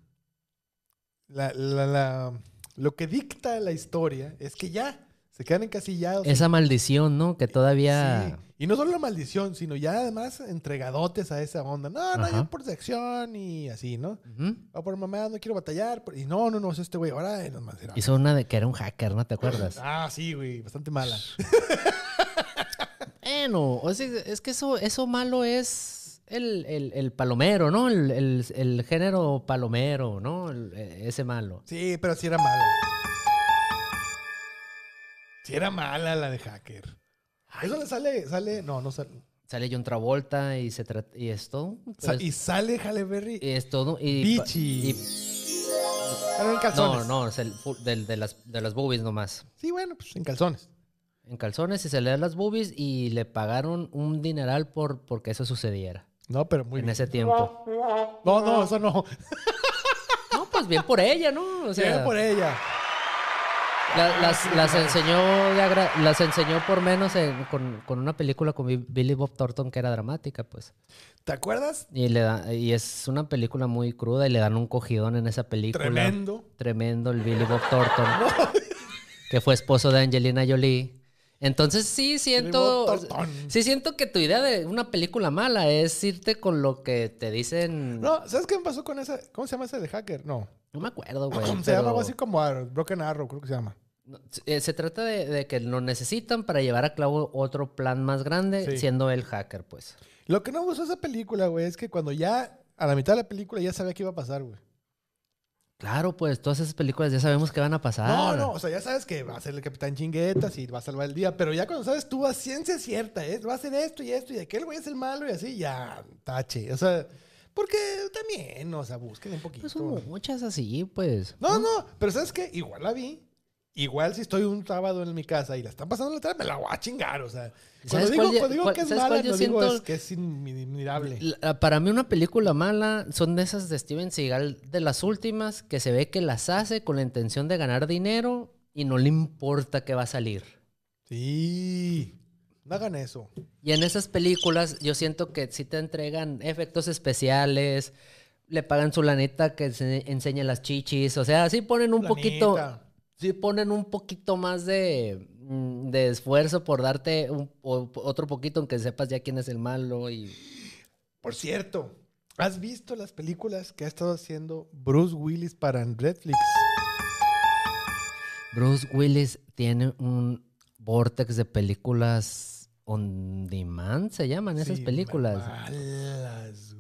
la, la- la- lo que dicta la historia es que ya se quedan encasillados. Esa maldición, ¿no? Que todavía... Sí. Y no solo la maldición, sino ya además entregadotes a esa onda. No, no, Ajá. yo por sección y así, ¿no? Ujú. O por mamá, no quiero batallar. Y no, no, no, es este güey. Ahora los miserables. Hizo una de que era un hacker, ¿no te acuerdas? Ah, sí, güey, bastante mala. Bueno, o sea, es que eso, eso malo es el, el- el palomero, ¿no? El, el- el género palomero, ¿no? Eh, ese malo. Sí, pero sí era mala. Sí era mala la de hacker. Eso le sale, sale, no, no sale. Sale John Travolta y se trata y es todo. Pues, y sale Halle Berry. y es todo y, Bichi. y- en no, calzones. no, es el de, las de las boobies nomás. Sí, bueno, pues en calzones. En calzones y se le dan las boobies y le pagaron un dineral por porque eso sucediera No, pero muy en bien. ese tiempo. No, no, eso no. No, pues bien por ella, ¿no? O sea, Bien por ella. La- las, las enseñó las enseñó por menos en- con, con una película con Bi- Billy Bob Thornton que era dramática, pues. ¿Te acuerdas? Y le da, y es una película muy cruda y le dan un cogidón en esa película. Tremendo. Tremendo el Billy Bob Thornton. que fue esposo de Angelina Jolie. Entonces sí siento. Sí siento que tu idea de una película mala es irte con lo que te dicen. No, No, ¿sabes qué me pasó con esa? ¿Cómo se llama ese de hacker? No. me acuerdo, güey. se pero- llama algo así como ah, Broken Arrow, creo que se llama. No, eh, Se trata de, de que lo necesitan para llevar a cabo otro plan más grande, Sí. siendo el hacker, pues. Lo que no me gustó esa película, güey, es que cuando ya, a la mitad de la película, ya sabía qué iba a pasar, güey. Claro, pues todas esas películas ya sabemos que van a pasar. No, no, o sea, ya sabes que va a ser el capitán chinguetas y va a salvar el día, pero ya cuando sabes tú a ciencia cierta, ¿eh? va a hacer esto y esto y aquel güey es el malo y así, ya, tache. O sea, porque también, o sea, busquen un poquito. Pues son muchas así, pues. No, no, pero ¿sabes qué? Igual la vi. Igual si estoy un sábado en mi casa y la están pasando la tele, me la voy a chingar, o sea. Cuando ¿Sabes digo, cuál cuando digo cuál- que es mala, no digo es que es inmirable. La- para mí una película mala son de esas de Steven Seagal, de las últimas, que se ve que las hace con la intención de ganar dinero y no le importa qué va a salir. Sí, no hagan eso. Y en esas películas yo siento que si te entregan efectos especiales, le pagan su lanita que se enseña las chichis, o sea, sí ponen un poquito. Sí ponen un poquito más de, mm, de esfuerzo por darte un- o- otro poquito, aunque sepas ya quién es el malo y... Por cierto, ¿has visto las películas que ha estado haciendo Bruce Willis para Netflix? Bruce Willis tiene un vortex de películas on demand, se llaman esas Sí, películas. Malas.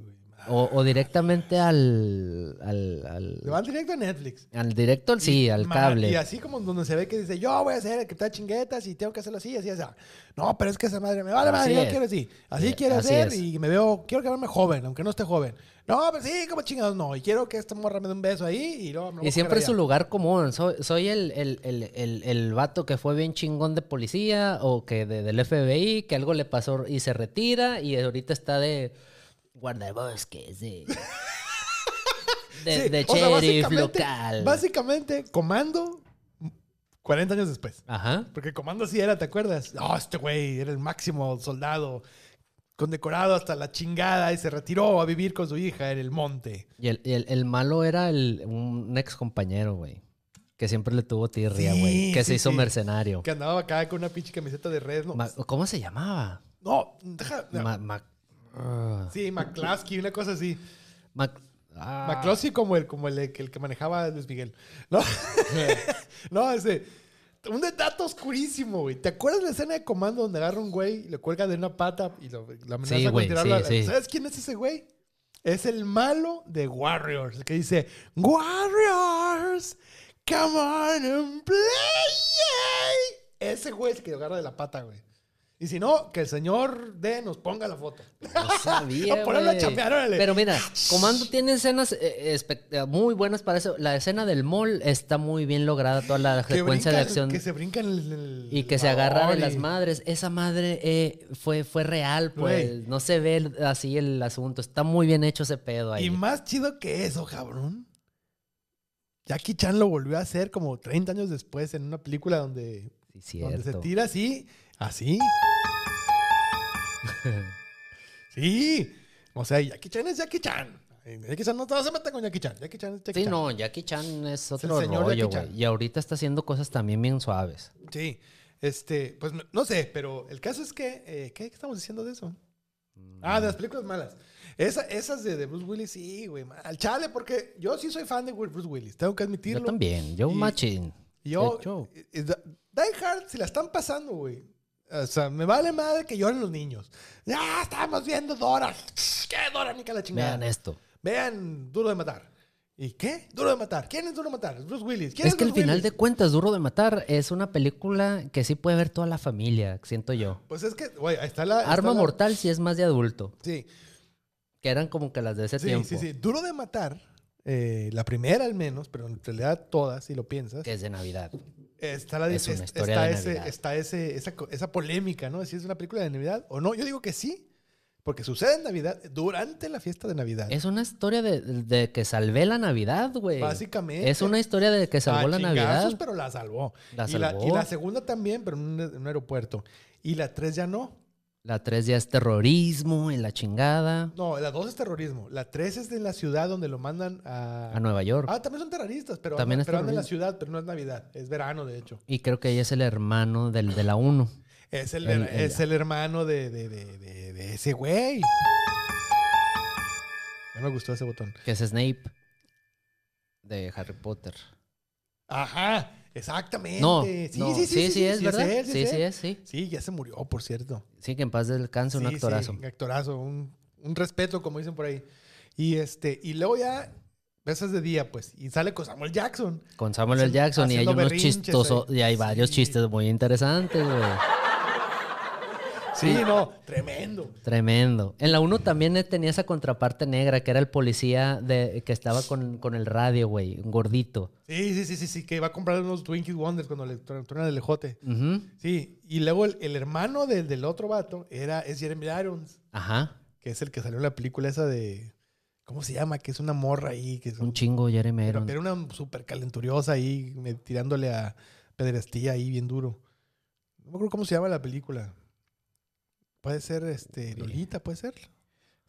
O, o directamente al, al, al, Le van directo a Netflix. al director, sí, Y al cable. Y así como donde se ve que dice, yo voy a hacer el que está chinguetas y tengo que hacerlo así, así, así. No, pero es que esa madre me vale Así madre, yo quiero así. Así Sí, quiero así hacer es. y me veo, quiero quedarme joven, aunque no esté joven. No, pero sí, como chingados, no. Y quiero que esta morra me dé un beso ahí y luego me Y siempre es su lugar común. Soy, soy el, el, el, el, el vato que fue bien chingón de policía o que de- del FBI, que algo le pasó y se retira y ahorita está de guardabosques, de, de, Sí, de o sea, sheriff básicamente- local. Básicamente, comando 40 años después. Ajá. Porque comando sí era, ¿te acuerdas? No, este güey era el máximo soldado, condecorado hasta la chingada y se retiró a vivir con su hija en el monte. Y el, el, el malo era el, un ex compañero, güey. Que siempre le tuvo tirria, Sí, güey. que se hizo mercenario. Que andaba acá con una pinche camiseta de red. No, ¿Cómo se llamaba? no deja. no. Ma- Ma- ah, Sí, McCluskey, una cosa así. Mac- ah. McCluskey como el, como el, que- el que manejaba a Luis Miguel. No, no ese. Un dato oscurísimo, güey. ¿Te acuerdas de la escena de comando donde agarra un güey, le cuelga de una pata y lo, amenaza Sí, con güey, tirarlo? sí, a- sí. ¿Sabes quién es ese güey? Es el malo de Warriors, el que dice Warriors, come on and play. Ese güey es el que lo agarra de la pata, güey. Y si no, que el señor D nos ponga la foto. No sabía, A chambear, órale. Pero mira, Comando tiene escenas eh, espect- eh, muy buenas para eso. La escena del mall está muy bien lograda, toda la secuencia de acción. Que se brinca en el, el- Y que se agarra de las madres. Esa madre eh, fue, fue real, pues. No se ve así el asunto. Está muy bien hecho ese pedo ahí. Y más chido que eso, cabrón. Jackie Chan lo volvió a hacer como 30 años después en una película donde, Sí, donde se tira así, así. sí. O sea, Jackie Chan es Jackie Chan. Jackie Chan no se meten con Jackie Chan. Jackie Chan es Jackie Sí, Chan. no, Jackie Chan es otro señor rollo, güey. Y ahorita está haciendo cosas también bien suaves. Sí. Este, pues no sé, pero el caso es que, eh, ¿qué estamos diciendo de eso? Ah, de las películas malas. Esa- esas de, de Bruce Willis, sí, güey, mal. Chale, porque yo sí soy fan de Bruce Willis, tengo que admitirlo. Yo también. Yo Y- machín. Yo, Die Hard, si la están pasando, güey. O sea, me vale madre que lloren los niños. Ya estamos viendo Dora. ¿Qué Dora, la chingada? Vean esto. Vean Duro de Matar. ¿Y qué? Duro de Matar. ¿Quién es Duro de Matar? Bruce Willis. ¿Quién Es es, que al final Willis? de cuentas, Duro de Matar es una película que sí puede ver toda la familia, siento yo. Pues es que, güey, está la... está Arma la- Mortal sí es más de adulto, Sí, que eran como que las de ese sí, tiempo. sí, sí. Duro de Matar, eh, la primera al menos, pero en realidad todas, si lo piensas, Que es de Navidad. Está, la, es está, ese, está ese, esa, esa polémica, ¿no? Si es una película de Navidad o no. Yo digo que sí, porque sucede en Navidad, durante la fiesta de Navidad. Es una historia de, de que salvé la Navidad, güey. Básicamente. Es una historia de que salvó A la Navidad. pero la salvó. La y, la, salvó. y la segunda también, pero en un, en un aeropuerto. Y la tres ya no. La 3 ya es terrorismo y la chingada. No, la dos es terrorismo. La tres es de la ciudad donde lo mandan a... A Nueva York. Ah, también son terroristas, pero, También andan, es pero andan en la ciudad, pero no es Navidad. Es verano, de hecho. Y creo que ella es el hermano del, de la 1. Es el, El- es el- hermano de, de, de, de- ese güey. Ya me gustó ese botón. Que es Snape. De Harry Potter. Ajá, exactamente. No, sí, no, sí, sí, sí, es, sí, ¿verdad? él, sí, es sí es, sí. Sí, ya se murió, por cierto. Sí, que en paz descanse un Sí, actorazo. Sí, un actorazo, un, un respeto, como dicen por ahí. Y este, y luego ya, veces de día, pues, y sale con Samuel Jackson. Con Samuel L. Jackson y hay unos chistosos, y hay varios Sí. chistes muy interesantes, güey. Sí, no, tremendo. Tremendo. En la 1 también tenía esa contraparte negra, que era el policía de, que estaba con, con el radio, güey, gordito. Sí, sí, sí, sí, sí, que va a comprar unos Twinkies Wonders cuando le truenan el ejote. Ujú. Sí, y luego el, el hermano del, del otro vato era, es Jeremy Irons, Ajá. que es el que salió en la película esa de, ¿cómo se llama? Que es una morra ahí, que es Un chingo Jeremy Pero Irons. era una súper calenturiosa ahí, me- tirándole a pederastía ahí bien duro. No me acuerdo cómo se llama la película. Puede ser este Lolita, puede ser.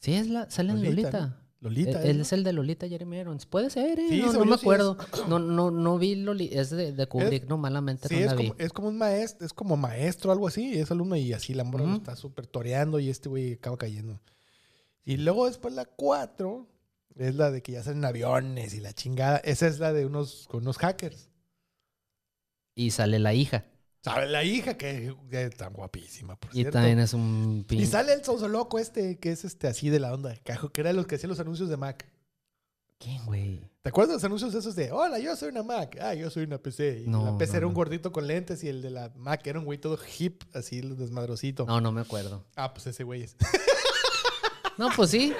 Sí, es la, sale en Lolita, Lolita. ¿no? Lolita. Él, ¿no? es el de Lolita Jeremy Irons. Puede ser, ¿eh? Sí, no, no me sí acuerdo. No, no, no vi Lolita. Es de, de Kubrick, no, malamente Sí, no es la vi. como, es como un maestro, es como maestro, algo así, es alumno y así la Ujú. está súper toreando y este güey acaba cayendo. Y luego después la 4 es la de que ya salen aviones y la chingada. Esa es la de unos, con unos hackers. Y sale la hija. ¿Sabe? La hija que, que está guapísima, por Y cierto. también es un Y pin. sale el sonso loco este, que es este así de la onda, cajo, que era los que hacían los anuncios de Mac. ¿Quién, güey? ¿Te acuerdas de los anuncios esos de, hola, yo soy una Mac, ah, yo soy una PC? Y No, la PC no, era un no. gordito con lentes y el de la Mac era un güey todo hip, así, desmadrosito. No, no me acuerdo. Ah, pues ese güey es. No, pues sí.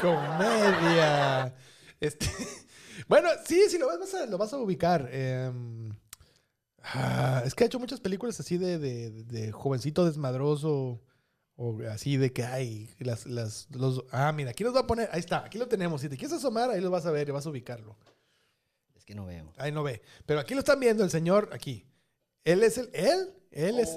Comedia. Este, bueno, sí, si lo vas, a, lo vas a ubicar. Em, ah, es que ha hecho muchas películas así de, de, de jovencito desmadroso. O así de que hay las, las, los... Ah, mira, aquí nos va a poner... Ahí está, aquí lo tenemos. Si te quieres asomar, ahí lo vas a ver y vas a ubicarlo. Es que no veo. Ahí no ve. Pero aquí lo están viendo el señor, aquí. Él es el... Él, él es...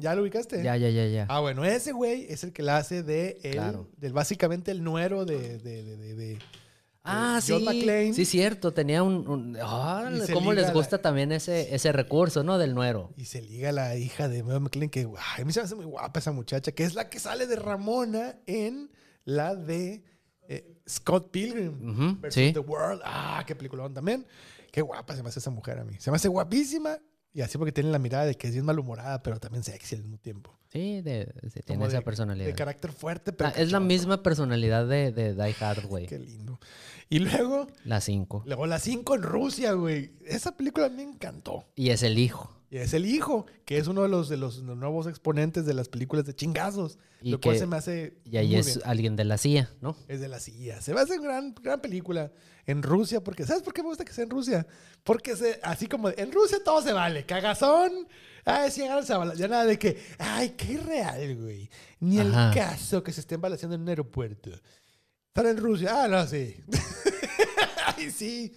¿Ya lo ubicaste? Ya, ya, ya, ya. Ah, bueno, ese güey es el que la hace de él, Claro. del básicamente el nuero de, de, de, de- de- Ah, John sí. McClane. Sí, cierto. Tenía un. un- ¿Cómo les la- gusta también ese, ese recurso, no? Del nuero. y se liga a la hija de Mel McLean, que a mí se me hace muy guapa esa muchacha, que es la que sale de Ramona en la de eh, Scott Pilgrim versus sí. The World. Ah, qué peliculón también. Qué guapa se me hace esa mujer a mí. Se me hace guapísima y así porque tiene la mirada de que es bien malhumorada, pero también sexy al mismo tiempo. Sí, de, sí, tiene esa de- personalidad. De carácter fuerte, pero Ah, es la misma personalidad de, de Die Hard, güey. Qué lindo. Y luego, La 5. luego la 5 en Rusia, güey. Esa película me encantó. Y es el hijo. Y es el hijo, que es uno de los, de los nuevos exponentes de las películas de chingazos. Y lo cual que- se me hace. Y ahí muy es bien. alguien de la CIA, ¿no? Es de la CIA. Se me hace una gran, gran película en Rusia, porque ¿sabes por qué me gusta que sea en Rusia? Porque se, así como en Rusia todo se vale. Cagazón. Ay, sí, a Ya nada de que, ay, qué irreal, güey. Ni el caso que se estén balaseando en un aeropuerto. Están en Rusia. Ah, no, sí. ay, sí.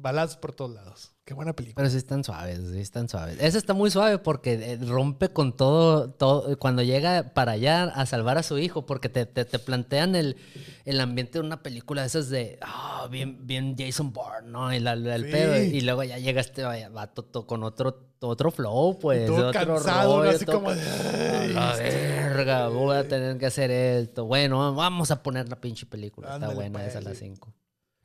Balazos por todos lados. Qué buena película. Pero sí están suaves, sí están suaves. Esa está muy suave porque eh, rompe con todo, todo, cuando llega para allá a salvar a su hijo, porque te, te, te plantean el, el ambiente de una película de esas de, ah, bien, bien Jason Bourne, ¿no? El, el, el Sí. pedo. Y luego ya llega este vato to- con otro, otro flow, pues. todo otro cansado, rollo, así todo como de, "Ay, la este- verga, voy a tener que hacer esto. Bueno, vamos a poner la pinche película. Ándale, Está buena pues, esa, la sí. 5.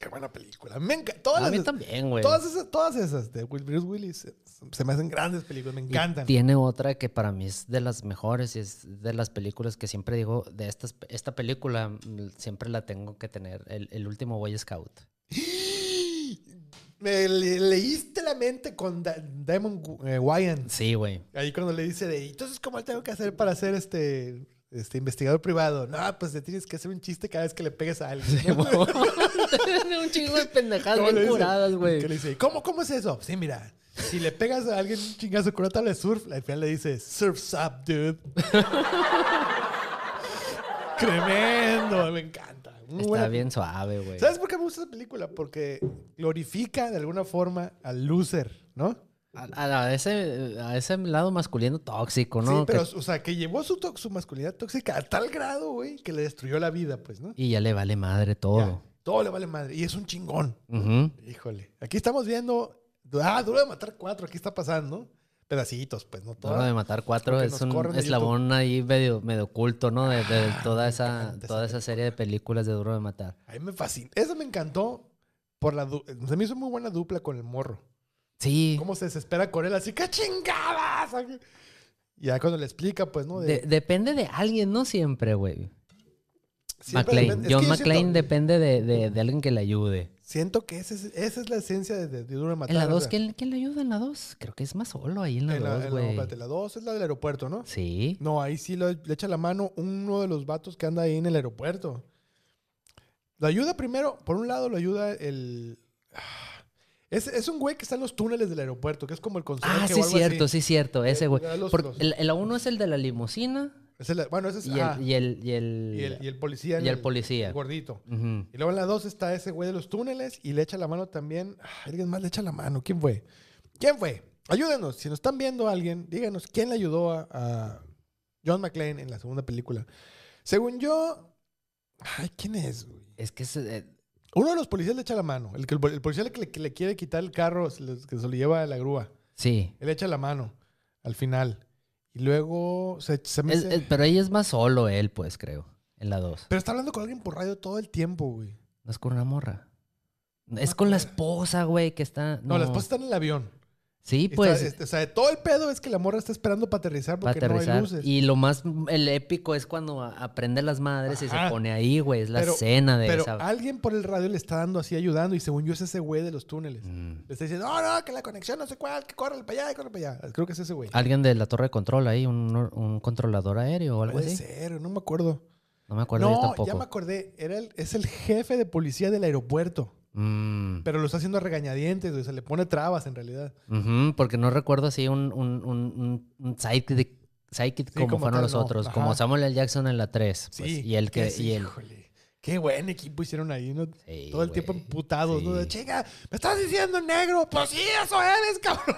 Qué buena película. Me encanta. Todas A mí también, güey. Todas esas, todas esas de Will- Bruce Willis eh, se me hacen grandes películas, me Y encantan. Tiene otra que para mí es de las mejores y es de las películas que siempre digo, de estas, esta película mm, siempre la tengo que tener, el, el último Boy Scout. Me le- leíste la mente con Da- Damon eh, Wayans. Sí, güey. Ahí cuando le dice de, entonces, ¿cómo tengo que hacer para ser este, este investigador privado? No, pues te tienes que hacer un chiste cada vez que le pegues a alguien. un chingo de pendejadas ¿Cómo le bien dice? curadas, Que güey. le dice, ¿cómo, ¿cómo es eso? Sí, mira, si le pegas a alguien un chingazo con una tabla de surf, al final le dice, surf's up, dude. Tremendo, me encanta. Muy Está buena bien suave, güey. ¿Sabes por qué me gusta esa película? Porque glorifica de alguna forma al loser, ¿no? A, a ese, a ese lado masculino tóxico, Sí, ¿no? pero, Que- o sea, que llevó su, su masculinidad tóxica a tal grado, güey, que le destruyó la vida, pues, ¿no? y ya le vale madre Ya, todo. todo le vale madre. Y es un chingón. Híjole. Aquí estamos viendo. Ah, duro de matar cuatro. Aquí está pasando. Pedacitos, pues, no todo. Duro de matar cuatro es un eslabón ahí medio, medio oculto, ¿no? De, de Ah, toda esa, toda esa esa serie de películas de Duro de Matar. A mí me fascina. Eso me encantó por la. du- Se me hizo muy buena dupla con el morro. Sí. Cómo se desespera con él, así, ¡qué chingadas! Y ya cuando le explica, pues, ¿no? De- depende de alguien, no siempre, güey. Siempre McLean. John McClane siento- depende de, de- de alguien que le ayude. Siento que esa es, esa es la esencia de, de, Duro Matar. En la o 2, sea, ¿quién, quién le ayuda en la 2? Creo que es más solo ahí en la en la- 2, en la- güey. espérate, la 2 es la del aeropuerto, ¿no? Sí. No, ahí sí lo- le echa la mano uno de los vatos que anda ahí en el aeropuerto. Lo ayuda primero, por un lado lo ayuda el... Es, es un güey que está en los túneles del aeropuerto, que es como el conserje Ah, o sí, algo cierto, así. sí, cierto. Ese, güey. los- los- el, el A1 es el de la limusina Es el- bueno, ese es... y ah, el, y el, y el, y el, y el policía. y el policía. gordito. Y luego en la 2 está ese güey de los túneles y le echa la mano también. Ah, Alguien más le echa la mano. ¿Quién fue? ¿Quién fue? Ayúdenos. Si nos están viendo alguien, díganos quién le ayudó a, a John McClane en la segunda película. Según yo. Ay, ¿quién es, güey? Es que es, eh, Uno de los policías le echa la mano. El, que- el policía que le, que le quiere quitar el carro, que se lo lleva a la grúa. sí. Él echa la mano al final. Y luego se, se me Es- pero ahí es más solo él, pues, creo. En la 2. Pero está hablando con alguien por radio todo el tiempo, güey. No es con una morra. Es con la esposa, güey, que está. No, la esposa está en el avión. Sí, pues. este, o sea, todo el pedo es que la morra está esperando para aterrizar para porque no hay luces. y lo más el épico es cuando aprende las madres y se pone ahí, güey. Es la Pero- escena de Pero esa. alguien por el radio le está dando así ayudando y según yo es ese güey de los túneles. Mm. Le está diciendo, no, no, que la conexión no sé cuál, que corre para allá, corre para allá. Creo que es ese güey. Alguien de la torre de control ahí, un, un controlador aéreo o algo Puede así. ser, no me acuerdo. No me acuerdo yo No, tampoco. ya me acordé. Era el- es el jefe de policía del aeropuerto. Mm. Pero lo está haciendo a regañadientes, güey. Se le pone trabas en realidad. Porque no recuerdo así un, un, un, un- un sidekick, sidekick Sí, como, como fueron tal, los no. otros. Ajá. Como Samuel L. Jackson en la 3. Sí. pues, y el que. sí, y el, híjole. Qué buen equipo hicieron ahí, ¿no? Sí, Todo el tiempo emputados, ¿no? De Sí. chinga, me estás diciendo negro. Pues sí, eso eres, cabrón.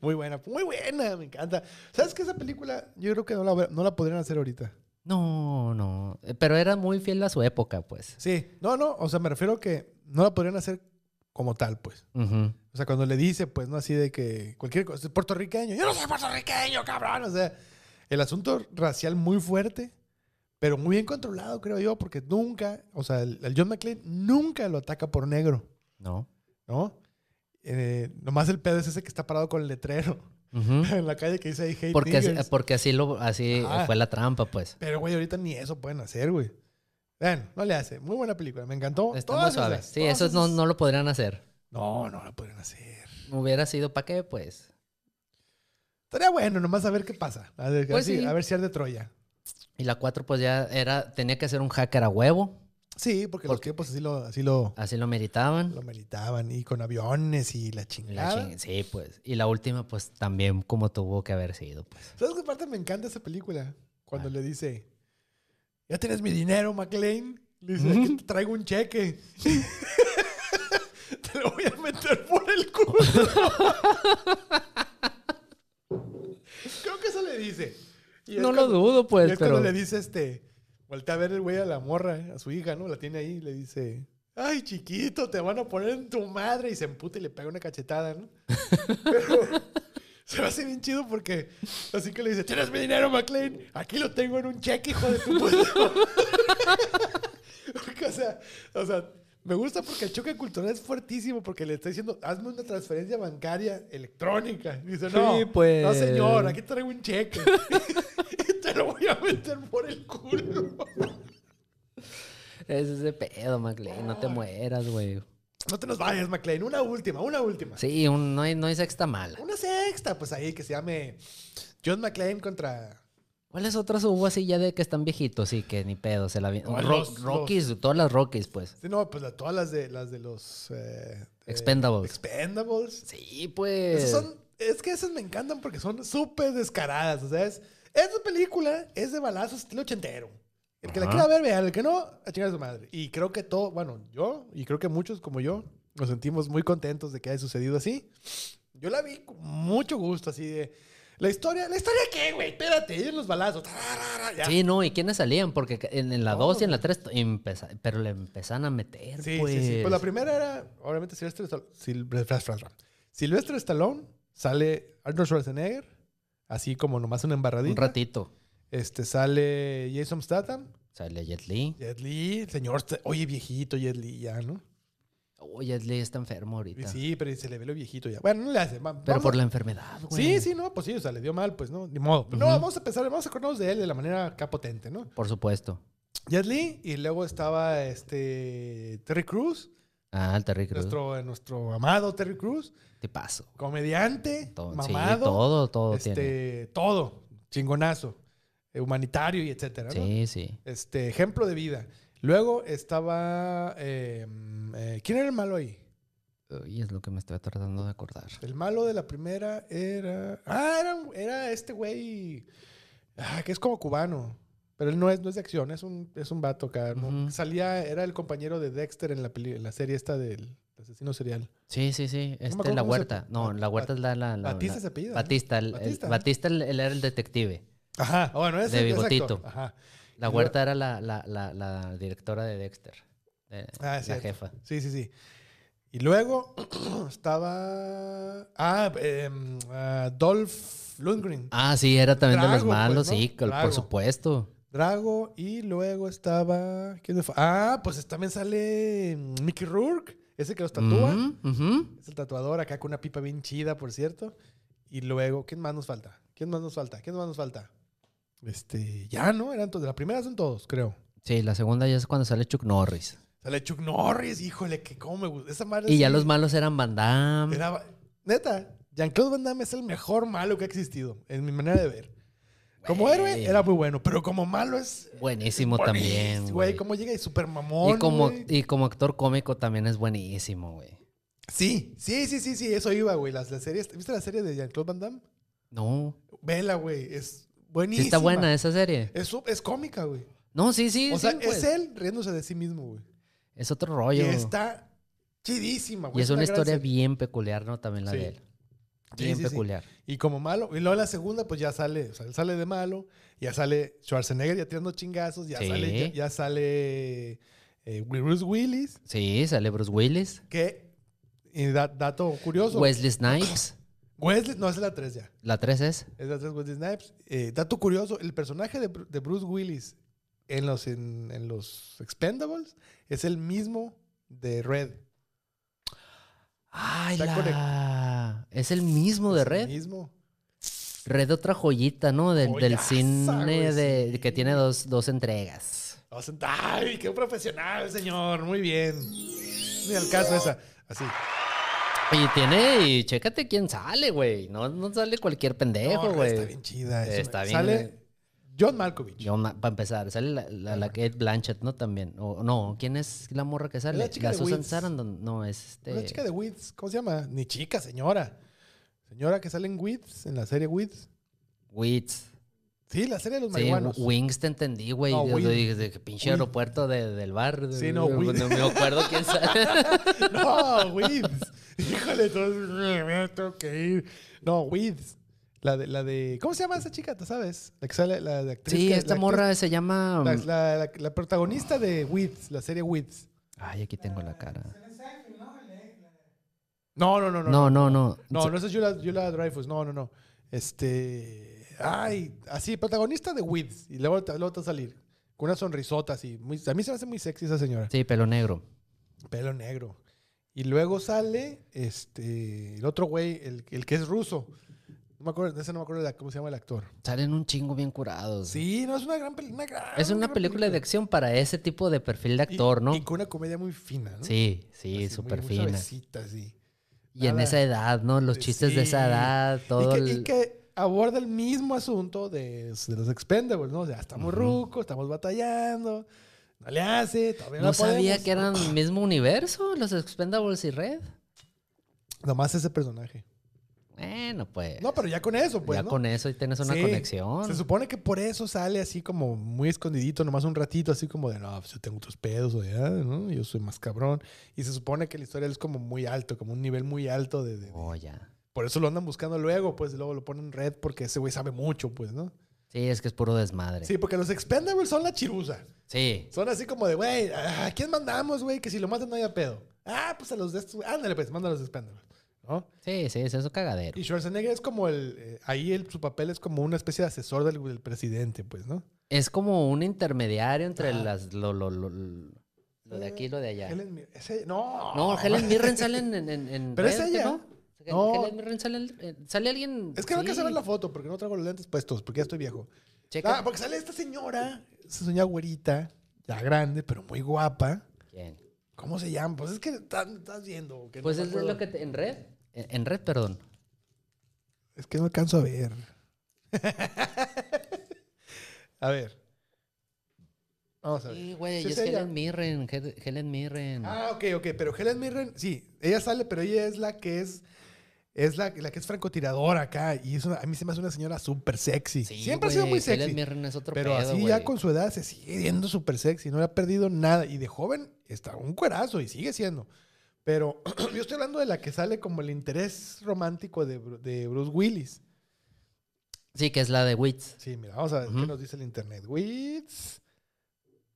muy buena, muy buena, me encanta. ¿Sabes qué? Esa película yo creo que no la, no la podrían hacer ahorita. No, no. Eh, Pero era muy fiel a su época, pues. Sí, no, no, o sea, me refiero que no la podrían hacer como tal, pues. O sea, cuando le dice, pues, no así de que cualquier cosa, es puertorriqueño, yo no soy puertorriqueño, cabrón. O sea, el asunto racial muy fuerte, pero muy bien controlado, creo yo, porque nunca, o sea, el, el John McClane nunca lo ataca por negro, No. ¿no? Eh, nomás el pedo es ese que está parado con el letrero En la calle que dice ahí hate Porque así, niggers". porque así lo así fue la trampa, pues. Pero, güey, ahorita ni eso pueden hacer, güey. Bueno, no le hace. Muy buena película, me encantó. Está muy suave. esas, Sí, eso no, esas- no lo podrían hacer. No, no la podrían hacer. Hubiera sido para qué, pues. Estaría bueno, nomás a ver qué pasa. A ver, Pues a ver si- sí. a ver si arde Troya. Y la 4, pues ya era, tenía que ser un hacker a huevo. Sí, porque los tiempos así lo, así lo, Así lo meritaban. lo meritaban. Y con aviones y la La chingada. ching- sí, pues. Y la última, pues también como tuvo que haber sido, pues. ¿Sabes qué parte me encanta esa película? Cuando ¿Cuál? le dice, ya tienes mi dinero, McLean. Le dice, Ujú. aquí te traigo un cheque. te lo voy a meter por el culo. Creo que eso le dice. Y No lo cuando- dudo, y pues, es pero... cuando le dice este, voltea a ver el güey a la morra, a su hija, ¿no? La tiene ahí y le dice, ay, chiquito, te van a poner en tu madre. Y se emputa y le pega una cachetada, ¿no? Pero se me hace bien chido porque así que le dice, tienes mi dinero, McLean, aquí lo tengo en un cheque, hijo de tu puta. Porque, o sea, o sea, Me gusta porque el choque cultural es fuertísimo porque le está diciendo, hazme una transferencia bancaria electrónica. Y dice, no, Sí, pues. no señor, aquí traigo un cheque. te lo voy a meter por el culo. Es ese pedo, McLean. No te mueras, güey. No te nos vayas, McLean. Una última, una última. Sí, un- no, hay, no hay sexta mala. Una sexta, pues ahí que se llame John McClane contra... ¿Cuáles otras hubo así ya de que están viejitos y que ni pedo se la vi- No, Ro- los- Rockies, todas las Rockies, pues. Sí, no, pues la- todas las de, las de los... eh, eh, Expendables. Expendables. Sí, pues. Esas son, es que esas me encantan porque son súper descaradas. O sea, es, esta película es de balazos estilo ochentero. El que la Ajá. quiera ver, vean. El que no, a chingar a su madre. Y creo que todo, bueno, yo y creo que muchos como yo nos sentimos muy contentos de que haya sucedido así. Yo la vi con mucho gusto, así de. La historia, ¿la historia qué, güey? Espérate, ellos los balazos. tararara, ya. Sí, no, ¿y quiénes salían? Porque en, en la Todos, 2 y en la 3, pero le empezaron a meter, Sí, pues. sí, sí. Pues la primera era, obviamente, Silvestre Stallone. Silvestre Stallone, sale Arnold Schwarzenegger, así como nomás una embarradita. Un ratito. Este sale Jason Statham, Sale Jet Li. Jet Li, señor, oye viejito Jet Li ya, ¿no? Oh, Jet Li está enfermo ahorita. sí, pero se le ve lo viejito ya. Bueno, no le hace. va- pero por a- la enfermedad, güey. Sí, sí, no, pues sí, o sea, le dio mal, pues no, ni modo. Pero No, vamos a pensar, vamos a acordarnos de él de la manera acá potente, ¿no? Por supuesto. Jet Li y luego estaba este Terry Crews, Ah, el Terry Crews. nuestro, nuestro amado Terry Crews, Te paso. comediante, Todo, mamado, sí, todo, todo tiene. este, todo, chingonazo, eh, humanitario y etcétera, ¿no? Sí, sí. Este, ejemplo de vida. Luego estaba. eh, eh, ¿Quién era el malo ahí? Y es lo que me estoy tratando de acordar. El malo de la primera era. Ah, era, era este güey. ah, que es como cubano. Pero él no es, no es de acción, es un, es un vato acá. ¿no? Salía, era el compañero de Dexter en la, peli- en la serie esta del asesino serial. Sí, sí, sí. me Este, acuerdo la se- huerta. No, la huerta es la. la, la- Batista se apellida, ¿no? Batista. el- el- Batista. Batista, él, él era el detective. Ajá, bueno, ese De bigotito. Ajá. La Y huerta era la, la, la, la directora de Dexter. de- Ah, la cierto. jefa. Sí, sí, sí. Y luego estaba. Ah, em, ah, Dolph Lundgren. Ah, sí, era también de los pues, malos, ¿no? sí, Drago. por supuesto. Drago. Y luego estaba. ¿Quién fue? Ah, pues también sale mm, Mickey Rourke. Ese que los tatúa. Es el tatuador acá con una pipa bien chida, por cierto. Y luego, ¿quién más nos falta? ¿Quién más nos falta? ¿Quién más nos falta? Este, ya, ¿no? Eran todos. De la primera son todos, creo. Sí, la segunda ya es cuando sale Chuck Norris. Sale Chuck Norris, híjole, que cómo me gusta. Esa madre Y ya sí los malos eran Van Damme. era- Neta, Jean-Claude Van Damme es el mejor malo que ha existido, en mi manera de ver. Como Güey. héroe era muy bueno, pero como malo es. Buenísimo también, güey. Cómo llega y super mamón. Y como, güey. y como actor cómico también es buenísimo, güey. Sí, sí, sí, sí, sí, eso iba, güey. Las, las series, ¿Viste la serie de Jean-Claude Van Damme? No. Vela, güey. Es Sí buenísima. está buena esa serie. Es, es cómica, güey. No, sí, sí. o sí, sea, pues. es él riéndose de sí mismo, güey. Es otro Y rollo. está chidísima, güey. Y es una historia serie. bien peculiar, ¿no? También la Sí. de él. Bien sí, sí. peculiar. Y como malo, y luego en la segunda, pues ya sale, o sea, él sale de malo, ya sale Schwarzenegger ya tirando chingazos, ya sale, ya, ya sale eh, Bruce Willis, Sí, sale Bruce Willis. que, y da- dato curioso, Wesley Snipes. Wesley, no, es la 3 ya, La 3 es. es la 3 Wesley Snipes. Eh, dato curioso, el personaje de, Bru- de Bruce Willis en los, en, en los Expendables es el mismo de Red. Ay, la... Es el mismo de Es el Red. mismo. Red, otra joyita, ¿no? Del, cine de, sí. que tiene dos, dos entregas. ¡Ay, qué profesional, señor! Muy bien. Ni al caso esa. Así. Y tiene, y chécate quién sale, güey. No, no sale cualquier pendejo, No, güey. Está bien chida. es Está bien, Sale eh. John Malkovich. para empezar, sale la, la, la Kate Blanchett, ¿no? También. O, no, ¿quién es la morra que sale? la chica de Susan Weeds. Sarandon. No, es este... Una chica de Weeds. ¿Cómo se llama? Ni chica, señora. Señora que sale en Weeds, en la serie Weeds. Weeds. Sí, la serie de los Sí, marihuanos. Wings te entendí, güey. No, Wings. de que pinche Wings. aeropuerto de- del bar. Sí, no, no, Wings. no me acuerdo quién sale. no, Weeds. Híjole, entonces me tengo que ir. No, Weeds. La de, la de. ¿Cómo se llama esa chica? ¿Tú sabes? La que sale, la de actriz. Sí, que- esta la actriz- morra se llama... La, la- la- la protagonista de Weeds, la serie Weeds. Ay, aquí tengo la cara. No, no, no, no. No, no, no. No, no, esa es Yula, Yula Dreyfus. No, no, no. Este. Ay, así, protagonista de Weeds. Y luego, luego te va a salir. Con una sonrisota así. Muy, a mí se me hace muy sexy esa señora. Sí, pelo negro. Pelo negro. Y luego sale este el otro güey, el, el que es ruso. No me acuerdo, de ese no me acuerdo de cómo se llama el actor. Salen un chingo bien curados. Sí, no, es una gran película. Es una película de acción para ese tipo de perfil de actor, ¿no? Y con una comedia muy fina, ¿no? Sí, sí, súper fina. suavecita, sí. Y en esa edad, ¿no? Los chistes de esa edad, todo y, que, y el- que aborda el mismo asunto de, de los expendables, ¿no? O sea, estamos Ujú. rucos, estamos batallando, no le hace, todavía no, No sabía podemos. que eran el mismo universo, los Expendables y Red. Nomás ese personaje. Bueno, pues. No, pero ya con eso, pues, ya ¿no? con eso y tienes una Sí. conexión. Se supone que por eso sale así como muy escondidito, nomás un ratito, así como de, no, pues yo tengo otros pedos, o ya, ¿no? Yo soy más cabrón. Y se supone que la historia es como muy alto, como un nivel muy alto de... de- de- Oh, ya. Por eso lo andan buscando luego, pues luego lo ponen en red porque ese güey sabe mucho, pues, ¿no? Sí, es que es puro desmadre. Sí, porque los expendables son la chirusa. Sí. Son así como de, güey, ¿a quién mandamos, güey? Que si lo matan no haya pedo. Ah, pues a los de estos, ándale, pues, manda a los expendables, ¿no? Sí, sí, es eso cagadero. Y Schwarzenegger es como el, eh, ahí el, su papel es como una especie de asesor del, del presidente, pues, ¿no? Es como un intermediario entre las lo, lo, lo, lo de aquí y lo de allá. Helen ese- no. No, Helen Mirren sale en, en, en- Pero es Red, ¿que ella. ¿no? No. Helen Mirren sale, eh, sale alguien. Es que no sí. alcanza a ver la foto porque no traigo los lentes puestos, porque ya estoy viejo. Checa. Ah, porque sale esta señora, esa señora güerita, ya grande, pero muy guapa. ¿Quién? ¿Cómo se llama? Pues es que estás, estás viendo. que no Pues es lo que te- en red. En, red, perdón. Es que no alcanzo a ver. a ver. Vamos a ver. Sí, güey, Sí, es. Helen Mirren. Hel- Helen Mirren. Ah, ok, ok. Pero Helen Mirren, sí, ella sale, pero ella es la que es. Es la, la que es francotiradora acá. Y es una- a mí se me hace una señora súper sexy. Sí, Siempre ha sido muy sexy. Helen Mirren es otro Pero pedo, así ya con su edad se sigue viendo súper sexy. No le ha perdido nada. Y de joven está un cuerazo y sigue siendo. Pero yo estoy hablando de la que sale como el interés romántico de, de Bruce Willis. Sí, que es la de Wits. Sí, mira, vamos a ver qué nos dice el internet. Wits.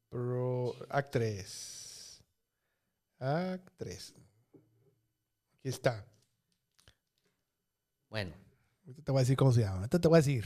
Pro, actriz. Actriz. Aquí está. Bueno, Ahorita te voy a decir cómo se llama. Ahorita te voy a decir.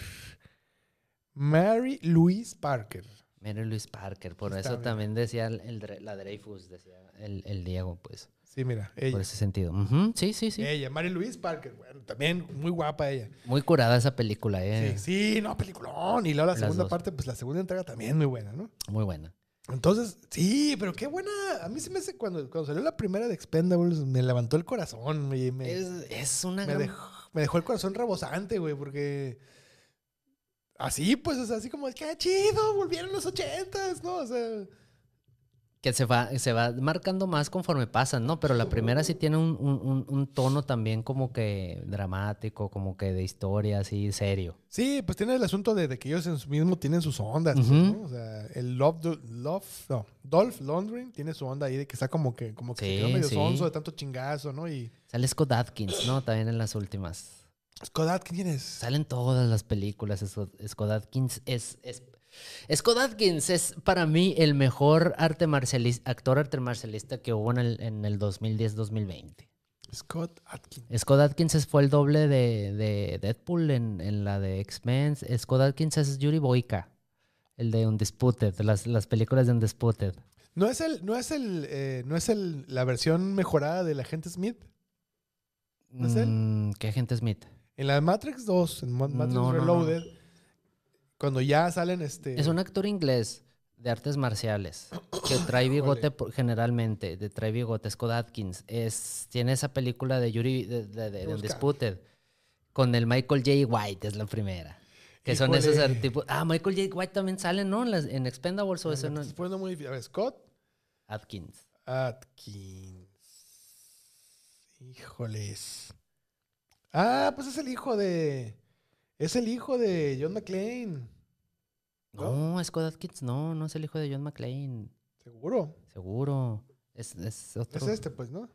Mary Louise Parker. Mary Louise Parker. Por Está eso bien. también decía el, el Dre- la Dreyfus, decía el, el Diego, pues. Sí, mira, ella. Por ese sentido. Sí, sí, sí. Ella, Mary Louise Parker. Bueno, también muy guapa ella. Muy curada esa película, eh. Sí, sí, no, peliculón. Y luego la Las segunda dos. parte, pues la segunda entrega también muy buena, ¿no? Muy buena. Entonces, sí, pero qué buena. A mí se me hace cuando, cuando salió la primera de Expendables, me levantó el corazón. Me, me, Es, es una me gran- dejó, me dejó el corazón rebosante, güey, porque. Así, pues, o sea, así como, qué chido, volvieron los ochentas, ¿no? O sea. que se va, se va marcando más conforme pasan, ¿no? Pero la primera sí tiene un, un- tono también como que dramático, como que de historia así serio. Sí, pues tiene el asunto de, de que ellos en su mismo tienen sus ondas. ¿no? O sea, el Love, Love, no, Dolph Lundgren tiene su onda ahí de que está como que, como que se Sí, quedó medio sí. sonso de tanto chingazo, ¿no? Y Sale Scott Atkins, ¿no? También en las últimas. Scott Adkins, ¿quién es? Salen todas las películas. Scott Atkins es, es- Scott Atkins es para mí el mejor arte marcialista, actor arte marcialista que hubo en el, en el 2010-2020. Scott Adkins. Scott Atkins es- fue el doble de, de Deadpool en, en la de X-Men. Scott Atkins es Yuri Boyka, el de Undisputed, las, las películas de Undisputed. ¿No es el, no es el, eh, no es el, la versión mejorada del agente Smith? ¿No es él? Mm, ¿Qué agente Smith? En la de Matrix 2, en Ma- Matrix No, no, no. Reloaded, cuando ya salen este... Es un actor inglés de artes marciales que trae bigote por- generalmente, de trae bigote, Scott Atkins. Es, tiene esa película de Yuri, de, de, de- de Busca. Undisputed, con el Michael J. White, es la primera. Que son esos tipos. Ah, Michael J. White también sale, ¿no? En, las- en Expendables o Me eso no. muy. A ver, Scott Atkins. Atkins. Híjoles. Ah, pues es el hijo de... Es el hijo de John McClane. No, Scott Atkins, no, no es el hijo de John McClane. Seguro. Seguro. Es, es otro. Es este, pues, ¿no?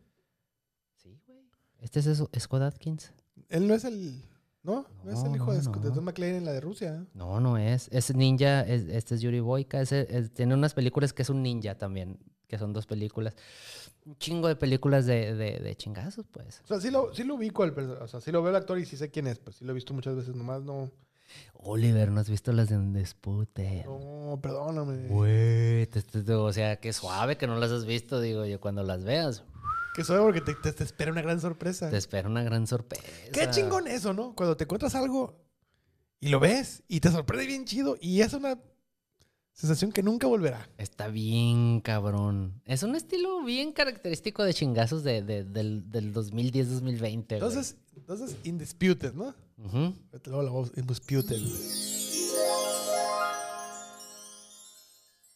Sí, güey. Este es eso, Scott Atkins. Él no es el... ¿No? No, es el No, hijo de, Scott- de. John McClane en la de Rusia. No, no es. Es ninja. es- este es Yuri Boyka. ese- es- tiene unas películas que es un ninja también. Que son dos películas. Un chingo de películas de, de, de chingazos, pues. O sea, sí lo, sí lo ubico, al o sea, sí lo veo el actor y sí sé quién es, pues sí lo he visto muchas veces, nomás no... Oliver, ¿no has visto las de Undisputed? No, perdóname. Güey, o sea, qué suave que no las has visto, digo yo, cuando las veas, Que suave porque te, te- te espera una gran sorpresa. te espera una gran sorpresa. Qué chingón eso, ¿no? Cuando te encuentras algo y lo ves y te sorprende bien chido y es una sensación que nunca volverá. Está bien, cabrón. Es un estilo bien característico de chingazos de, de- del, del 2010-2020. güey. Entonces, entonces, Indisputed, ¿no? Ujú. Luego la voz Indisputed.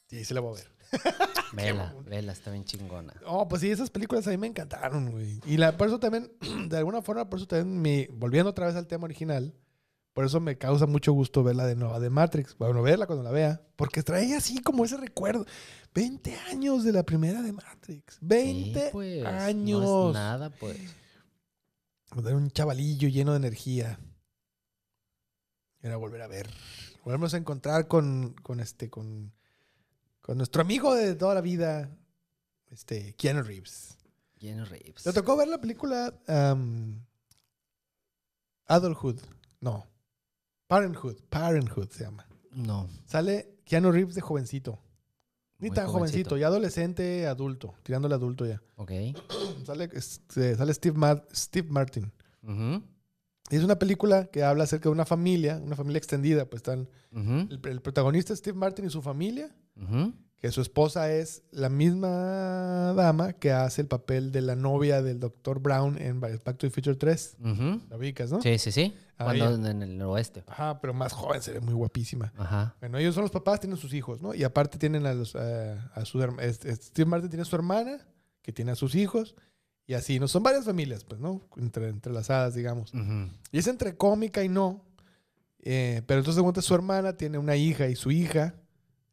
Sí, sí la voy a ver. Vela, vela, está bien chingona. Oh, pues sí, esas películas a mí me encantaron, güey. Y la, por eso también, de alguna forma, por eso también, me, volviendo otra vez al tema original, por eso me causa mucho gusto verla de nuevo de Matrix. Bueno, verla cuando la vea. Porque trae así como ese recuerdo. 20 años de la primera de Matrix. 20 Sí, pues, años. No es nada, pues. Era un chavalillo lleno de energía. Era volver a ver. Volvernos a encontrar con, con este, con, con nuestro amigo de toda la vida, este, Keanu Reeves. Keanu Reeves. ¿Te tocó ver la película um, Adulthood? No. Parenthood. Parenthood se llama. No. Sale Keanu Reeves de jovencito. Ni Muy tan jovencito, ya adolescente, adulto, tirándole adulto ya. Ok. Sale, este, sale Steve, Mar- Steve Martin. Ujú, Y es una película que habla acerca de una familia, una familia extendida. Pues están ujú, el, el protagonista es Steve Martin y su familia. Que su esposa es la misma dama que hace el papel de la novia del Dr. Brown en Back to the Future 3. Ujú. La ubicas, ¿no? Sí, sí, sí. Ah, Cuando en el oeste. Ajá, pero más joven, se ve muy guapísima. Ajá. Bueno, ellos son los papás, tienen sus hijos, ¿no? Y aparte tienen a, los, eh, a su este- este Steve Martin tiene a su hermana, que tiene a sus hijos, y así, ¿no? Son varias familias, pues, ¿no? Entre, entrelazadas, digamos. Ujú. Y es entre cómica y no. eh, pero entonces, de cuenta, su hermana tiene una hija y su hija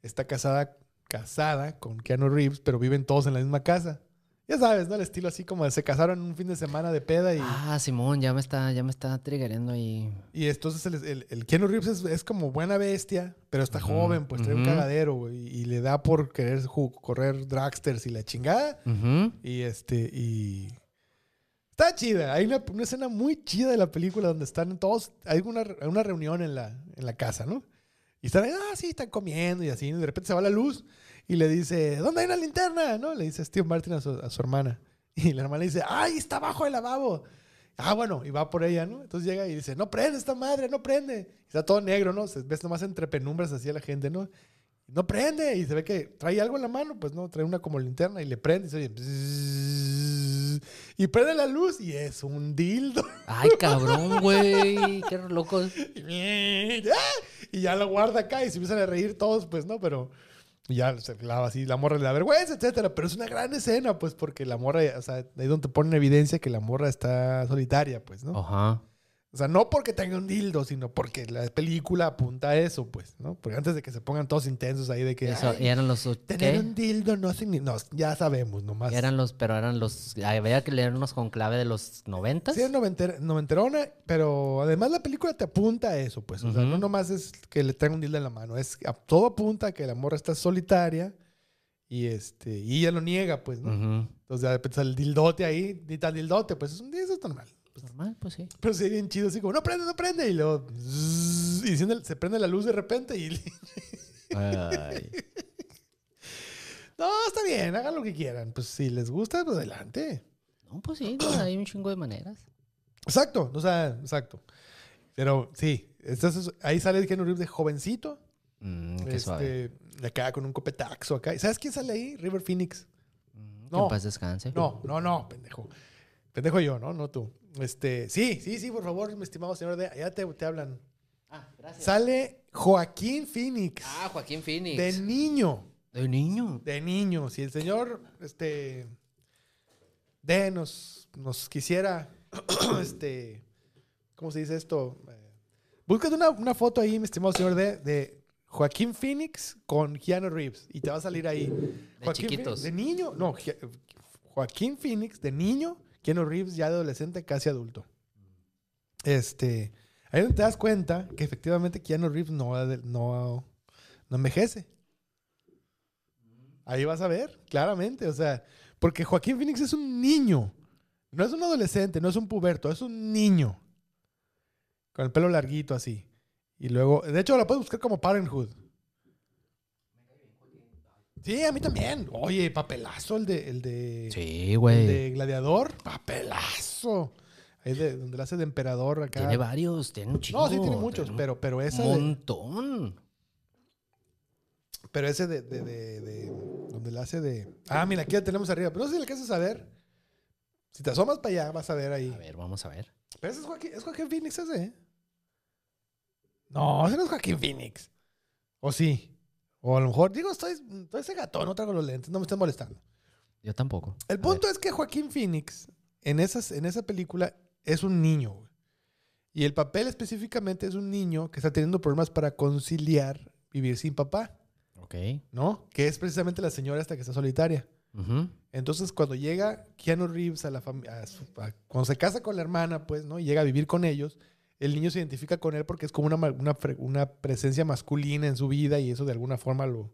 está casada, casada con Keanu Reeves, pero viven todos en la misma casa. Ya sabes, ¿no? El estilo así como se casaron un fin de semana de peda y, Ah, Simón, ya me está, ya me está triggerando ahí. y entonces el, el, el Keanu Reeves es, es como buena bestia, pero está joven, pues trae un cagadero, güey, y, le da por querer correr dragsters y la chingada. Y este, y. Está chida. Hay una, una escena muy chida de la película donde están todos. Hay una, una reunión en la, en la casa, ¿no? Y están ahí, ah, sí, están comiendo y así. Y de repente se va la luz y le dice, ¿dónde hay una linterna? ¿No? Le dice Steve Martin a su, a su hermana. Y la hermana le dice, ¡ay, está abajo del lavabo! Ah, bueno, y va por ella, ¿no? Entonces llega y dice, no prende esta madre, no prende. Y está todo negro, ¿no? Se ves nomás entre penumbras así a la gente, ¿no? No prende. Y se ve que trae algo en la mano, pues no, trae una como linterna y le prende y se oye. bzzz, y prende la luz y es un dildo. Ay, cabrón, güey. Qué loco. y ya lo guarda acá y se empiezan a reír todos, pues no, pero ya se lava así, la morra le da vergüenza, etcétera. Pero es una gran escena, pues, porque la morra, o sea, ahí donde ponen evidencia que la morra está solitaria, pues, ¿no? Ajá. O sea, no porque tenga un dildo, sino porque la película apunta a eso, pues, ¿no? Porque antes de que se pongan todos intensos ahí de que. Eso, "Ay, y eran los. Tener ¿qué? un dildo no significa. No, ya sabemos, nomás. Eran los, pero eran los. Había que leernos con clave de los noventas. Sí, es noventer- noventerona, pero además la película te apunta a eso, pues. O sea, no nomás es que le traiga un dildo en la mano, es todo apunta a que la morra está solitaria y este y ella lo niega, pues, ¿no? Entonces de repente sale el dildote ahí, ni tal dildote, pues es un eso es normal. Normal, pues sí. Pero sí, bien chido, así como, no prende, no prende. Y luego, zzzz, y se prende la luz de repente y... Ay. no, está bien, hagan lo que quieran. Pues si les gusta, pues adelante. No, pues sí, hay un chingo de maneras. Exacto, o sea, exacto. Pero sí, entonces ahí sale el Keanu Reeves de jovencito. Mm, qué este, de acá con un copetaxo acá. ¿Y ¿Sabes quién sale ahí? River Phoenix. Mm, que no. en paz descanse. No, no, no, pendejo. Pendejo yo, ¿no? No tú. Este, sí, sí, sí, por favor, mi estimado señor de allá te, te hablan. Ah, gracias. Sale Joaquín Phoenix. Ah, Joaquín Phoenix. de niño. De niño. De niño. Si el señor, este, de nos, nos quisiera, este, ¿cómo se dice esto? Eh, búscate una, una foto ahí, mi estimado señor de, de Joaquín Phoenix con Keanu Reeves y te va a salir ahí. Joaquín chiquitos. Phoenix, de niño, no, Joaquín Phoenix de niño, Keanu Reeves ya adolescente, casi adulto. Este, ahí donde te das cuenta que efectivamente Keanu Reeves no, no, no envejece. Ahí vas a ver, claramente. O sea, porque Joaquín Phoenix es un niño. No es un adolescente, no es un puberto, es un niño. Con el pelo larguito así. Y luego, de hecho, la puedes buscar como Parenthood. Sí, a mí también. Oye, papelazo el de. El de Sí, el güey. de Gladiador. Papelazo. Ahí de, donde la hace de emperador acá. Tiene varios, tiene un chingo. no, sí tiene muchos, tiene pero, pero esa Un de- montón. Pero ese de, de, de, de- donde la hace de. Ah, mira, aquí la tenemos arriba. Pero no sé si le alcanzas a ver. Si te asomas para allá, vas a ver ahí. A ver, vamos a ver. Pero ese es Joaquín, es Joaquín Phoenix ese, ¿eh? No, ese no es Joaquín Phoenix. O sí. O a lo mejor, digo, estoy, estoy ese gato, no traigo los lentes, no me estén molestando. Yo tampoco. El A punto es que Joaquín Phoenix, en, esas, en esa película, es un niño. güey. Y el papel específicamente es un niño que está teniendo problemas para conciliar vivir sin papá. Ok. ¿no? Que es precisamente la señora esta que está solitaria. Entonces, cuando llega Keanu Reeves a la familia, cuando se casa con la hermana, pues, ¿no? Y llega a vivir con ellos, el niño se identifica con él porque es como una, una, presencia masculina en su vida y eso de alguna forma lo,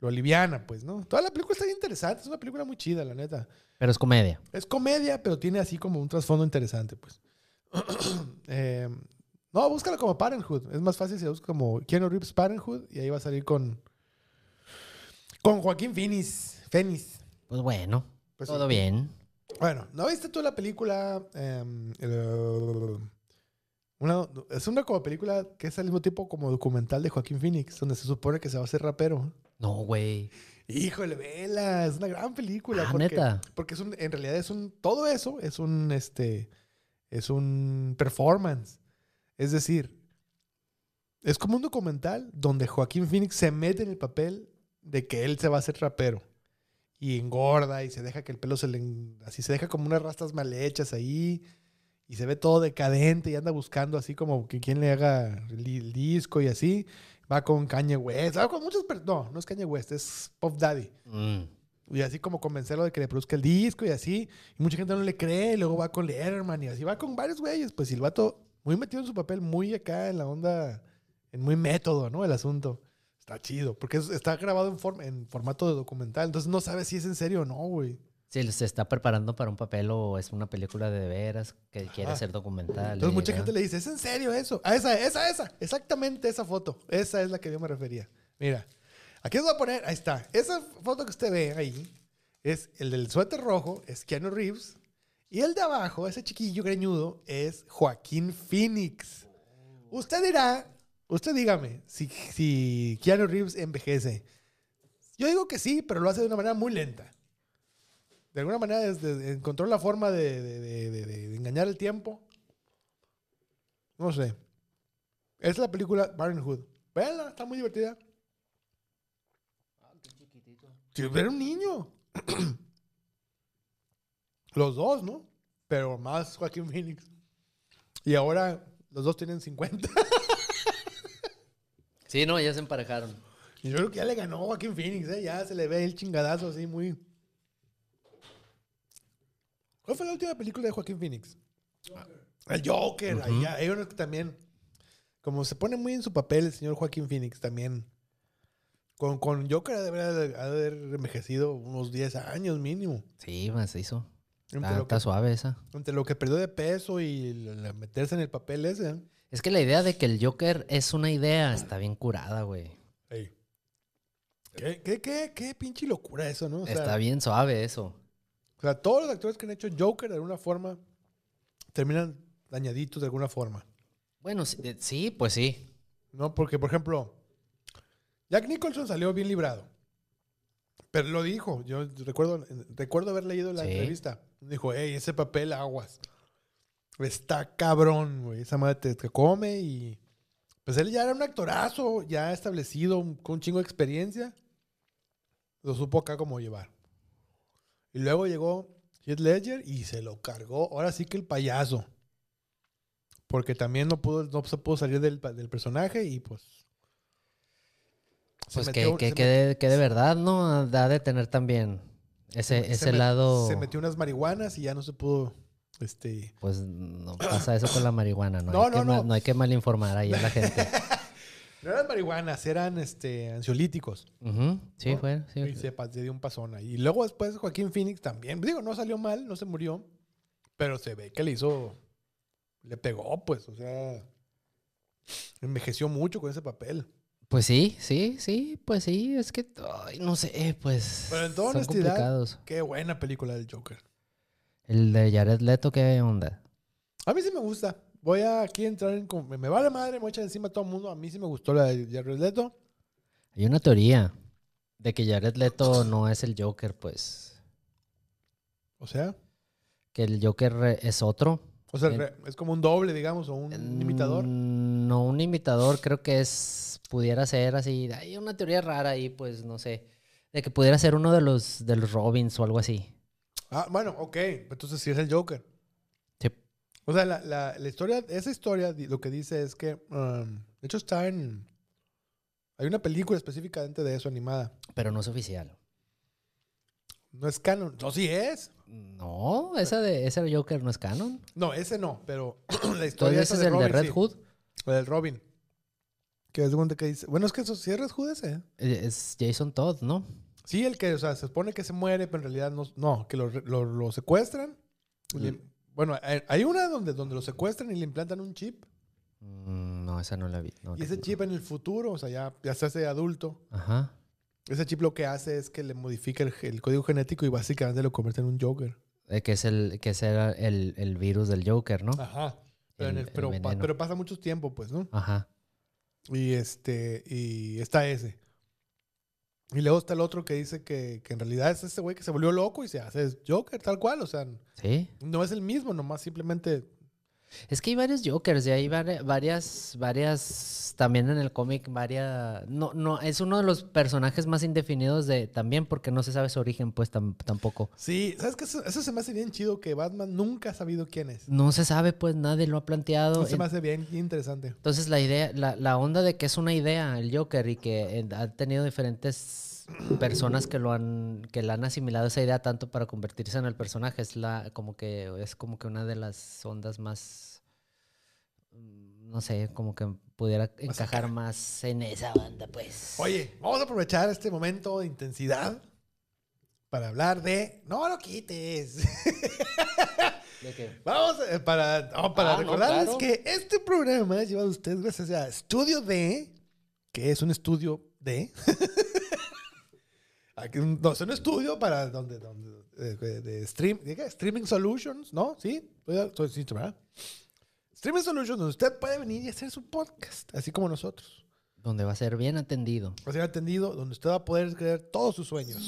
lo aliviana, pues, ¿no? Toda la película está bien interesante, es una película muy chida, la neta. Pero es comedia. Es comedia, pero tiene así como un trasfondo interesante, pues. Eh, no, búscalo como Parenthood. Es más fácil si buscas como Keanu Reeves Parenthood y ahí va a salir con, con Joaquín Phoenix. Phoenix. Pues bueno, Pues todo sí. bien. Bueno, ¿no viste tú la película? em, el- una, es una como película que es al mismo tiempo como documental de Joaquín Phoenix, donde se supone que se va a hacer rapero. No, güey. Híjole, vela, es una gran película. Ah, porque, neta. Porque es un, en realidad es un, todo eso es un, este, es un performance. Es decir, es como un documental donde Joaquín Phoenix se mete en el papel de que él se va a hacer rapero. Y engorda y se deja que el pelo se le... Así se deja como unas rastas mal hechas ahí. Y se ve todo decadente y anda buscando así como que quien le haga el, di- el disco y así. Va con Kanye West. Va con muchos... per- No, no es Kanye West, es Pop Daddy. Mm. Y así como convencerlo de que le produzca el disco y así. Y mucha gente no le cree. Y luego va con Letterman y así va con varios güeyes. Pues y el vato muy metido en su papel, muy acá en la onda, en muy método, ¿no? El asunto. Está chido. Porque es- está grabado en, forma, en formato de documental. Entonces no sabes si es en serio o no, güey. Si se está preparando para un papel o es una película de, veras que quiere ser documental. Entonces mucha ¿verdad? gente le dice, ¿es en serio eso? Ah, esa, esa, esa. Exactamente esa foto. Esa es la que yo me refería. Mira, aquí os voy a poner, ahí está. Esa foto que usted ve ahí es el del suéter rojo, es Keanu Reeves. Y el de abajo, ese chiquillo greñudo, es Joaquín Phoenix. Usted dirá, usted dígame, si, si Keanu Reeves envejece. Yo digo que sí, pero lo hace de una manera muy lenta. De alguna manera desde- encontró la forma de, de- de- de- de- de engañar el tiempo. No sé. Es la película Parenthood. Véanla, está muy divertida. Si era un niño. los dos, ¿no? Pero más Joaquín Phoenix. Y ahora los dos tienen 50. Sí, no, ya se emparejaron. Yo creo que ya le ganó Joaquín Phoenix, ¿eh? Ya se le ve el chingadazo así muy... ¿Cuál fue la última película de Joaquín Phoenix? El Joker. ahí ya, hay uno que también... Como se pone muy en su papel el señor Joaquín Phoenix también. Con, con Joker ha de haber, ha de haber envejecido unos 10 años mínimo. Sí, más se hizo. Entre, Está, lo que, está suave esa. entre lo que perdió de peso y la- la meterse en el papel ese. ¿eh? Es que la idea de que el Joker es una idea está bien curada, güey. Ey. ¿Qué, qué, qué, qué pinche locura eso, ¿no? O sea, está bien suave eso. O sea, todos los actores que han hecho Joker de alguna forma terminan dañaditos de alguna forma. Bueno, sí, eh, sí, pues sí. ¿No? Porque, por ejemplo, Jack Nicholson salió bien librado. Pero lo dijo. Yo recuerdo, recuerdo haber leído la Sí. entrevista. Dijo, hey, ese papel aguas. Está cabrón, güey. Esa madre te, te come y... Pues él ya era un actorazo, ya establecido, con un chingo de experiencia. Lo supo acá cómo llevar. Y luego llegó Heath Ledger y se lo cargó. Ahora sí que el payaso. Porque también no pudo, no se pudo salir del, del personaje y pues. Pues metió- que, que, que de, que de verdad, ¿no? Da de tener también ese, se ese met- lado. Se metió unas marihuanas y ya no se pudo. Este. Pues no pasa eso con la marihuana, ¿no? No, hay no, que ma- no. no hay que malinformar ahí a la gente. No eran marihuanas, eran este, ansiolíticos. Ujú, Sí, ¿No? fue. Sí. Y se, se dio un pasón ahí. Y luego después Joaquín Phoenix también. Digo, no salió mal, no se murió. Pero se ve que le hizo. Le pegó, pues. O sea. envejeció mucho con ese papel. Pues sí, sí, sí, pues sí, es que, ay, no sé, pues. Pero en toda son honestidad, complicados. qué buena película del Joker. El de Jared Leto, ¿qué onda? A mí sí me gusta. Voy a aquí entrar en... Me vale madre, me voy a echar encima a todo el mundo. A mí sí me gustó la de Jared Leto. Hay una teoría de que Jared Leto no es el Joker, pues. O sea, Que el Joker es otro. o sea es como un doble, digamos, o un imitador. Mm, No, un imitador, creo que es. Pudiera ser así. Hay una teoría rara ahí, pues, no sé. De que pudiera ser uno de los, de los Robins o algo así. Ah, bueno, ok. Entonces sí es el Joker. O sea, la, la- la historia, esa historia lo que dice es que, um, de hecho está en, hay una película específicamente de eso animada. Pero no es oficial. No es canon. No, sí es. No, esa de ese Joker no es canon. No, ese no, pero la historia ese es el de Robin, Red sí. Hood. La del Robin. Que es de cuenta que dice, bueno, es que eso sí es Red Hood ese. ¿eh? Eh, Es Jason Todd, ¿no? Sí, el que, o sea, se supone que se muere, pero en realidad no, no que lo, lo- lo secuestran. Bueno, hay, hay una donde, donde lo secuestran y le implantan un chip. Mm, No, esa no la vi. no, Y ese no. chip en el futuro, o sea, ya, ya se hace adulto. Ajá. Ese chip lo que hace es que le modifica el, el código genético y básicamente lo convierte en un Joker. Eh, que es el que será el, el virus del Joker, ¿no? Ajá. Pero, en El- el pero, pa- pero pasa mucho tiempo, pues, ¿no? Ajá. Y este, y está ese. Y luego está el otro que dice que, que en realidad es ese güey que se volvió loco y se hace Joker, tal cual. O sea, Sí. no es el mismo, nomás simplemente. Es que hay varios Jokers y hay vari- varias, varias, también en el cómic, varias, no, no, es uno de los personajes más indefinidos de, también porque no se sabe su origen, pues tam- tampoco. Sí, ¿sabes qué? Eso, eso se me hace bien chido que Batman nunca ha sabido quién es. No se sabe, pues nadie lo ha planteado. Eso se me hace bien interesante. Entonces la idea, la, la onda de que es una idea el Joker y que eh, ha tenido diferentes personas que lo han, que le han asimilado esa idea tanto para convertirse en el personaje es la, como que es como que una de las ondas más, mm, no sé, como que pudiera encajar más en esa onda, pues. Oye, vamos a aprovechar este momento de intensidad para hablar de. No lo quites. ¿De qué? Vamos eh, para, no, para Ah, no, recordarles claro. que este programa es llevado a ustedes gracias a Estudio D, que es un estudio D. Aquí no, es un estudio para donde, donde eh, de, stream, ¿de streaming solutions, ¿no? Sí, Estoy- estoy- sí, ¿verdad? Streaming solutions, donde usted puede venir y hacer su podcast, así como nosotros. Donde va a ser bien atendido. Va a ser atendido, donde usted va a poder creer todos sus sueños.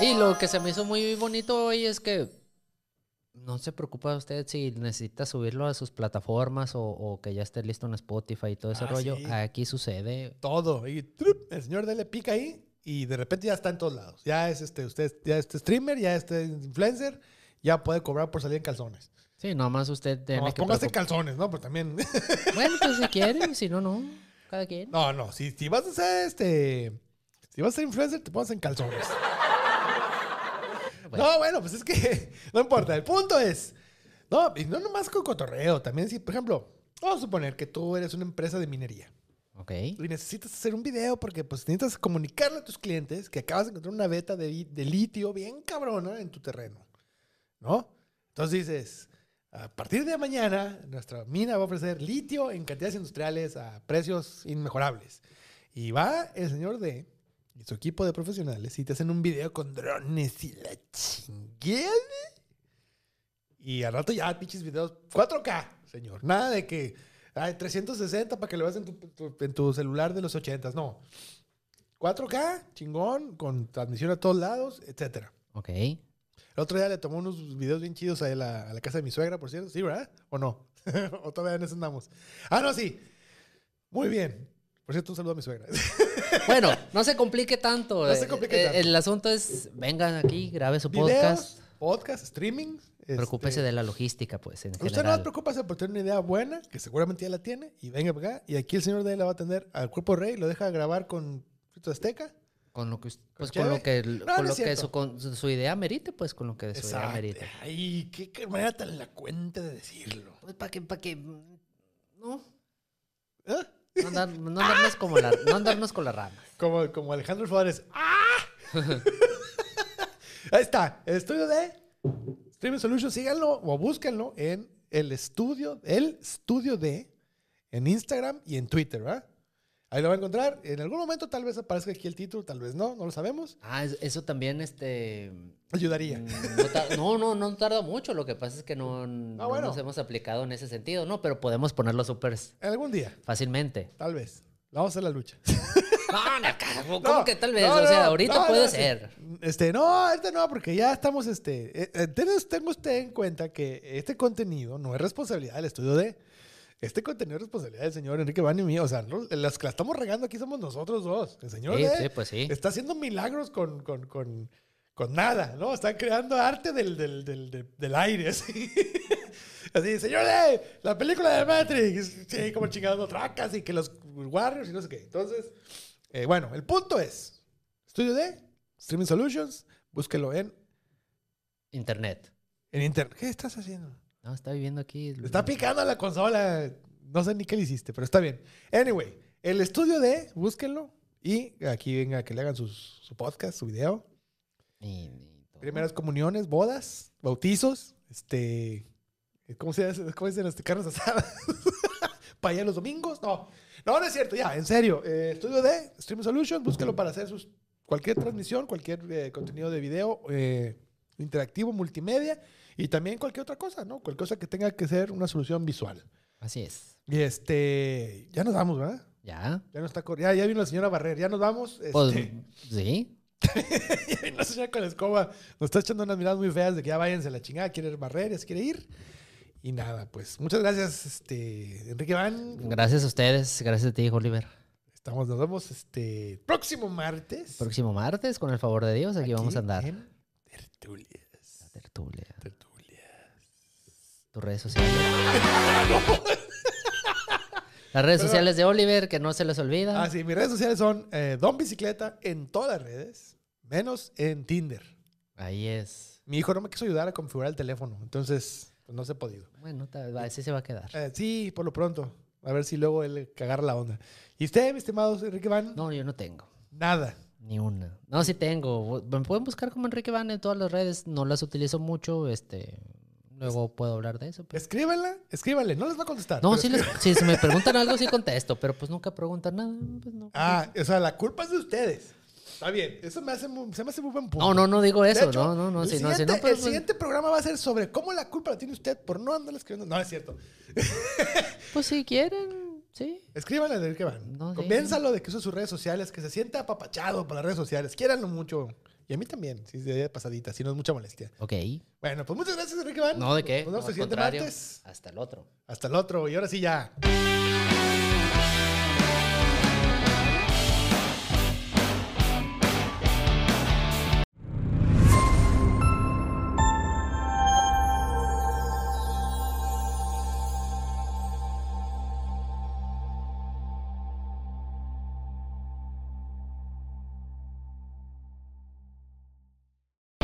Y lo que se me hizo muy bonito hoy es que no se preocupa usted si necesita subirlo a sus plataformas o, o que ya esté listo en Spotify y todo ese Ah, rollo. sí. Aquí sucede. Todo. Y trup, el señor D le pica ahí y de repente ya está en todos lados. Ya es este, usted, ya este streamer, ya este influencer, ya puede cobrar por salir en calzones. Sí, nomás usted tiene Nomás que póngase preocup- calzones, ¿no? Pero también. Bueno, pues si quiere, si no, no. Cada quien. no, no. Si, si vas a ser este. Si vas a ser influencer, te pones en calzones. Bueno. No, bueno, pues es que no importa. El punto es. No, y no nomás con cotorreo. También si, por ejemplo, vamos a suponer que tú eres una empresa de minería. Ok. y necesitas hacer un video porque pues necesitas comunicarle a tus clientes que acabas de encontrar una beta de, de litio bien cabrona en tu terreno, ¿no? Entonces dices, a partir de mañana nuestra mina va a ofrecer litio en cantidades industriales a precios inmejorables. Y va el señor D y su equipo de profesionales y te hacen un video con drones y la chingada. Y al rato ya pinches videos 4K, señor. Nada de que hay 360 para que lo veas en tu, tu- en tu celular de los 80 No. 4K, chingón, con transmisión a todos lados, etcétera. Ok. El otro día le tomó unos videos bien chidos a la, a la casa de mi suegra, por cierto. ¿Sí, verdad? ¿O no? ¿O todavía en eso andamos? Ah, no, sí. Muy bien. Por cierto, un saludo a mi suegra. Bueno, no se complique tanto. No se Eh, complique eh, tanto. El asunto es, venga aquí, grabe su Videos, podcast. podcast, streaming. Preocúpese este, de la logística, pues, en Usted no se general. preocupa por tener una idea buena, que seguramente ya la tiene, y venga para acá. Y aquí el señor de la va a atender al cuerpo rey, lo deja grabar con frito azteca. Con lo que, pues, con lo que, No, con no lo que su, con su- su idea merite, pues, con lo que su idea merite. Ay, qué, qué manera tan la cuenta de decirlo. Pues, para que, para que, no, ¿Eh? no, andar- no andarnos como la, no andarnos con la rama. Como, como Alejandro Flores. ¡Ah! Ahí está, el estudio de Streaming Solutions. Síganlo o búsquenlo en el estudio, el estudio de en Instagram y en Twitter, ¿verdad? Ahí lo va a encontrar. En algún momento tal vez aparezca aquí el título, tal vez no, no lo sabemos. Ah, es- eso también, este... Ayudaría. mm, No, no, no, no tarda mucho. Lo que pasa es que no, no Ah, bueno. nos hemos aplicado en ese sentido, ¿no? Pero podemos ponerlo súper Algún día, fácilmente. tal vez. Vamos a hacer la lucha. No, no, ¿cómo No, que tal vez? no, o sea, ahorita puede ser. Este, no, ahorita no, porque ya estamos, este, eh, eh, tenga tenga usted en cuenta que este contenido no es responsabilidad del estudio de, este contenido es responsabilidad del señor Enrique Bani y mío, o sea, las que la estamos regando aquí somos nosotros dos, el señor Sí, sí, pues sí. está haciendo milagros con, con, con, con nada, ¿no? Está creando arte del, del, del, del- aire, así. Así, señor D, la película de Matrix, sí, como chingando tracas y que los Warriors y no sé qué. Entonces, eh, bueno, el punto es, estudio de Streaming Solutions, búsquelo en, Internet. en internet. ¿Qué estás haciendo? No, está viviendo aquí. el- Está picando a la consola. No sé ni qué le hiciste, pero está bien. Anyway, el estudio de, búsquenlo. Y aquí venga que le hagan sus- su podcast, su video. Y- y todo. Primeras comuniones, bodas, bautizos, este. ¿Cómo se dice? ¿Cómo se dicen? Este, carnes asadas. para allá los domingos. No, no, no es cierto, ya, en serio. Eh, estudio de Stream Solutions, búsquelo para hacer sus, cualquier transmisión, cualquier eh, contenido de video eh, interactivo, multimedia y también cualquier otra cosa, ¿no? Cualquier cosa que tenga que ser una solución visual. Así es. Y este. Ya nos vamos, ¿verdad? Ya. Ya, no está, ya, ya vino la señora Barrer, ya nos vamos. Este, Pues, sí. ya vino la señora con la escoba. Nos está echando unas miradas muy feas de que ya váyanse a la chingada, quiere barrer, ya se quiere ir. Y nada, pues muchas gracias, este, Enrique Van. Gracias a ustedes. Gracias a ti, Oliver. Estamos, nos vemos este próximo martes. Próximo martes, con el favor de Dios, aquí, vamos a andar. en Tertulias. Tertulia. Tertulias. Tus redes sociales. Las redes Pero- sociales de Oliver, que no se les olvida. Ah, sí, mis redes sociales son eh, Don Bicicleta en todas las redes, menos en Tinder. Ahí es. Mi hijo no me quiso ayudar a configurar el teléfono, entonces pues, no se ha podido. Bueno, así se va a quedar. Eh, sí, por lo pronto. A ver si luego él cagar la onda. ¿Y usted, mi estimado Enrique Van? No, yo no tengo. Nada. Ni una. No, sí tengo. Me pueden buscar como Enrique Van en todas las redes. No las utilizo mucho. Este. Luego puedo hablar de eso. pero- Escríbanla, escríbanle, no les va a contestar. No, sí, les- si me preguntan algo, sí contesto. Pero pues nunca preguntan nada. pues no. Ah, o sea, la culpa es de ustedes. Está bien, eso me hace muy, se me hace muy buen punto. No, no, no digo eso. hecho, no, no, no. El, Si no, si siguiente, no, pues, el siguiente programa va a ser sobre cómo la culpa la tiene usted por no andar escribiendo. No, es cierto. pues si quieren, sí. Escríbanle de qué van. No, sí. De que use sus redes sociales, que se sienta apapachado por las redes sociales. Quiéranlo mucho. Y a mí también, si es de pasadita, si no es mucha molestia. Ok. Bueno, pues muchas gracias, Enrique Van. No, ¿de qué? Nos vemos No, el siguiente martes. Hasta el otro. Hasta el otro. Y ahora sí ya.